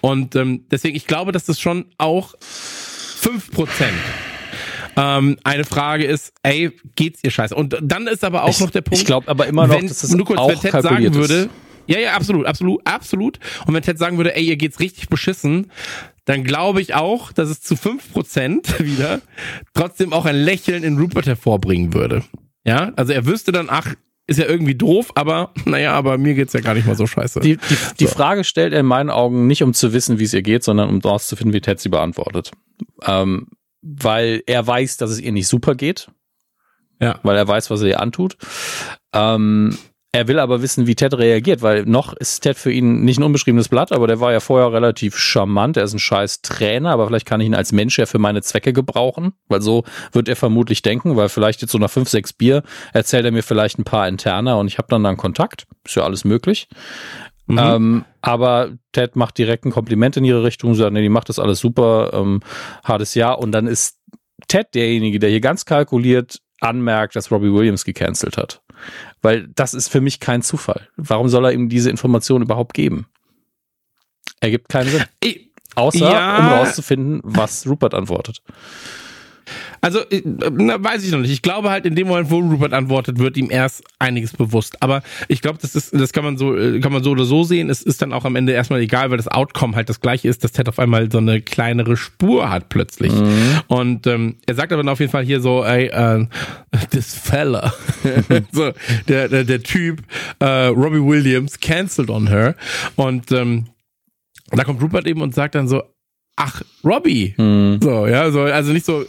und ähm, deswegen, ich glaube, dass das schon auch fünf Prozent ähm, eine Frage ist, ey, geht's ihr scheiße? Und dann ist aber auch ich, noch der Punkt. Ich glaube aber immer noch, wenn, dass das kurz, auch wenn Ted sagen würde, ja, ja, absolut, absolut, absolut. Und wenn Ted sagen würde, ey, ihr geht's richtig beschissen, dann glaube ich auch, dass es zu fünf Prozent wieder trotzdem auch ein Lächeln in Rupert hervorbringen würde. Ja, also er wüsste dann, ach, ist ja irgendwie doof, aber naja, aber mir geht's ja gar nicht mal so scheiße. Die, die, so. die Frage stellt er in meinen Augen nicht, um zu wissen, wie es ihr geht, sondern um daraus zu finden, wie Ted sie beantwortet. Ähm, weil er weiß, dass es ihr nicht super geht. Ja. Weil er weiß, was er ihr antut. Ähm, er will aber wissen, wie Ted reagiert, weil noch ist Ted für ihn nicht ein unbeschriebenes Blatt, aber der war ja vorher relativ charmant. Er ist ein scheiß Trainer, aber vielleicht kann ich ihn als Mensch ja für meine Zwecke gebrauchen, weil so wird er vermutlich denken, weil vielleicht jetzt so nach fünf, sechs Bier erzählt er mir vielleicht ein paar interner und ich habe dann dann Kontakt. Ist ja alles möglich. Mhm. Ähm, aber Ted macht direkt ein Kompliment in ihre Richtung, sagt, nee, die macht das alles super, ähm, hartes Jahr. Und dann ist Ted derjenige, der hier ganz kalkuliert anmerkt, dass Robbie Williams gecancelt hat. Weil das ist für mich kein Zufall. Warum soll er ihm diese Information überhaupt geben? Er gibt keinen Sinn. Außer, ja. um rauszufinden, was Rupert antwortet. Also, äh, na, weiß ich noch nicht. Ich glaube halt, in dem Moment, wo Rupert antwortet, wird ihm erst einiges bewusst. Aber ich glaube, das ist, das kann man so, äh, kann man so oder so sehen. Es ist dann auch am Ende erstmal egal, weil das Outcome halt das gleiche ist, dass Ted auf einmal so eine kleinere Spur hat plötzlich. Mhm. Und ähm, er sagt aber dann auf jeden Fall hier so, ey, äh, this fella, so, der, der, der Typ, äh, Robbie Williams, cancelled on her. Und ähm, da kommt Rupert eben und sagt dann so, ach, Robbie. Mhm. So, ja, so, also nicht so,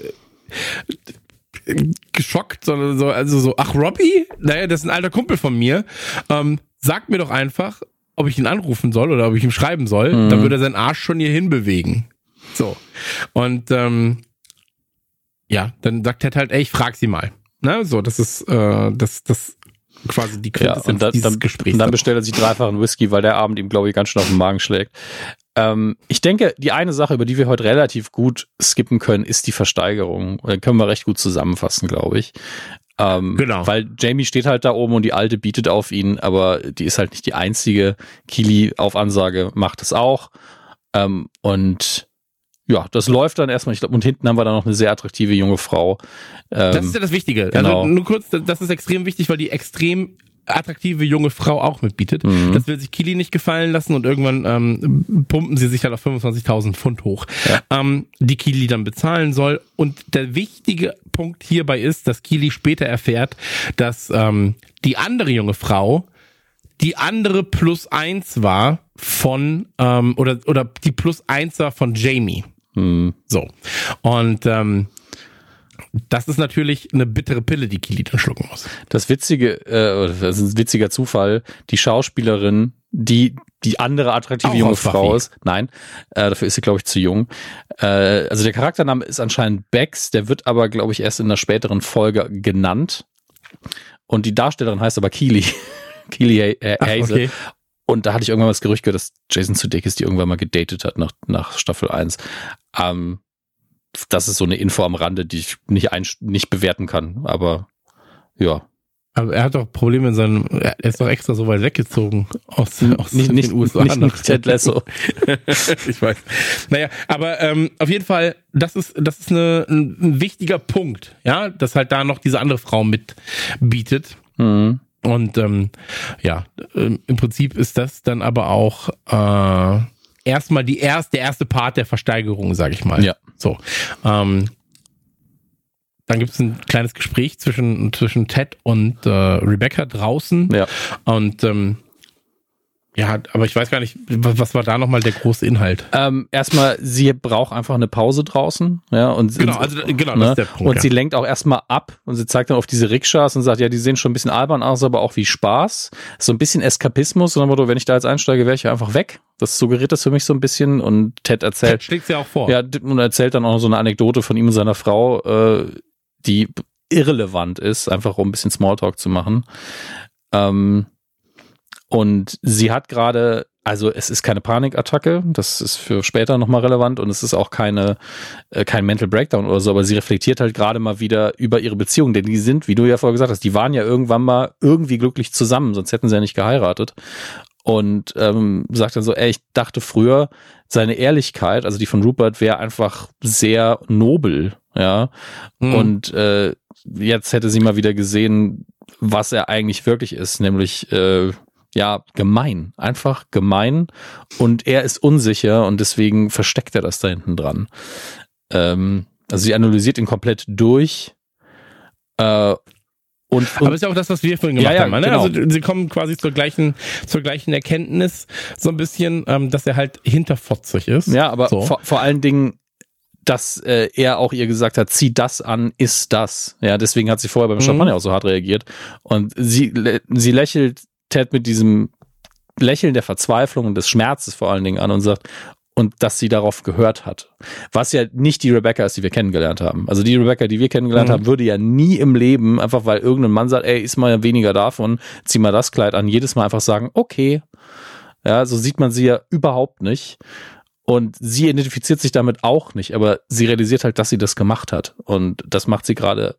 geschockt, sondern so, also so, ach, Robbie? Naja, das ist ein alter Kumpel von mir. Ähm, sag mir doch einfach, ob ich ihn anrufen soll oder ob ich ihm schreiben soll. Mhm. Dann würde er seinen Arsch schon hier hinbewegen. So. Und ähm, ja, dann sagt Ted halt, ey, ich frag sie mal. Ne? So, das ist äh, das, das quasi die Quintessenz ja, und dann, dieses dann, Gesprächs. Und dann bestellt er sich dreifachen Whisky, weil der Abend ihm, glaube ich, ganz schön auf den Magen schlägt. Ähm, ich denke, die eine Sache, über die wir heute relativ gut skippen können, ist die Versteigerung. Da können wir recht gut zusammenfassen, glaube ich. Ähm, genau. Weil Jamie steht halt da oben und die Alte bietet auf ihn, aber die ist halt nicht die einzige. Kili auf Ansage macht es auch. Ähm, und ja, das läuft dann erstmal. Ich glaube, und hinten haben wir dann noch eine sehr attraktive junge Frau. Ähm, das ist ja das Wichtige. Also genau. Also nur kurz, das ist extrem wichtig, weil die extrem attraktive junge Frau auch mitbietet. Mhm. Das will sich Kili nicht gefallen lassen und irgendwann ähm, pumpen sie sich halt auf 25.000 Pfund hoch, ja. ähm, die Kili dann bezahlen soll. Und der wichtige Punkt hierbei ist, dass Kili später erfährt, dass ähm, die andere junge Frau die andere plus eins war von ähm, oder oder die plus eins war von Jamie. Mhm. So. Und ähm, das ist natürlich eine bittere Pille, die Kili dann schlucken muss. Das witzige, äh, das ist ein witziger Zufall, die Schauspielerin, die die andere attraktive Auch junge Frau ist. Nein, äh, dafür ist sie, glaube ich, zu jung. Äh, also der Charaktername ist anscheinend Bex, der wird aber, glaube ich, erst in einer späteren Folge genannt. Und die Darstellerin heißt aber Keely. Keely Hazel. Okay. Und da hatte ich irgendwann mal das Gerücht gehört, dass Jason Sudeikis die irgendwann mal gedatet hat nach, nach Staffel 1. Ähm, das ist so eine Info am Rande, die ich nicht, ein, nicht bewerten kann. Aber ja. Aber er hat doch Probleme in seinem, er ist doch extra so weit weggezogen aus, aus nicht, den nicht, USA. Nicht, nicht Ted Lasso. ich weiß. Naja, aber ähm, auf jeden Fall, das ist, das ist eine, ein wichtiger Punkt, ja, dass halt da noch diese andere Frau mitbietet. Mhm. Und ähm, ja, ähm, im Prinzip ist das dann aber auch äh, erstmal die erste, der erste Part der Versteigerung, sag ich mal. Ja. So. Ähm, dann gibt es ein kleines Gespräch zwischen, zwischen Ted und äh, Rebecca draußen. Ja. Und ähm, ja, aber ich weiß gar nicht, was war da nochmal der große Inhalt? Ähm, erstmal, sie braucht einfach eine Pause draußen, ja, und genau, also genau, ne? das ist der Punkt, und ja. sie lenkt auch erstmal ab und sie zeigt dann auf diese Rikschas und sagt, ja, die sehen schon ein bisschen albern aus, aber auch wie Spaß, so ein bisschen Eskapismus, so Motto, wenn ich da jetzt einsteige, wäre ich ja einfach weg. Das suggeriert das für mich so ein bisschen und Ted erzählt, Ted schlägt sie auch vor, ja, und erzählt dann auch so eine Anekdote von ihm und seiner Frau, äh, die irrelevant ist, einfach um ein bisschen Smalltalk zu machen. Ähm, und sie hat gerade, also es ist keine Panikattacke, das ist für später nochmal relevant und es ist auch keine, äh, kein Mental Breakdown oder so, aber sie reflektiert halt gerade mal wieder über ihre Beziehung, denn die sind, wie du ja vorher gesagt hast, die waren ja irgendwann mal irgendwie glücklich zusammen, sonst hätten sie ja nicht geheiratet. Und ähm, sagt dann so, ey, ich dachte früher, seine Ehrlichkeit, also die von Rupert, wäre einfach sehr nobel, ja. Mhm. Und äh, jetzt hätte sie mal wieder gesehen, was er eigentlich wirklich ist, nämlich äh, ja, gemein. Einfach gemein. Und er ist unsicher und deswegen versteckt er das da hinten dran. Ähm, also sie analysiert ihn komplett durch. Äh, und, und, Aber ist ja auch das, was wir vorhin gemacht ja, ja, haben. Ne? Genau. Also sie kommen quasi zur gleichen, zur gleichen Erkenntnis, so ein bisschen, ähm, dass er halt hinterfotzig ist. Ja, aber so. vor, vor allen Dingen, dass äh, er auch ihr gesagt hat, zieh das an, ist das. Ja, deswegen hat sie vorher beim mhm. Champagner auch so hart reagiert. Und sie, sie lächelt Ted mit diesem Lächeln der Verzweiflung und des Schmerzes vor allen Dingen an und sagt, und dass sie darauf gehört hat. Was ja nicht die Rebecca ist, die wir kennengelernt haben. Also die Rebecca, die wir kennengelernt mhm. haben, würde ja nie im Leben, einfach weil irgendein Mann sagt, ey, ist mal weniger davon, zieh mal das Kleid an, jedes Mal einfach sagen, okay. Ja, so sieht man sie ja überhaupt nicht. Und sie identifiziert sich damit auch nicht, aber sie realisiert halt, dass sie das gemacht hat. Und das macht sie gerade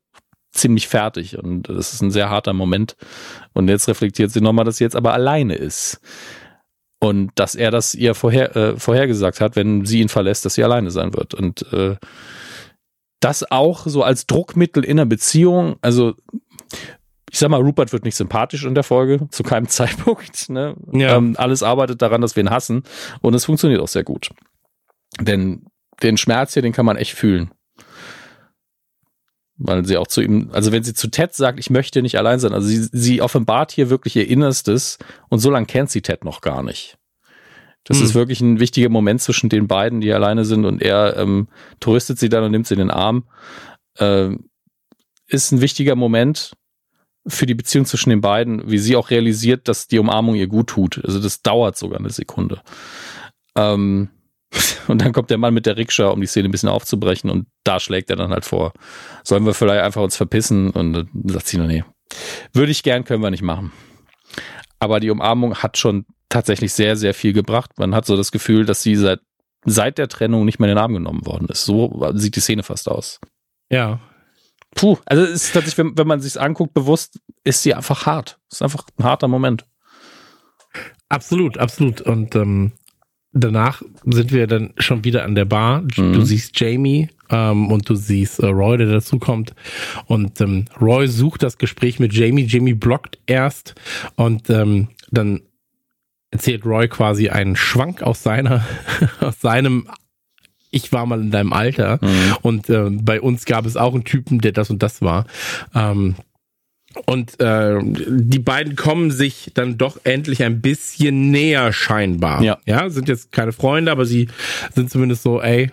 ziemlich fertig und das ist ein sehr harter Moment. Und jetzt reflektiert sie nochmal, dass sie jetzt aber alleine ist. Und dass er das ihr vorher, äh, vorhergesagt hat, wenn sie ihn verlässt, dass sie alleine sein wird. Und äh, das auch so als Druckmittel in einer Beziehung, also ich sag mal, Rupert wird nicht sympathisch in der Folge, zu keinem Zeitpunkt. Ne? Ja. Ähm, alles arbeitet daran, dass wir ihn hassen. Und es funktioniert auch sehr gut. Denn den Schmerz hier, den kann man echt fühlen. Weil sie auch zu ihm, also wenn sie zu Ted sagt, ich möchte nicht allein sein, also sie, sie offenbart hier wirklich ihr Innerstes und so lange kennt sie Ted noch gar nicht. Das hm. ist wirklich ein wichtiger Moment zwischen den beiden, die alleine sind und er ähm, tröstet sie dann und nimmt sie in den Arm. Ähm, ist ein wichtiger Moment für die Beziehung zwischen den beiden, wie sie auch realisiert, dass die Umarmung ihr gut tut. Also das dauert sogar eine Sekunde. Ähm, und dann kommt der Mann mit der Rikscha, um die Szene ein bisschen aufzubrechen und da schlägt er dann halt vor. Sollen wir vielleicht einfach uns verpissen? Und dann sagt sie, nee, würde ich gern, können wir nicht machen. Aber die Umarmung hat schon tatsächlich sehr, sehr viel gebracht. Man hat so das Gefühl, dass sie seit, seit der Trennung nicht mehr in den Arm genommen worden ist. So sieht die Szene fast aus. Ja. Puh, also es ist tatsächlich, wenn, wenn man sich anguckt, bewusst, ist sie einfach hart. Es ist einfach ein harter Moment. Absolut, absolut. Und ähm, danach sind wir dann schon wieder an der Bar. Mhm. Du siehst Jamie ähm, und du siehst äh, Roy, der dazukommt. Und ähm, Roy sucht das Gespräch mit Jamie. Jamie blockt erst und ähm, dann erzählt Roy quasi einen Schwank aus seiner, aus seinem ich war mal in deinem Alter Mhm. und äh, bei uns gab es auch einen Typen, der das und das war. Ähm, und äh, die beiden kommen sich dann doch endlich ein bisschen näher scheinbar. Ja. ja, sind jetzt keine Freunde, aber sie sind zumindest so, ey,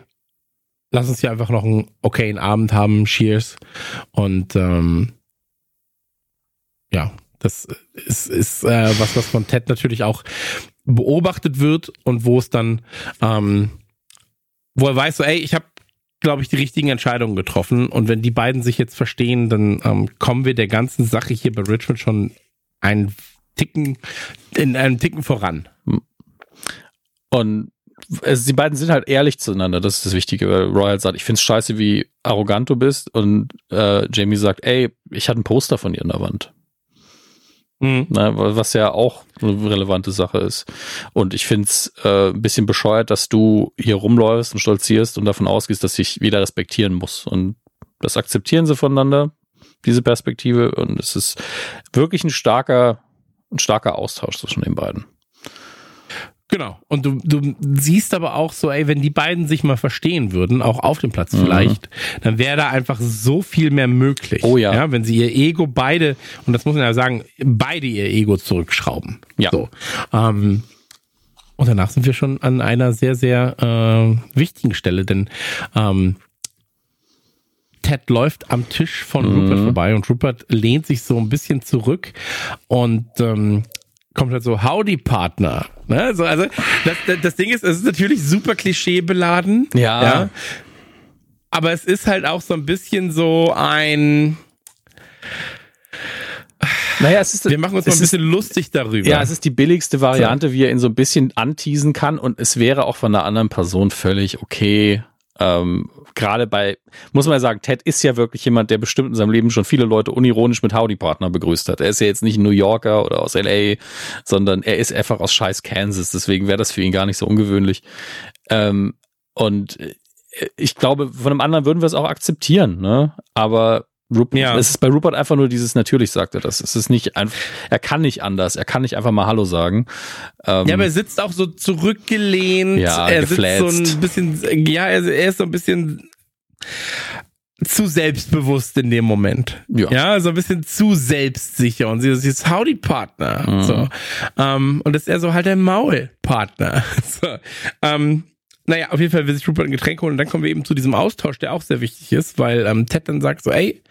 lass uns hier einfach noch einen okayen Abend haben, cheers. Und ähm, ja, das ist, ist äh, was, was von Ted natürlich auch beobachtet wird und wo es dann, ähm, wo er weiß, so, ey, ich habe glaube ich, die richtigen Entscheidungen getroffen. Und wenn die beiden sich jetzt verstehen, dann ähm, kommen wir der ganzen Sache hier bei Richmond schon einen Ticken, in einem Ticken voran. Und also die beiden sind halt ehrlich zueinander, das ist das Wichtige, weil Roy sagt, ich find's scheiße, wie arrogant du bist und äh, Jamie sagt, ey, ich hatte ein Poster von dir an der Wand. Mhm. Na, was ja auch eine relevante Sache ist. Und ich find's äh, ein bisschen bescheuert, dass du hier rumläufst und stolzierst und davon ausgehst, dass ich wieder respektieren muss. Und das akzeptieren sie voneinander, diese Perspektive. Und es ist wirklich ein starker, ein starker Austausch zwischen den beiden. Genau. Und du, du siehst aber auch so, ey, wenn die beiden sich mal verstehen würden, auch auf dem Platz vielleicht, dann wäre da einfach so viel mehr möglich. Oh ja. ja. Wenn sie ihr Ego beide, und das muss man ja sagen, beide ihr Ego zurückschrauben. Ja. So. Ähm, und danach sind wir schon an einer sehr, sehr äh, wichtigen Stelle, denn ähm, Ted läuft am Tisch von Rupert vorbei und Rupert lehnt sich so ein bisschen zurück und ähm, kommt halt so, Howdy Partner. Ne? So, also das, das, das Ding ist, es ist natürlich super klischeebeladen. Ja. ja. Aber es ist halt auch so ein bisschen so ein, Naja, es ist, wir machen uns mal ein bisschen lustig darüber. Ja, es ist die billigste Variante, wie er ihn so ein bisschen anteasen kann und es wäre auch von einer anderen Person völlig okay. Ähm, Gerade bei, muss man ja sagen, Ted ist ja wirklich jemand, der bestimmt in seinem Leben schon viele Leute unironisch mit Howdy-Partner begrüßt hat. Er ist ja jetzt nicht ein New Yorker oder aus LA, sondern er ist einfach aus scheiß Kansas. Deswegen wäre das für ihn gar nicht so ungewöhnlich. Ähm, und äh, ich glaube, von einem anderen würden wir es auch akzeptieren, ne? Aber Rupert, Ja. es ist bei Rupert einfach nur dieses natürlich sagt er das. Es ist nicht einfach, er kann nicht anders, er kann nicht einfach mal Hallo sagen. Ähm, Ja, aber er sitzt auch so zurückgelehnt. Ja, er sitzt so geflätzt. ein bisschen, ja, er, er ist so ein bisschen zu selbstbewusst in dem Moment. Ja. so ein bisschen zu selbstsicher und sie ist Howdy Partner. Mhm. So. Ähm, und das ist eher so halt der Maulpartner. So. Ähm, naja, auf jeden Fall will sich Rupert ein Getränk holen und dann kommen wir eben zu diesem Austausch, der auch sehr wichtig ist, weil ähm, Ted dann sagt so, ey,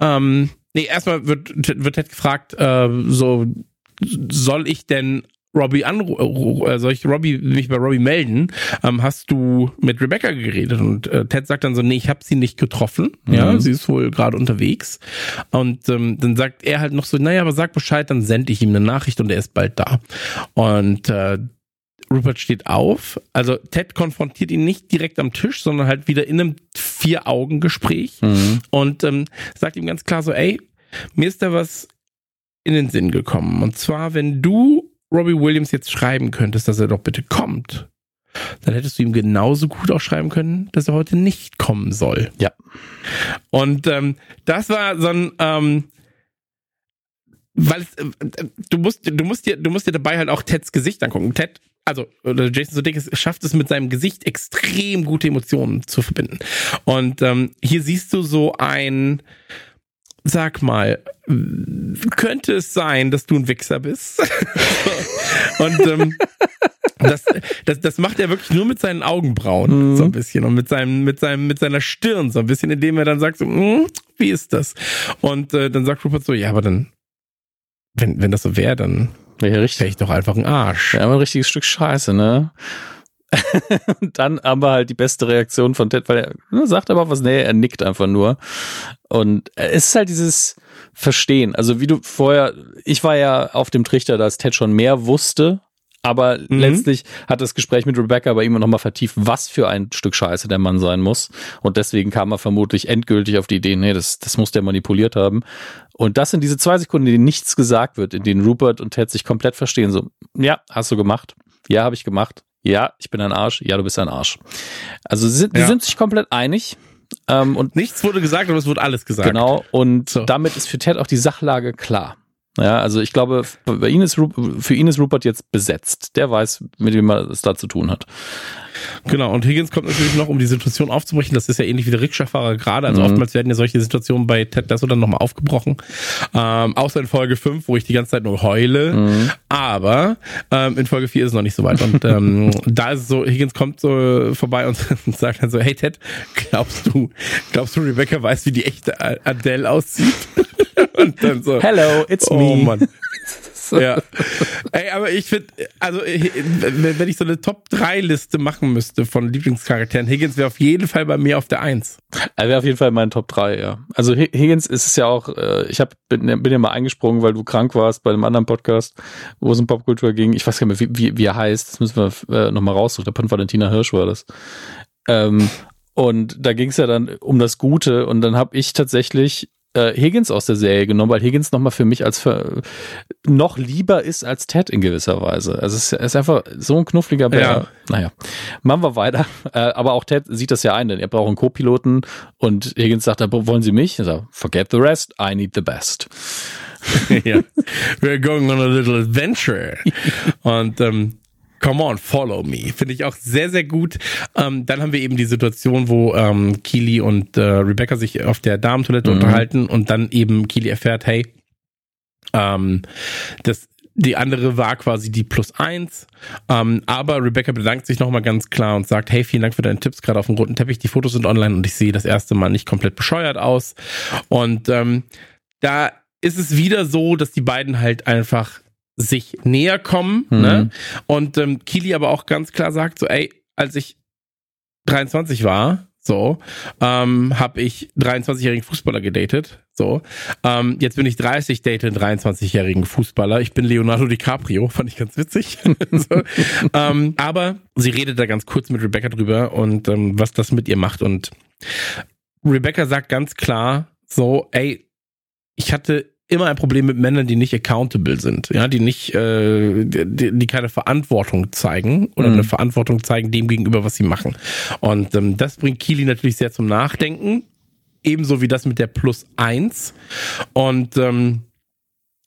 ähm, nee, erstmal wird, wird Ted gefragt, äh, so, soll ich denn Robbie anrufen, äh, soll ich Robbie, mich bei Robbie melden? Ähm, hast du mit Rebecca geredet? Und äh, Ted sagt dann so, nee, ich habe sie nicht getroffen. Ja, Mhm. sie ist wohl gerade unterwegs. Und ähm, dann sagt er halt noch so, naja, aber sag Bescheid, dann sende ich ihm eine Nachricht und er ist bald da. Und äh, Rupert steht auf. Also Ted konfrontiert ihn nicht direkt am Tisch, sondern halt wieder in einem Vier-Augen-Gespräch Mhm. und ähm, sagt ihm ganz klar so, ey, mir ist da was in den Sinn gekommen. Und zwar, wenn du Robbie Williams jetzt schreiben könntest, dass er doch bitte kommt, dann hättest du ihm genauso gut auch schreiben können, dass er heute nicht kommen soll. Ja. Und ähm, das war so ein, ähm, weil es, äh, du musst, du musst dir, du musst dir dabei halt auch Teds Gesicht angucken. Ted, also Jason Sudeikis schafft es mit seinem Gesicht extrem gute Emotionen zu verbinden. Und ähm, hier siehst du so ein, sag mal, könnte es sein, dass du ein Wichser bist? Und ähm, das, das, das macht er wirklich nur mit seinen Augenbrauen Mhm. so ein bisschen und mit seinem, mit seinem, mit seiner Stirn so ein bisschen, indem er dann sagt so, "Hm, wie ist das? Und äh, dann sagt Rupert so, ja, aber dann, wenn, wenn das so wäre, dann Wäre ja wäre richtig. ich doch einfach ein Arsch. Ja, ein richtiges Stück Scheiße, ne? Und dann aber halt die beste Reaktion von Ted, weil er ne, sagt aber was, nee, er nickt einfach nur. Und es ist halt dieses Verstehen. Also wie du vorher, ich war ja auf dem Trichter, dass Ted schon mehr wusste, aber Mhm. letztlich hat das Gespräch mit Rebecca bei ihm nochmal vertieft, was für ein Stück Scheiße der Mann sein muss. Und deswegen kam er vermutlich endgültig auf die Idee, nee, das, das muss der manipuliert haben. Und das sind diese zwei Sekunden, in denen nichts gesagt wird, in denen Rupert und Ted sich komplett verstehen. So, ja, hast du gemacht. Ja, habe ich gemacht. Ja, ich bin ein Arsch. Ja, du bist ein Arsch. Also sie, die Ja. sind sich komplett einig. Ähm, und Nichts wurde gesagt, aber es wurde alles gesagt. genau. Und So. damit ist für Ted auch die Sachlage klar. Ja, also ich glaube, bei ihn ist, Ru- für ihn ist Rupert jetzt besetzt. Der weiß, mit wem er es da zu tun hat. Genau, und Higgins kommt natürlich noch, um die Situation aufzubrechen. Das ist ja ähnlich wie der Rikscha-Fahrer gerade. Also Mhm. oftmals werden ja solche Situationen bei Ted Lasso dann nochmal aufgebrochen. Ähm, außer in Folge 5, wo ich die ganze Zeit nur heule. Mhm. Aber ähm, in Folge 4 ist es noch nicht so weit. Und ähm, da ist es so, Higgins kommt so vorbei und sagt dann so, hey Ted, glaubst du, glaubst du, Rebecca weiß, wie die echte Adele aussieht? und dann so, Hello, it's oh me. Mann. Ja. Ey, aber ich finde, also ich- wenn ich so eine Top-3-Liste machen müsste von Lieblingscharakteren, Higgins wäre auf jeden Fall bei mir auf der 1. Er wäre auf jeden Fall mein Top 3, ja. Also Hi- Higgins ist es ja auch, äh, ich hab, bin, bin ja mal eingesprungen, weil du krank warst bei einem anderen Podcast, wo es um Popkultur ging. Ich weiß gar nicht mehr, wie, wie, wie er heißt. Das müssen wir äh, nochmal raussuchen. Der Pan Valentina Hirsch war das. Ähm, und da ging es ja dann um das Gute und dann habe ich tatsächlich äh, Higgins aus der Serie genommen, weil Higgins nochmal für mich als für, noch lieber ist als Ted in gewisser Weise. Also es ist, einfach so ein knuffliger Bär. Ja. Naja, machen wir weiter. Äh, aber auch Ted sieht das ja ein, denn er braucht einen Co-Piloten und Higgins sagt, "Aber wollen Sie mich? Er sagt, forget the rest, I need the best. ja. We're going on a little adventure. Und ähm, Come on, follow me. Finde ich auch sehr, sehr gut. Ähm, dann haben wir eben die Situation, wo ähm, Keely und äh, Rebecca sich auf der Damentoilette Mhm. unterhalten und dann eben Keely erfährt, hey, ähm, das, die andere war quasi die plus eins. Ähm, aber Rebecca bedankt sich nochmal ganz klar und sagt, hey, vielen Dank für deine Tipps, gerade auf dem roten Teppich. Die Fotos sind online und ich sehe das erste Mal nicht komplett bescheuert aus. Und ähm, da ist es wieder so, dass die beiden halt einfach sich näher kommen. Mhm. Ne? Und ähm, Kili aber auch ganz klar sagt, so, ey, als ich 23 war, so, ähm, habe ich 23-jährigen Fußballer gedatet. So, ähm, jetzt bin ich 30, date einen 23-jährigen Fußballer. Ich bin Leonardo DiCaprio, fand ich ganz witzig. so, ähm, aber sie redet da ganz kurz mit Rebecca drüber und ähm, was das mit ihr macht. Und Rebecca sagt ganz klar, so, ey, ich hatte immer ein Problem mit Männern, die nicht accountable sind, ja, die nicht, äh, die, die keine Verantwortung zeigen oder Mhm. eine Verantwortung zeigen dem gegenüber, was sie machen. Und ähm, das bringt Keely natürlich sehr zum Nachdenken, ebenso wie das mit der Plus eins. Und ähm,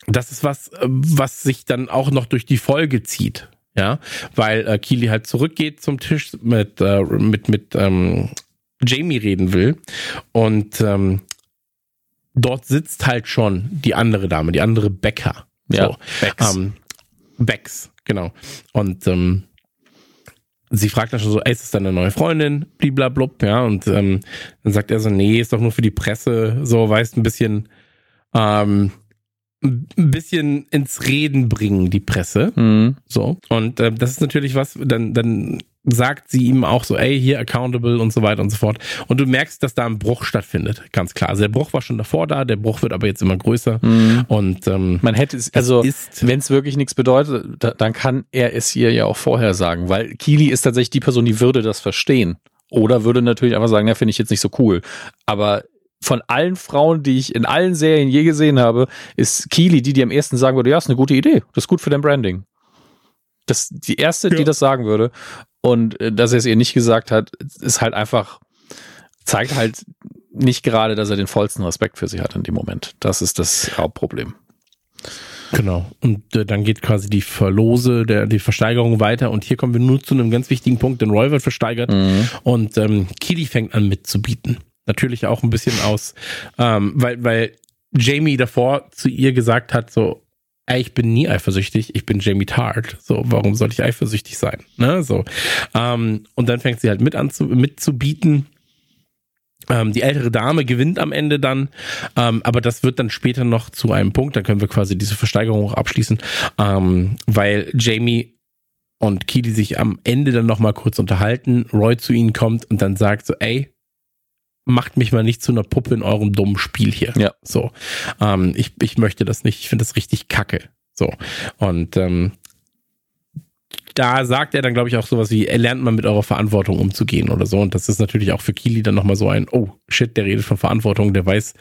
das ist was, äh, was sich dann auch noch durch die Folge zieht. Ja, weil äh, Keely halt zurückgeht zum Tisch mit, äh, mit, mit ähm, Jamie reden will. Und ähm, dort sitzt halt schon die andere Dame, die andere Becker. Ja, So. Bex. Ähm, Bex, genau. Und ähm, sie fragt dann schon so, ey, ist das deine neue Freundin? Bliblablub, ja. Und ähm, dann sagt er so, nee, ist doch nur für die Presse, so, weißt, ein bisschen, ähm, ein bisschen ins Reden bringen, die Presse. Mhm. So. Und äh, das ist natürlich was, dann, dann sagt sie ihm auch so, ey, hier accountable und so weiter und so fort. Und du merkst, dass da ein Bruch stattfindet, ganz klar. Also der Bruch war schon davor da, der Bruch wird aber jetzt immer größer. Mhm. Und ähm, Man hätte es, also wenn es wirklich nichts bedeutet, da, dann kann er es ihr ja auch vorher sagen, weil Kili ist tatsächlich die Person, die würde das verstehen. Oder würde natürlich einfach sagen, ja, finde ich jetzt nicht so cool. Aber von allen Frauen, die ich in allen Serien je gesehen habe, ist Kili die, die am ersten sagen würde, ja, ist eine gute Idee, das ist gut für dein Branding. Das die erste, die Ja. das sagen würde. Und äh, dass er es ihr nicht gesagt hat, ist halt einfach, zeigt halt nicht gerade, dass er den vollsten Respekt für sie hat in dem Moment. Das ist das Hauptproblem. Genau. Und äh, dann geht quasi die Verlose, der, die Versteigerung weiter. Und hier kommen wir nur zu einem ganz wichtigen Punkt, denn Roy wird versteigert Mhm. und ähm, Kili fängt an mitzubieten. Natürlich auch ein bisschen aus, ähm, weil, weil Jamie davor zu ihr gesagt hat, so, ich bin nie eifersüchtig, ich bin Jamie Tart. So, warum sollte ich eifersüchtig sein? Ne? So. Ähm, und dann fängt sie halt mit an zu, mitzubieten. Ähm, die ältere Dame gewinnt am Ende dann, ähm, aber das wird dann später noch zu einem Punkt, dann können wir quasi diese Versteigerung auch abschließen, ähm, weil Jamie und Keely sich am Ende dann nochmal kurz unterhalten, Roy zu ihnen kommt und dann sagt so, ey, macht mich mal nicht zu einer Puppe in eurem dummen Spiel hier. Ja. So. Ähm, ich, ich möchte das nicht, ich finde das richtig kacke. So. Und ähm, da sagt er dann, glaube ich, auch sowas wie, er lernt mal mit eurer Verantwortung umzugehen oder so. Und das ist natürlich auch für Kili dann nochmal so ein, oh shit, der redet von Verantwortung, der weiß,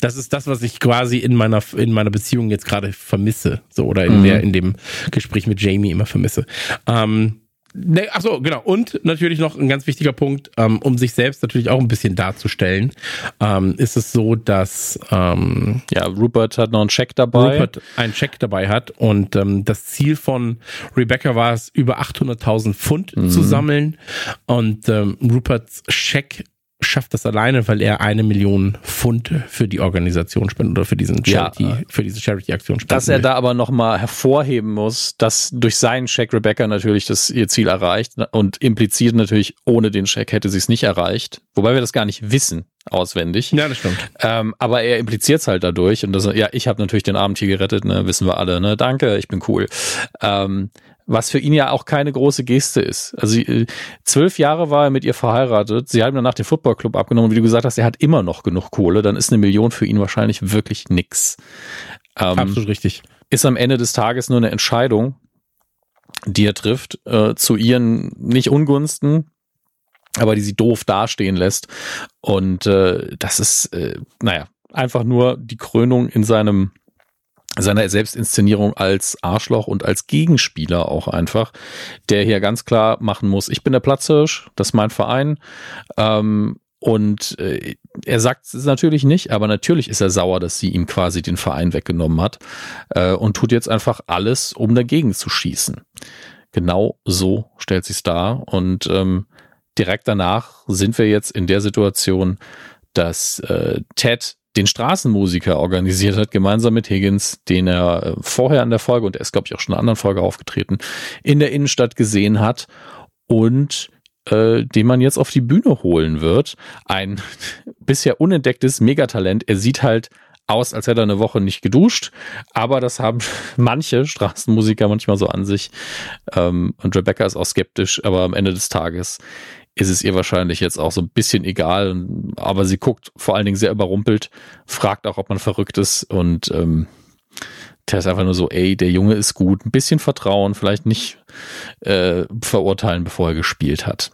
das ist das, was ich quasi in meiner, in meiner Beziehung jetzt gerade vermisse. So, oder in Mhm. der, in dem Gespräch mit Jamie immer vermisse. Ähm, Ne, ach so, genau. Und natürlich noch ein ganz wichtiger Punkt, ähm, um sich selbst natürlich auch ein bisschen darzustellen, ähm, ist es so, dass ähm, ja Rupert hat noch einen Scheck dabei. Rupert einen Scheck dabei hat und ähm, das Ziel von Rebecca war es, über 800.000 Pfund mhm. zu sammeln und ähm, Ruperts Scheck schafft das alleine, weil er eine Million Pfund für die Organisation spendet oder für diesen Charity, ja, für diese Charity-Aktion spendet. Dass er da aber nochmal hervorheben muss, dass durch seinen Check Rebecca natürlich das ihr Ziel erreicht und impliziert natürlich, ohne den Check hätte sie es nicht erreicht. Wobei wir das gar nicht wissen auswendig. Ja, das stimmt. Ähm, aber er impliziert es halt dadurch und das, ja, ich habe natürlich den Abend hier gerettet, ne, wissen wir alle, ne, danke, ich bin cool. Ähm, was für ihn ja auch keine große Geste ist. Also äh, zwölf Jahre war er mit ihr verheiratet. Sie haben danach den Footballclub abgenommen. Wie du gesagt hast, er hat immer noch genug Kohle. Dann ist eine Million für ihn wahrscheinlich wirklich nix. Ähm, Absolut richtig. Ist am Ende des Tages nur eine Entscheidung, die er trifft, äh, zu ihren nicht Ungunsten, aber die sie doof dastehen lässt. Und äh, das ist, äh, naja, einfach nur die Krönung in seinem seiner Selbstinszenierung als Arschloch und als Gegenspieler auch einfach, der hier ganz klar machen muss, ich bin der Platzhirsch, das ist mein Verein. Ähm, und äh, er sagt es natürlich nicht, aber natürlich ist er sauer, dass sie ihm quasi den Verein weggenommen hat äh, und tut jetzt einfach alles, um dagegen zu schießen. Genau so stellt sich's dar. Und ähm, direkt danach sind wir jetzt in der Situation, dass äh, Ted den Straßenmusiker organisiert hat, gemeinsam mit Higgins, den er äh, vorher in der Folge, und er ist, glaube ich, auch schon in einer anderen Folge aufgetreten, in der Innenstadt gesehen hat und äh, den man jetzt auf die Bühne holen wird. Ein bisher unentdecktes Megatalent. Er sieht halt aus, als hätte er eine Woche nicht geduscht, aber das haben manche Straßenmusiker manchmal so an sich. Ähm, und Rebecca ist auch skeptisch, aber am Ende des Tages ist es ihr wahrscheinlich jetzt auch so ein bisschen egal. Aber sie guckt vor allen Dingen sehr überrumpelt, fragt auch, ob man verrückt ist und ähm, der ist einfach nur so, ey, der Junge ist gut, ein bisschen Vertrauen, vielleicht nicht äh, verurteilen, bevor er gespielt hat.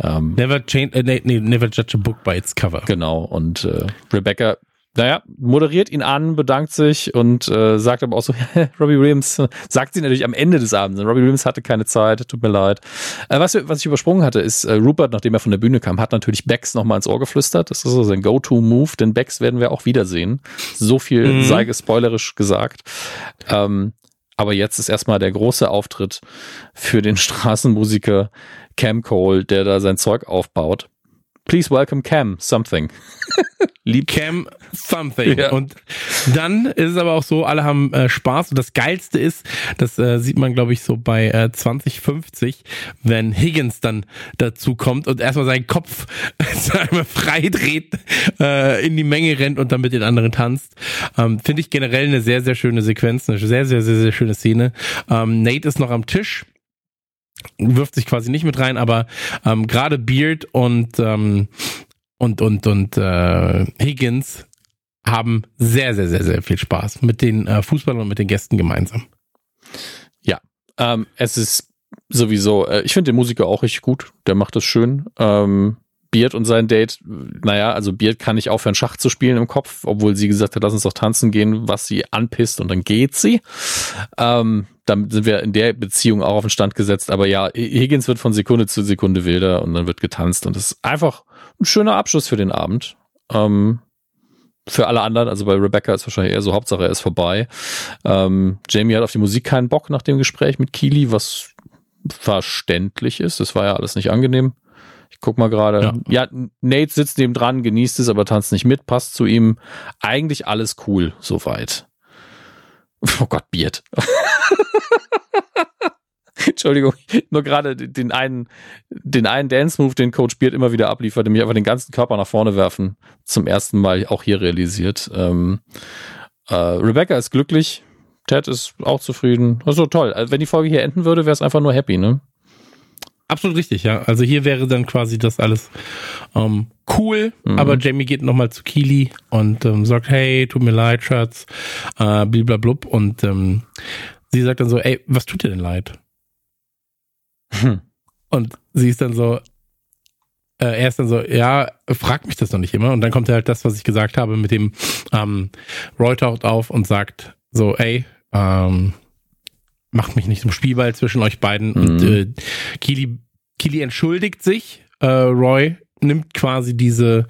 Ähm, never change, äh, nee, never judge a book by its cover. Genau. Und äh, Rebecca naja, moderiert ihn an, bedankt sich und äh, sagt aber auch so, Robbie Williams, sagt sie natürlich am Ende des Abends. Robbie Williams hatte keine Zeit, tut mir leid. Äh, was, was ich übersprungen hatte, ist, äh, Rupert, nachdem er von der Bühne kam, hat natürlich Bex nochmal ins Ohr geflüstert. Das ist so sein Go-To-Move, denn Bex werden wir auch wiedersehen. So viel mhm. sei gespoilerisch gesagt. Ähm, aber jetzt ist erstmal der große Auftritt für den Straßenmusiker Cam Cole, der da sein Zeug aufbaut. Please welcome Cam something. Lieb Cam something. Ja. Und dann ist es aber auch so, alle haben äh, Spaß. Und das Geilste ist, das äh, sieht man, glaube ich, so bei äh, 2050, wenn Higgins dann dazu kommt und erstmal seinen Kopf einmal frei dreht, äh, in die Menge rennt und dann mit den anderen tanzt. Ähm, Finde ich generell eine sehr, sehr schöne Sequenz, eine sehr, sehr, sehr, sehr schöne Szene. Ähm, Nate ist noch am Tisch wirft sich quasi nicht mit rein, aber ähm, gerade Beard und ähm, und und und äh, Higgins haben sehr sehr sehr sehr viel Spaß mit den äh, Fußballern und mit den Gästen gemeinsam. Ja, ähm, es ist sowieso. Äh, ich finde den Musiker auch richtig gut. Der macht das schön. Ähm, Beard und sein Date, naja, also Beard kann nicht aufhören, Schach zu spielen im Kopf, obwohl sie gesagt hat, lass uns doch tanzen gehen, was sie anpisst und dann geht sie. Ähm, dann sind wir in der Beziehung auch auf den Stand gesetzt. Aber ja, Higgins wird von Sekunde zu Sekunde wilder und dann wird getanzt und das ist einfach ein schöner Abschluss für den Abend. Ähm, für alle anderen, also bei Rebecca ist wahrscheinlich eher so Hauptsache, er ist vorbei. Ähm, Jamie hat auf die Musik keinen Bock nach dem Gespräch mit Keely, was verständlich ist. Das war ja alles nicht angenehm. Ich guck mal gerade. Ja. ja, Nate sitzt neben dran, genießt es, aber tanzt nicht mit, passt zu ihm. Eigentlich alles cool, soweit. Oh Gott, Beard. Entschuldigung, nur gerade den einen, den einen Dance-Move, den Coach Beard immer wieder abliefert, nämlich einfach den ganzen Körper nach vorne werfen, zum ersten Mal auch hier realisiert. Ähm, äh, Rebecca ist glücklich, Ted ist auch zufrieden. Also toll. Also wenn die Folge hier enden würde, wäre es einfach nur happy, ne? Absolut richtig, ja. Also hier wäre dann quasi das alles ähm, cool, mhm. aber Jamie geht nochmal zu Keely und ähm, sagt, hey, tut mir leid, Schatz, äh, bliblablub. Und ähm, sie sagt dann so, ey, was tut dir denn leid? Hm. Und sie ist dann so, äh, er ist dann so, ja, frag mich das doch nicht immer. Und dann kommt halt das, was ich gesagt habe, mit dem ähm, Roy taucht auf und sagt so, ey, ähm, macht mich nicht zum Spielball zwischen euch beiden. Mhm. Und äh, Kili, Kili entschuldigt sich. Äh, Roy nimmt quasi diese.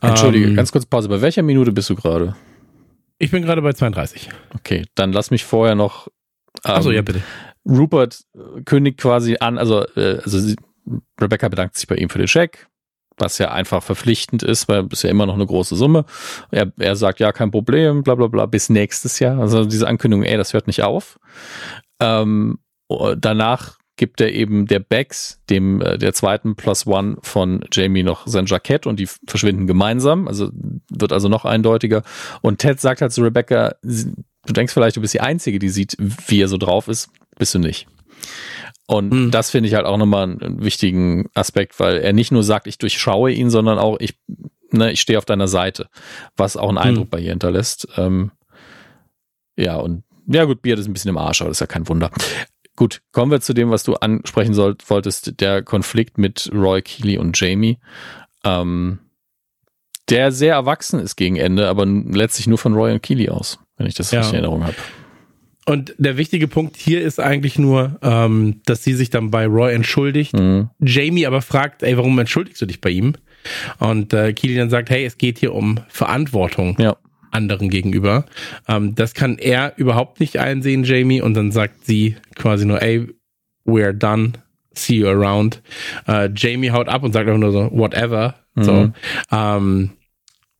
Entschuldige, ähm, ganz kurz Pause. Bei welcher Minute bist du gerade? Ich bin gerade bei 32. Okay, dann lass mich vorher noch. Ähm, Achso, ja, bitte. Rupert kündigt quasi an, also, äh, also sie, Rebecca bedankt sich bei ihm für den Scheck, was ja einfach verpflichtend ist, weil es ja immer noch eine große Summe. Er, er sagt, ja, kein Problem, bla bla bla, bis nächstes Jahr. Also diese Ankündigung, ey, das hört nicht auf. Ähm, danach gibt er eben der Bex, dem äh, der zweiten Plus One von Jamie noch sein Jackett und die verschwinden gemeinsam. Also wird also noch eindeutiger. Und Ted sagt halt zu Rebecca, du denkst vielleicht, du bist die Einzige, die sieht, wie er so drauf ist. Bist du nicht. Und mhm. das finde ich halt auch nochmal einen wichtigen Aspekt, weil er nicht nur sagt, ich durchschaue ihn, sondern auch, ich, ne, ich stehe auf deiner Seite, was auch einen mhm. Eindruck mhm. bei ihr hinterlässt. Ähm, ja, und ja gut, Beard ist ein bisschen im Arsch, aber das ist ja kein Wunder. Gut, kommen wir zu dem, was du ansprechen sollt, wolltest, der Konflikt mit Roy Keeley und Jamie. Ähm, der sehr erwachsen ist gegen Ende, aber letztlich nur von Roy und Keeley aus, wenn ich das ja. richtig in Erinnerung habe. Und der wichtige Punkt hier ist eigentlich nur, ähm, dass sie sich dann bei Roy entschuldigt. Mhm. Jamie aber fragt, ey, warum entschuldigst du dich bei ihm? Und äh, Keely dann sagt, hey, es geht hier um Verantwortung ja. anderen gegenüber. Ähm, das kann er überhaupt nicht einsehen, Jamie. Und dann sagt sie quasi nur, ey, we're done. See you around. Äh, Jamie haut ab und sagt einfach nur so, whatever. Mhm. So. Ähm,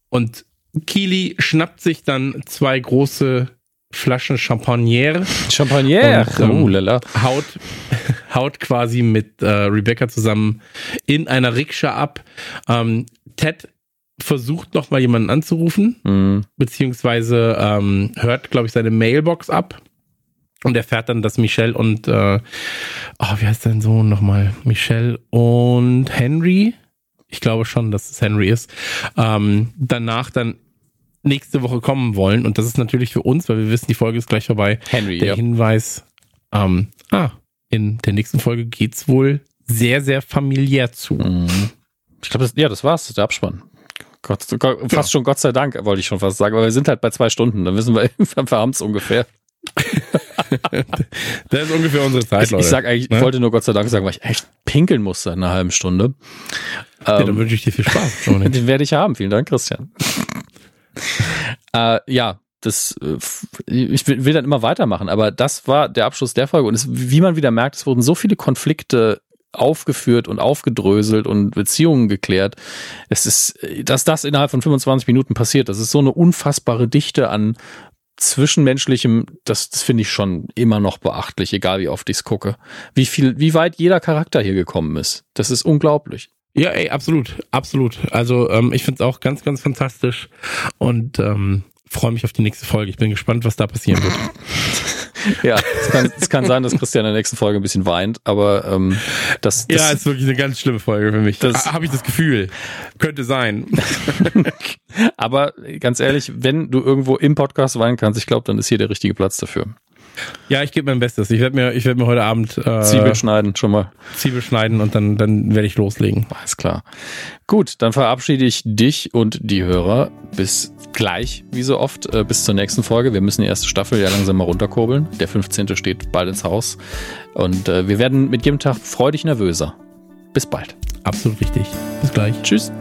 und Keely schnappt sich dann zwei große Flaschen Champagner. Champagner, und, ähm, oh, lala. Haut, haut quasi mit äh, Rebecca zusammen in einer Rikscha ab. Ähm, Ted versucht noch mal jemanden anzurufen, mhm. beziehungsweise ähm, hört, glaube ich, seine Mailbox ab und erfährt dann, dass Michelle und äh, oh, wie heißt dein Sohn nochmal? Michelle und Henry. Ich glaube schon, dass es Henry ist. Ähm, danach dann nächste Woche kommen wollen. Und das ist natürlich für uns, weil wir wissen, die Folge ist gleich vorbei. Henry, der ja. Hinweis, ähm, ah, in der nächsten Folge geht's wohl sehr, sehr familiär zu. Mhm. Ich glaube, ja, das war's, der Abspann. Gott, fast ja. schon Gott sei Dank, wollte ich schon fast sagen, aber wir sind halt bei zwei Stunden, dann wissen wir, wir haben es ungefähr. das ist ungefähr unsere Zeit, ich, Leute. Ich sag eigentlich, ne? wollte nur Gott sei Dank sagen, weil ich echt pinkeln musste in einer halben Stunde. Ja, ähm, dann wünsche ich dir viel Spaß. Den werde ich haben. Vielen Dank, Christian. äh, ja, das, äh, ich will, dann immer weitermachen, aber das war der Abschluss der Folge. Und es, wie man wieder merkt, es wurden so viele Konflikte aufgeführt und aufgedröselt und Beziehungen geklärt. Es ist, dass das innerhalb von 25 Minuten passiert, das ist so eine unfassbare Dichte an Zwischenmenschlichem, das, das finde ich schon immer noch beachtlich, egal wie oft ich es gucke. Wie viel, wie weit jeder Charakter hier gekommen ist. Das ist unglaublich. Ja, ey, absolut, absolut. Also ähm, ich finde es auch ganz, ganz fantastisch und ähm, freue mich auf die nächste Folge. Ich bin gespannt, was da passieren wird. ja, es kann, es kann sein, dass Christian in der nächsten Folge ein bisschen weint, aber ähm, das, das Ja, ist wirklich eine ganz schlimme Folge für mich. Das habe ich das Gefühl. Könnte sein. aber ganz ehrlich, wenn du irgendwo im Podcast weinen kannst, ich glaube, dann ist hier der richtige Platz dafür. Ja, ich gebe mein Bestes. Ich werde mir, ich werde mir heute Abend äh, Zwiebel schneiden, schon mal. Zwiebel schneiden und dann, dann werde ich loslegen. Alles klar. Gut, dann verabschiede ich dich und die Hörer. Bis gleich, wie so oft, äh, bis zur nächsten Folge. Wir müssen die erste Staffel ja langsam mal runterkurbeln. Der 15. steht bald ins Haus. Und äh, wir werden mit jedem Tag freudig nervöser. Bis bald. Absolut richtig. Bis gleich. Tschüss.